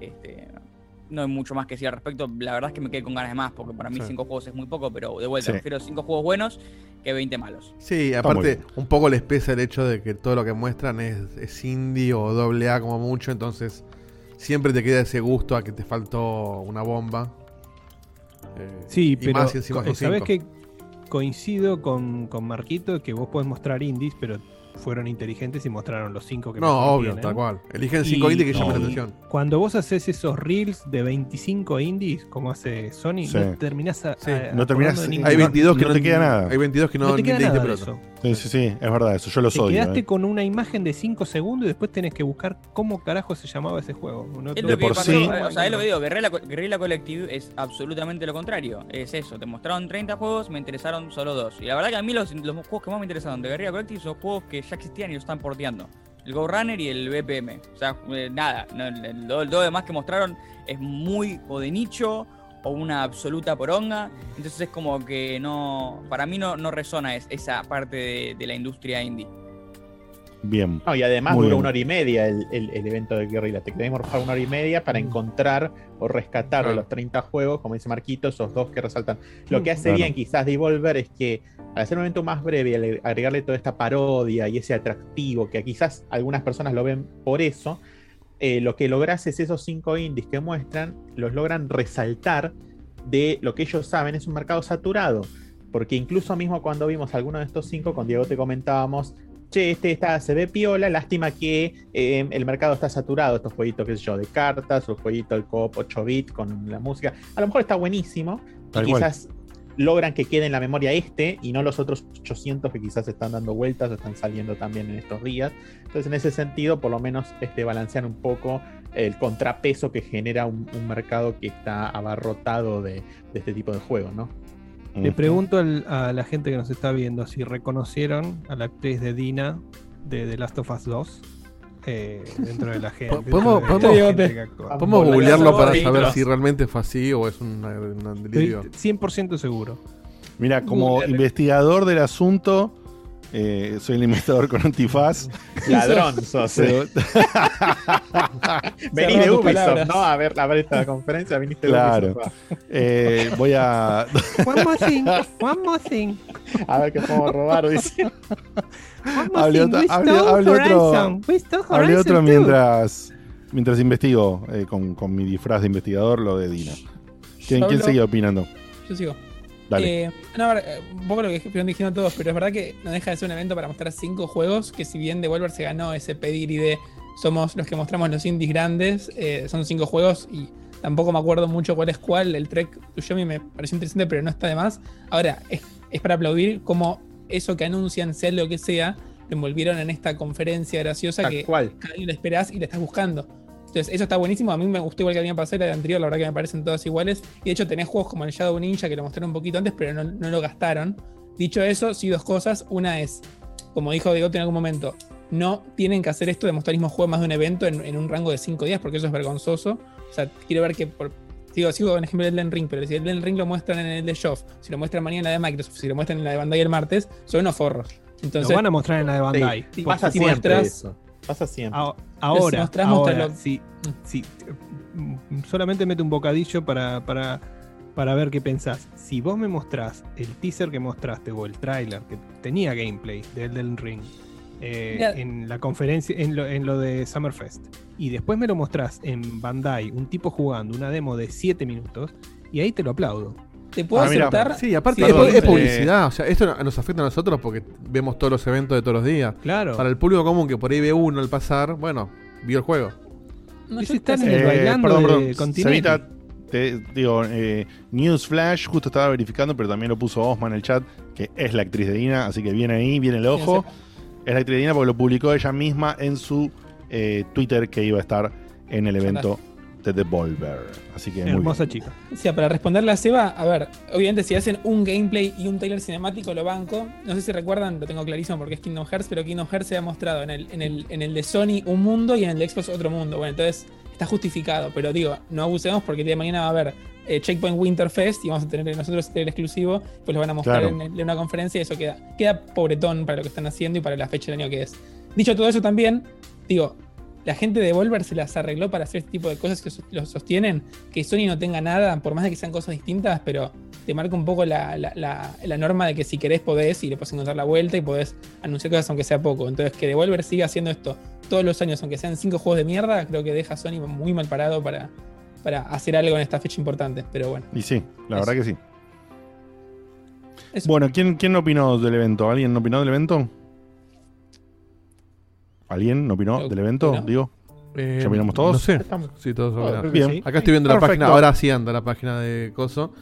Este, no hay mucho más que decir al respecto. La verdad es que me quedé con ganas de más, porque para mí Sí. cinco juegos es muy poco, pero de vuelta, Sí. prefiero cinco juegos buenos que 20 malos. Sí, aparte, un poco les pesa el hecho de que todo lo que muestran es, es indie o doble A como mucho, entonces siempre te queda ese gusto a que te faltó una bomba. Eh, Sí, y pero más son sabes que coincido con, con Marquito que vos podés mostrar indies, pero fueron inteligentes y mostraron los cinco que No, obvio, tienen. tal cual. Eligen cinco indies que llamen la y atención. Cuando vos haces esos reels de 25 indies, como hace Sony, Sí. no terminás a, Sí, a- no terminás- de hay ninguno. 22 que no te queda nada. Hay 22 que no, No te queda nada de eso. Sí, sí, sí, es verdad, eso yo lo Te odio. quedaste eh. con una imagen de 5 segundos y después tenés que buscar cómo carajo se llamaba ese juego. No- Es no- lo que por pasó, sí- o sea, es lo que digo, Guerrilla, Guerrilla Collective es absolutamente lo contrario. Es eso, te mostraron 30 juegos, me interesaron solo dos. Y la verdad que a mí los, los juegos que más me interesaron de Guerrilla Collective son juegos que ya existían y los están porteando. El Go Runner y el BPM. O sea, eh, nada, no, todo lo demás que mostraron es muy o de nicho o una absoluta poronga. Entonces es como que no, para mí no, no resona es- esa parte de, de la industria indie. Bien. No, y además Muy duró bien. una hora y media el, el- el evento de Guerrilla. Te querés morfar una hora y media para encontrar o rescatar Claro. los 30 juegos, como dice Marquito, esos dos que resaltan. Lo que hace Claro. bien quizás Devolver es que al hacer un evento más breve y al agregarle toda esta parodia y ese atractivo, que quizás algunas personas lo ven por eso, eh, lo que logras es esos cinco indies que muestran, los logran resaltar de lo que ellos saben es un mercado saturado. Porque incluso mismo cuando vimos alguno de estos cinco, con Diego te comentábamos, che, este está, se ve piola, lástima que eh, el mercado está saturado, estos jueguitos, qué sé yo, de cartas, o el jueguito del coop 8 bit con la música. A lo mejor está buenísimo, y quizás logran que quede en la memoria este y no los otros 800 que quizás están dando vueltas o están saliendo también en estos días. Entonces, en ese sentido, por lo menos este, balancean un poco el contrapeso que genera un, un mercado que está abarrotado de, de este tipo de juegos, ¿no? Le pregunto al- a la gente que nos está viendo si reconocieron a la actriz de Dina de The Last of Us 2 eh, dentro de la gente. ¿Podemos, podemos, googlearlo para saber si realmente fue así o es un, un delirio? Estoy 100% seguro. Mira, como Google. investigador del asunto, eh, soy el investigador con antifaz. Ladrón sos, Pero- Vení Cerró de Ubisoft. ¿no? A ver, a ver esta conferencia, viniste de Claro. Ubisoft. Eh, voy a. One more thing, one more thing. A ver qué podemos robar, dice. Hable otro, hable- otro, mientras, mientras investigo eh, con, con mi disfraz de investigador lo de Dina. ¿Quién, quién sigue opinando? Yo sigo. Dale. Eh, no, eh, un poco lo que dijeron dijeron todos, pero es verdad que no deja de ser un evento para mostrar cinco juegos que si bien Devolver se ganó ese pedigrí de somos los que mostramos los indies grandes, eh, son cinco juegos y tampoco me acuerdo mucho cuál es cuál, el Trek Show Me me pareció interesante, pero no está de más. Ahora, es, es para aplaudir como eso que anuncian, sea lo que sea, lo envolvieron en esta conferencia graciosa Tal que cual. cada año lo esperás y le estás buscando. Entonces, eso está buenísimo. A mí me gustó igual que el año pasado, el anterior, la verdad que me parecen todas iguales. Y de hecho, tenés juegos como el Shadow Ninja que lo mostraron un poquito antes, pero no, no lo gastaron. Dicho eso, sí, dos cosas. Una es, como dijo Diego en algún momento, no tienen que hacer esto de mostrar el mismo juego más de un evento en, en un rango de cinco días, porque eso es vergonzoso. O sea, quiero ver que. Por, digo, sigo con el ejemplo del Elden Ring, pero si el Elden Ring lo muestran en el de Shoff, si lo muestran mañana en la de Microsoft, si lo muestran en la de Bandai el martes, son unos forros. Entonces, Lo van a mostrar en la de Bandai. Sí, pasa si siempre muestras- eso. Pasa siempre. A- ahora, Si ahora, mm, solamente mete un bocadillo para, para, para ver qué pensás. Si vos me mostrás el teaser que mostraste o el tráiler que tenía gameplay de Elden Ring eh, en la conferencia, en lo, en lo de Summerfest, y después me lo mostrás en Bandai, un tipo jugando una demo de 7 minutos, y ahí te lo aplaudo. Te puedo Ah, mira, aceptar. Sí, aparte Sí, es, perdón, es eh, publicidad. O sea, esto no- nos afecta a nosotros porque vemos todos los eventos de todos los días. Claro. Para el público común que por ahí ve uno al pasar, bueno, vio el juego. No, yo está te en el Eh, bailando perdón, de perdón. Continente. Te digo, eh, News Flash, justo estaba verificando, pero también lo puso Osman en el chat, que es la actriz de Dina, así que viene ahí, viene el ojo. Es la actriz de Dina porque lo publicó ella misma en su eh, Twitter que iba a estar en el evento de Devolver. Así que Hermosa chica. O sea, para responderle a Seba, a ver, obviamente si hacen un gameplay y un trailer cinemático lo banco. No sé si recuerdan, lo tengo clarísimo porque es Kingdom Hearts, pero Kingdom Hearts se ha mostrado en el, en el, en el de Sony un mundo y en el de Xbox otro mundo. Bueno, entonces está justificado, pero digo, no abusemos porque el día de mañana va a haber eh, Checkpoint Winterfest y vamos a tener nosotros el exclusivo, pues lo van a mostrar Claro. en, en una conferencia y eso queda, queda pobretón para lo que están haciendo y para la fecha del año que es. Dicho todo eso también, digo, la gente de Devolver se las arregló para hacer este tipo de cosas que lo sostienen. Que Sony no tenga nada, por más de que sean cosas distintas, pero te marca un poco la, la- la- la norma de que si querés podés y le podés encontrar la vuelta y podés anunciar cosas aunque sea poco. Entonces, que Devolver siga haciendo esto todos los años, aunque sean cinco juegos de mierda, creo que deja a Sony muy mal parado para, para hacer algo en esta fecha importante. Pero bueno. Y sí, la Eso. verdad que sí. Eso. Bueno, ¿quién, ¿quién opinó del evento? ¿Alguien no opinó del evento? ¿Alguien no opinó del evento? no. Digo. Eh, ¿Ya opinamos todos? No sé. Estamos. Sí, todos Ah, que sí. Acá estoy viendo la página. Ahora sí anda la página de Coso.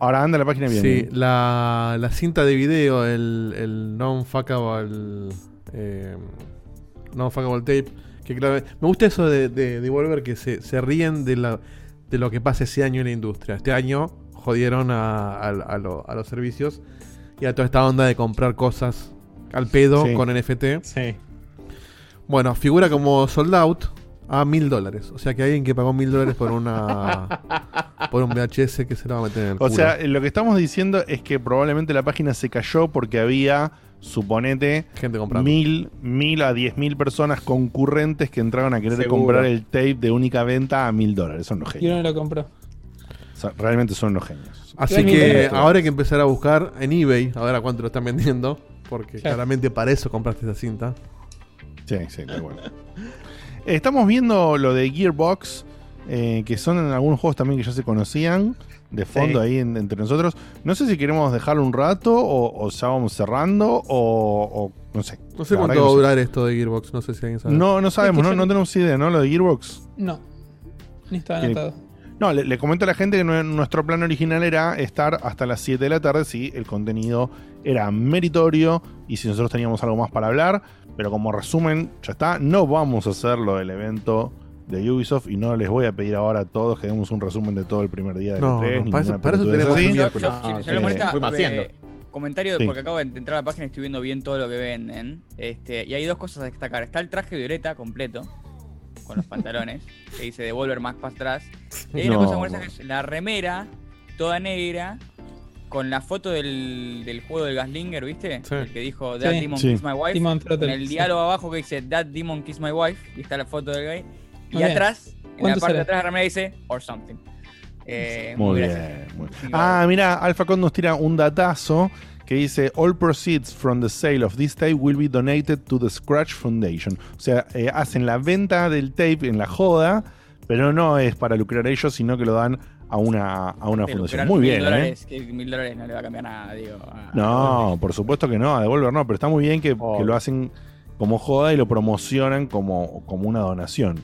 Ahora anda la página bien. Sí, la, la cinta de video, el, el non-fuckable. Eh, non-fuckable tape. Que claro, me gusta eso de, de Devolver que se, se ríen de, la, de lo que pasa ese año en la industria. Este año jodieron a, a- a lo- a los servicios y a toda esta onda de comprar cosas al pedo Sí. con NFT. Sí. Bueno, figura como sold out a mil dólares. O sea que alguien que pagó mil dólares por una por un VHS que se lo va a meter en el O culo. sea, lo que estamos diciendo es que probablemente la página se cayó porque había, suponete, Gente comprando. mil, mil a diez mil personas concurrentes que entraron a querer Seguro. comprar el tape de única venta a mil dólares. Son los Y genios. uno lo compró. O sea, realmente son los genios. Así Igual mil que dólares. ahora hay que empezar a buscar en eBay, a ver a cuánto lo están vendiendo. Porque Claro. claramente para eso compraste esa cinta. Sí, sí, tal cual. Estamos viendo lo de Gearbox, eh, que son en algunos juegos también que ya se conocían, de fondo Sí. ahí en- entre nosotros. No sé si queremos dejarlo un rato o, o ya vamos cerrando o, o no sé. No sé cuánto va a durar esto de Gearbox, no sé si alguien sabe. No, no sabemos, no, no tenemos idea, ¿no? Lo de Gearbox. No. Ni estaba anotado. No, le, le comento a la gente que nue- nuestro plan original era estar hasta las 7 de la tarde si el contenido era meritorio y si nosotros teníamos algo más para hablar. Pero como resumen, ya está. No vamos a hacer lo del evento de Ubisoft y no les voy a pedir ahora a todos que demos un resumen de todo el primer día de No, E3. no, para eso- para tenemos Yo, yo- Ah, sí, eh, haciendo. comentario, Sí. porque acabo de entrar a la página y estoy viendo bien todo lo que venden. Este, y hay dos cosas a destacar. Está el traje violeta completo, con los pantalones, que dice Devolver más para atrás. Y hay No, una cosa buena que es la remera, toda negra, con la foto del, del juego del Gaslinger, ¿viste? Sí. El que dijo That Sí. Demon Sí. Kiss My Wife. Demon Throttle, el sí. diálogo abajo que dice That Demon Kiss My Wife. Y está la foto del gay. Y bien. atrás, en la ¿Cuánto parte de atrás de dice Or Something. Eh, Muy bien. muy bien. Sí, Ah, mira, Alphacon nos tira un datazo que dice All proceeds from the sale of this tape will be donated to the Scratch Foundation. O sea, eh, hacen la venta del tape en la joda, pero no es para lucrar ellos, sino que lo dan a una, a una fundación. Muy mil bien, ¿eh? dólares, que mil dólares no le va a cambiar nada, digo. a- No, por supuesto que no, a Devolver no, pero está muy bien que, Oh. que lo hacen como joda y lo promocionan como, como una donación.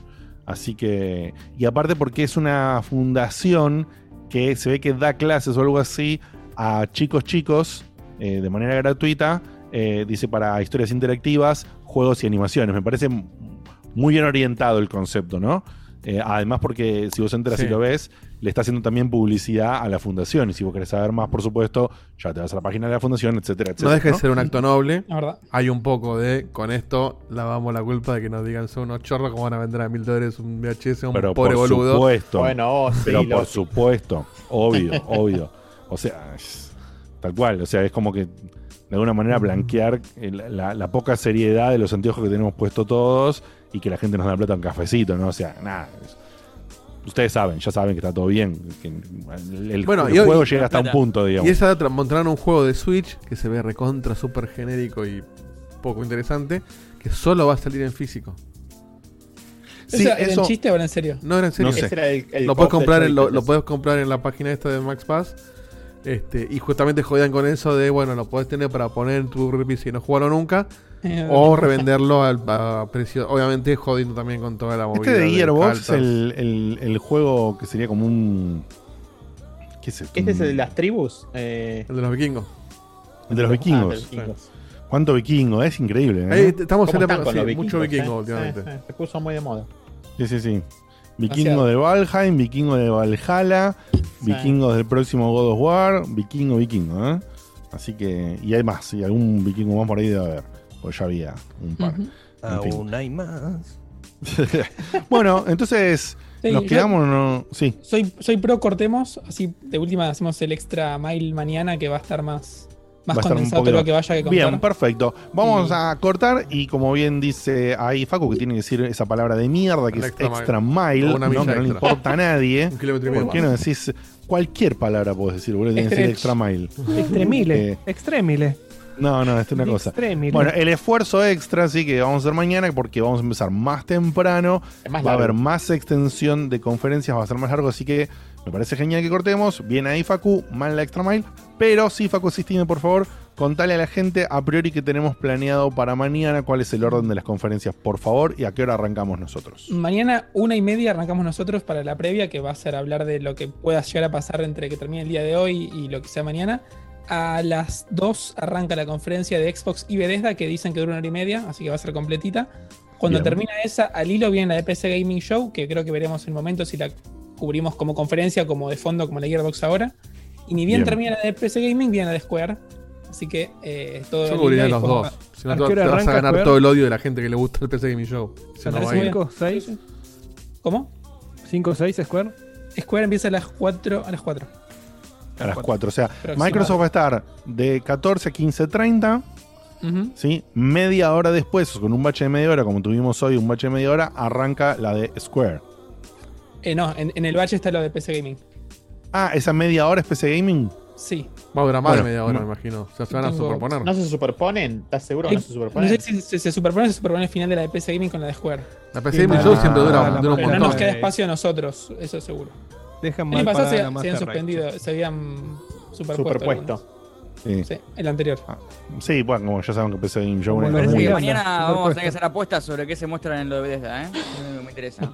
Así que, y aparte porque es una fundación que se ve que da clases o algo así a chicos chicos eh, de manera gratuita, eh, dice para historias interactivas, juegos y animaciones. Me parece muy bien orientado el concepto, ¿no? Eh, además porque si vos entras Sí. y lo ves, le está haciendo también publicidad a la fundación. Y si vos querés saber más, por supuesto, ya te vas a la página de la fundación, etcétera, etcétera. No deja de ser un acto noble. La verdad. Hay un poco de, con esto, lavamos la culpa de que nos digan son unos chorros como van a vender a mil dólares un VHS a un Pero pobre por boludo. supuesto. Bueno, oh, sí, pero lo- por supuesto. Obvio, obvio. O sea, es- tal cual. O sea, es como que de alguna manera blanquear el- la, la poca seriedad de los anteojos que tenemos puesto todos y que la gente nos da plata en cafecito, ¿no? O sea, nada. es- Ustedes saben, ya saben que está todo bien. que el el- Bueno, el y hoy- juego y- llega hasta un punto, digamos. Y esa otra, mostraron un juego de Switch que se ve recontra, súper genérico y poco interesante, que solo va a salir en físico. Sí, ¿Eso era eso- en chiste o era en serio? No era en serio. No sé. Ese era el, el lo puedes comprar en, lo, Joy-Con, lo ese. puedes comprar en la página esta de Max Pass. Este, y justamente jodían con eso de, bueno, lo puedes tener para poner en tu repisa y no jugarlo nunca. O revenderlo al, a precio. Obviamente jodiendo también con toda la movida. Este de Gearbox, cartas. el, el- el juego que sería como un. ¿Qué es esto? Este es el de las tribus. eh, El de los vikingos. el de los ah, vikingos. de los vikingos. ¿Cuánto vikingo? Es increíble. ¿eh? Ahí estamos ¿Cómo en la sí, los mucho vikingos, vikingo eh? últimamente. Eh, eh, se puso muy de moda. Sí, sí, sí. Vikingo de Valheim, vikingo de Valhalla, vikingos del próximo God of War, vikingo, vikingo, ¿eh? Así que. Y hay más, y algún vikingo más por ahí debe haber. Pues ya había un par. Fin. Aún hay más. bueno, entonces. Sí, ¿Nos quedamos o no? Sí. Soy, soy pro cortemos, así de última hacemos el extra mile mañana que va a estar más, más condensado todo poquito- lo que vaya que contar. Bien, perfecto. Vamos a cortar y como bien dice ahí Facu, que tiene que decir esa palabra de mierda que El es extra mile. extra mile, O una ¿no? milla que no le importa a nadie. Un kilómetro y medio ¿Por qué no decís cualquier palabra podés decir, boludo? Tienes que decir extra mile. Extremile. Eh, Extremile. No, no, esta es una cosa. Bueno, el esfuerzo extra sí que vamos a hacer mañana porque vamos a empezar más temprano. más va a haber más extensión de conferencias, va a ser más largo, así que me parece genial que cortemos. Bien ahí, Facu, mal la extra mile. Pero sí, Facu Sistine, por favor, contale a la gente a priori que tenemos planeado para mañana, cuál es el orden de las conferencias, por favor, y a qué hora arrancamos nosotros. Mañana, una y media, arrancamos nosotros para la previa, que va a ser hablar de lo que pueda llegar a pasar entre que termine el día de hoy y lo que sea mañana. A las 2 arranca la conferencia de Xbox y Bethesda, que dicen que dura una hora y media, así que va a ser completita. Cuando Bien. termina esa, al hilo viene la de PC Gaming Show, que creo que veremos en momento si la cubrimos como conferencia, como de fondo, como la Gearbox ahora. Y ni bien, Bien. termina la de PC Gaming, viene la de Square. Así que eh, todo Yo y los dos. Si no, ¿A te, te vas a ganar Square? todo el odio de la gente que le gusta el PC Gaming Show. Si ¿A no las va a ir. 5, 6? ¿Cómo? 5, 6 Square. Square empieza a las 4. A las 4. A las 4. O sea. Microsoft va a estar de 14 a 15.30. Ujú. ¿sí? Media hora después, con un bache de media hora, como tuvimos hoy, un bache de media hora, arranca la de Square. Eh, no, en, en el bache está lo de PC Gaming. Ah, esa media hora es PC Gaming. Sí. Va a durar más Bueno, de media hora, no- me imagino. O sea, se van a superponer. ¿No se superponen? ¿Estás seguro que Eh, no se No superponen? sé si se, se superpone o se superpone el final de la de PC Gaming con la de Square. La PC Gaming Show siempre dura, dura un Pero no nos montón. queda espacio a nosotros, eso seguro. Dejan mal pasado para se, la se habían suspendido, se habían superpuesto. Superpuesto. Sí. Sí, el anterior. Sí, bueno, como ya saben que los Parece muy que Mira, mañana vamos a tener que hacer apuestas sobre qué se muestran en lo de Bethesda, ¿eh? Me, interesa.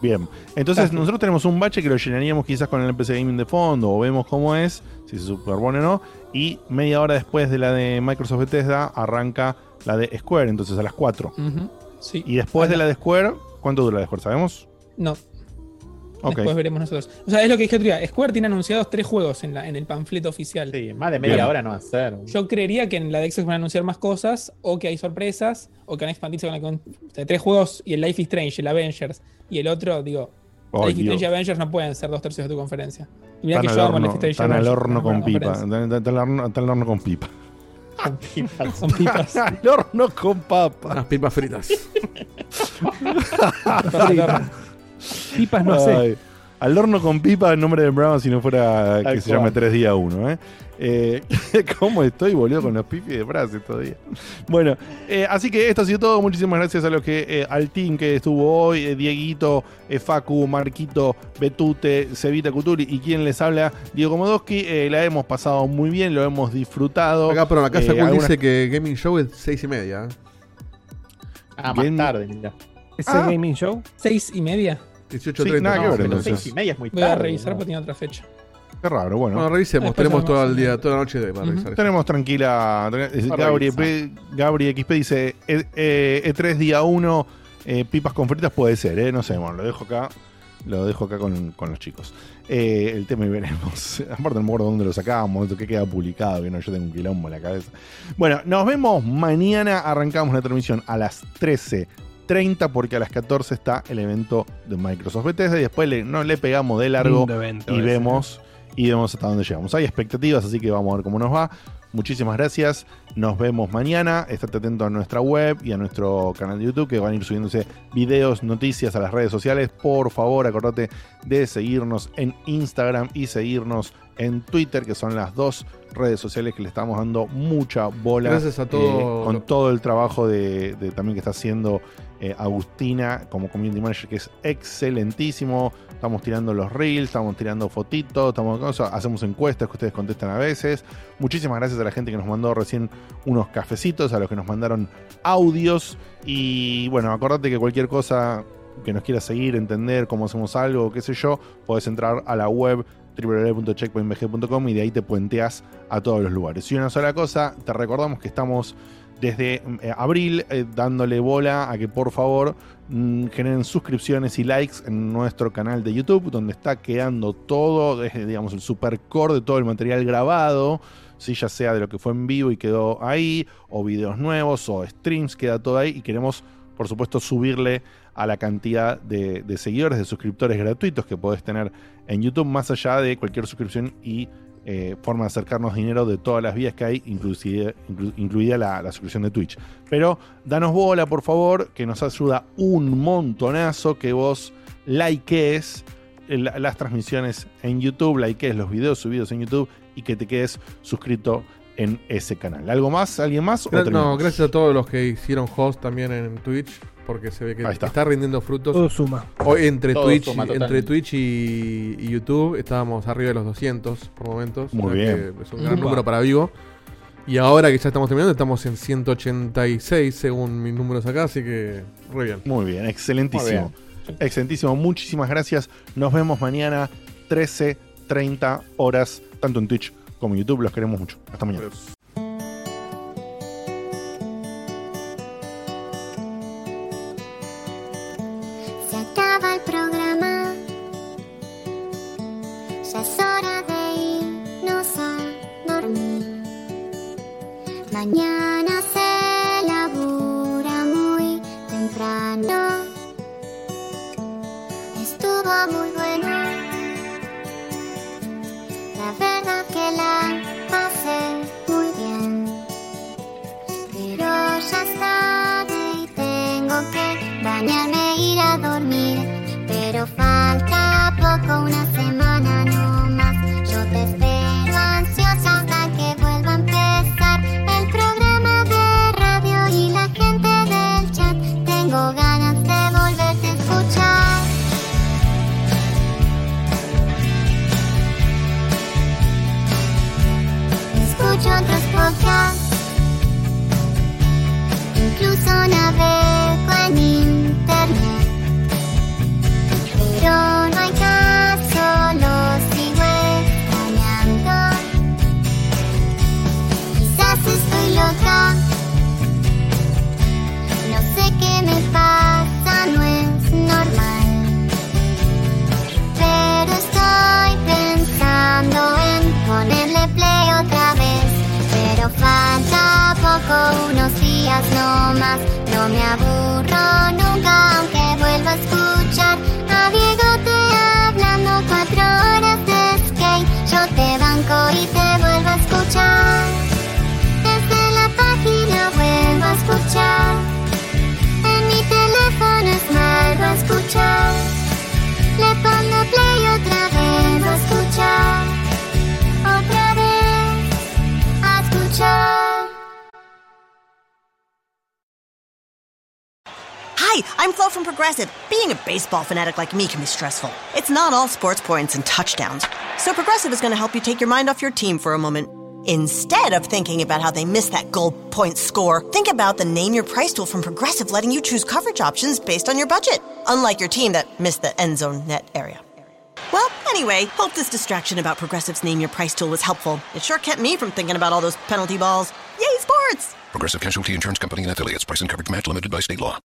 bien. Entonces, nosotros tenemos un bache que lo llenaríamos quizás con el PC Gaming de fondo, o vemos cómo es, si se superpone o no. Y media hora después de la de Microsoft Bethesda, arranca la de Square, entonces a las 4. Ujú, Sí. Y después de la de Square, ¿cuánto dura la de Square? ¿Sabemos? No, Después veremos nosotros. O sea, es lo que dije otro día. Square tiene anunciados tres juegos en, la, en el panfleto oficial. Sí, más de media Bien. hora no va a ser. Yo creería que en la de Xbox van a anunciar más cosas, o que hay sorpresas, o que van a expandirse con, la, con o sea, tres juegos y el Life is Strange, el Avengers y el otro, digo, Ay, Life is. Strange y Avengers no pueden ser dos tercios de tu conferencia. Y mirá Están que al yo amo horno, Life is Strange y están al horno con pipa. Están al horno- están al horno con pipa. Son pipas. al horno con papa. Las pipas fritas. Pipas no sé. Ay, Al horno con pipa, el nombre del programa si no fuera que se cual. llame 3 días 1. ¿eh? Eh, ¿Cómo estoy, boludo, con los pipis de frase todavía? Bueno, eh, así que esto ha sido todo. Muchísimas gracias a los que, eh, al team que estuvo hoy, eh, Dieguito, eh, Facu, Marquito, Betute, Cevita Cuturi y quien les habla, Diego Komodowski. Eh, la hemos pasado muy bien, lo hemos disfrutado. Acá, pero la casa Eh, Cool algunas- dice que Gaming Show es 6 y media. ¿eh? Ah, más Bien. tarde, mira. Ese Ah. Gaming Show. Seis y media. 18.30. Sí, nada que No, ver, pero entonces. seis y media es muy Voy a tarde. revisar ¿no? porque tiene otra fecha. Qué raro, bueno. Bueno, revisemos. Después Tenemos todo el día, toda la noche de- para revisar. Tenemos tranquila. Gabri, revisar. P- Gabri XP dice: E- eh, E3 día 1, pipas con fritas puede ser, ¿eh? No sé, bueno, lo dejo acá. Lo dejo acá con, con los chicos. Eh, el tema y veremos. Aparte, no me acuerdo dónde lo sacábamos, que queda publicado, que no, yo tengo un quilombo en la cabeza. Bueno, nos vemos mañana. Arrancamos la transmisión a las 13.30 porque a las 14 está el evento de Microsoft Bethesda y después le, no, le pegamos de largo y ese. vemos y vemos hasta dónde llegamos. Hay expectativas, así que vamos a ver cómo nos va. Muchísimas gracias. Nos vemos mañana. Estate atento a nuestra web y a nuestro canal de YouTube que van a ir subiéndose videos, noticias a las redes sociales. Por favor, acordate de seguirnos en Instagram y seguirnos en Twitter, que son las dos redes sociales que le estamos dando mucha bola. Gracias a todo eh, con todo el trabajo de, de también que está haciendo eh, Agustina como community manager, que es excelentísimo. Estamos tirando los reels, estamos tirando fotitos, estamos, o hacemos encuestas que ustedes contestan a veces. Muchísimas gracias a la gente que nos mandó recién unos cafecitos, a los que nos mandaron audios. Y bueno, acordate que cualquier cosa que nos quieras seguir, entender cómo hacemos algo, qué sé yo, podés entrar a la web www.checkpointbg.com y de ahí te puenteas a todos los lugares. Y una sola cosa, te recordamos que estamos desde eh, abril eh, dándole bola a que por favor mm, generen suscripciones y likes en nuestro canal de YouTube, donde está quedando todo, digamos, el supercore de todo el material grabado, ¿sí? ya sea de lo que fue en vivo y quedó ahí, o videos nuevos, o streams, queda todo ahí, y queremos, por supuesto, subirle a la cantidad de, de seguidores, de suscriptores gratuitos que podés tener en YouTube, más allá de cualquier suscripción y eh, forma de acercarnos dinero de todas las vías que hay, inclusive, inclu- incluida la, la suscripción de Twitch. Pero danos bola, por favor, que nos ayuda un montonazo que vos likees el- las transmisiones en YouTube, likees los videos subidos en YouTube y que te quedes suscrito en ese canal. ¿Algo más? ¿Alguien más? ¿O Gra- No, gracias a todos los que hicieron host también en Twitch, porque se ve que está. está. rindiendo frutos. Todo suma. Hoy entre Todo Twitch, suma, entre. Twitch y, y YouTube estábamos arriba de los 200 por momentos. Muy o sea bien. Es un gran Upa. número para Vivo. Y ahora que ya estamos terminando, estamos en 186 según mis números acá, así que re bien. Muy bien, excelentísimo. Excelentísimo, muchísimas gracias. Nos vemos mañana 13.30 horas, tanto en Twitch como en YouTube. Los queremos mucho. Hasta mañana. Baseball fanatic like me can be stressful. It's not all sports points and touchdowns. So Progressive is going to help you take your mind off your team for a moment. Instead of thinking about how they missed that goal point score, think about the Name Your Price tool from Progressive letting you choose coverage options based on your budget, unlike your team that missed the end zone net area. Well, anyway, hope this distraction about Progressive's Name Your Price tool was helpful. It sure kept me from thinking about all those penalty balls. Yay, sports! Progressive Casualty Insurance Company and affiliates. Price and coverage match limited by state law.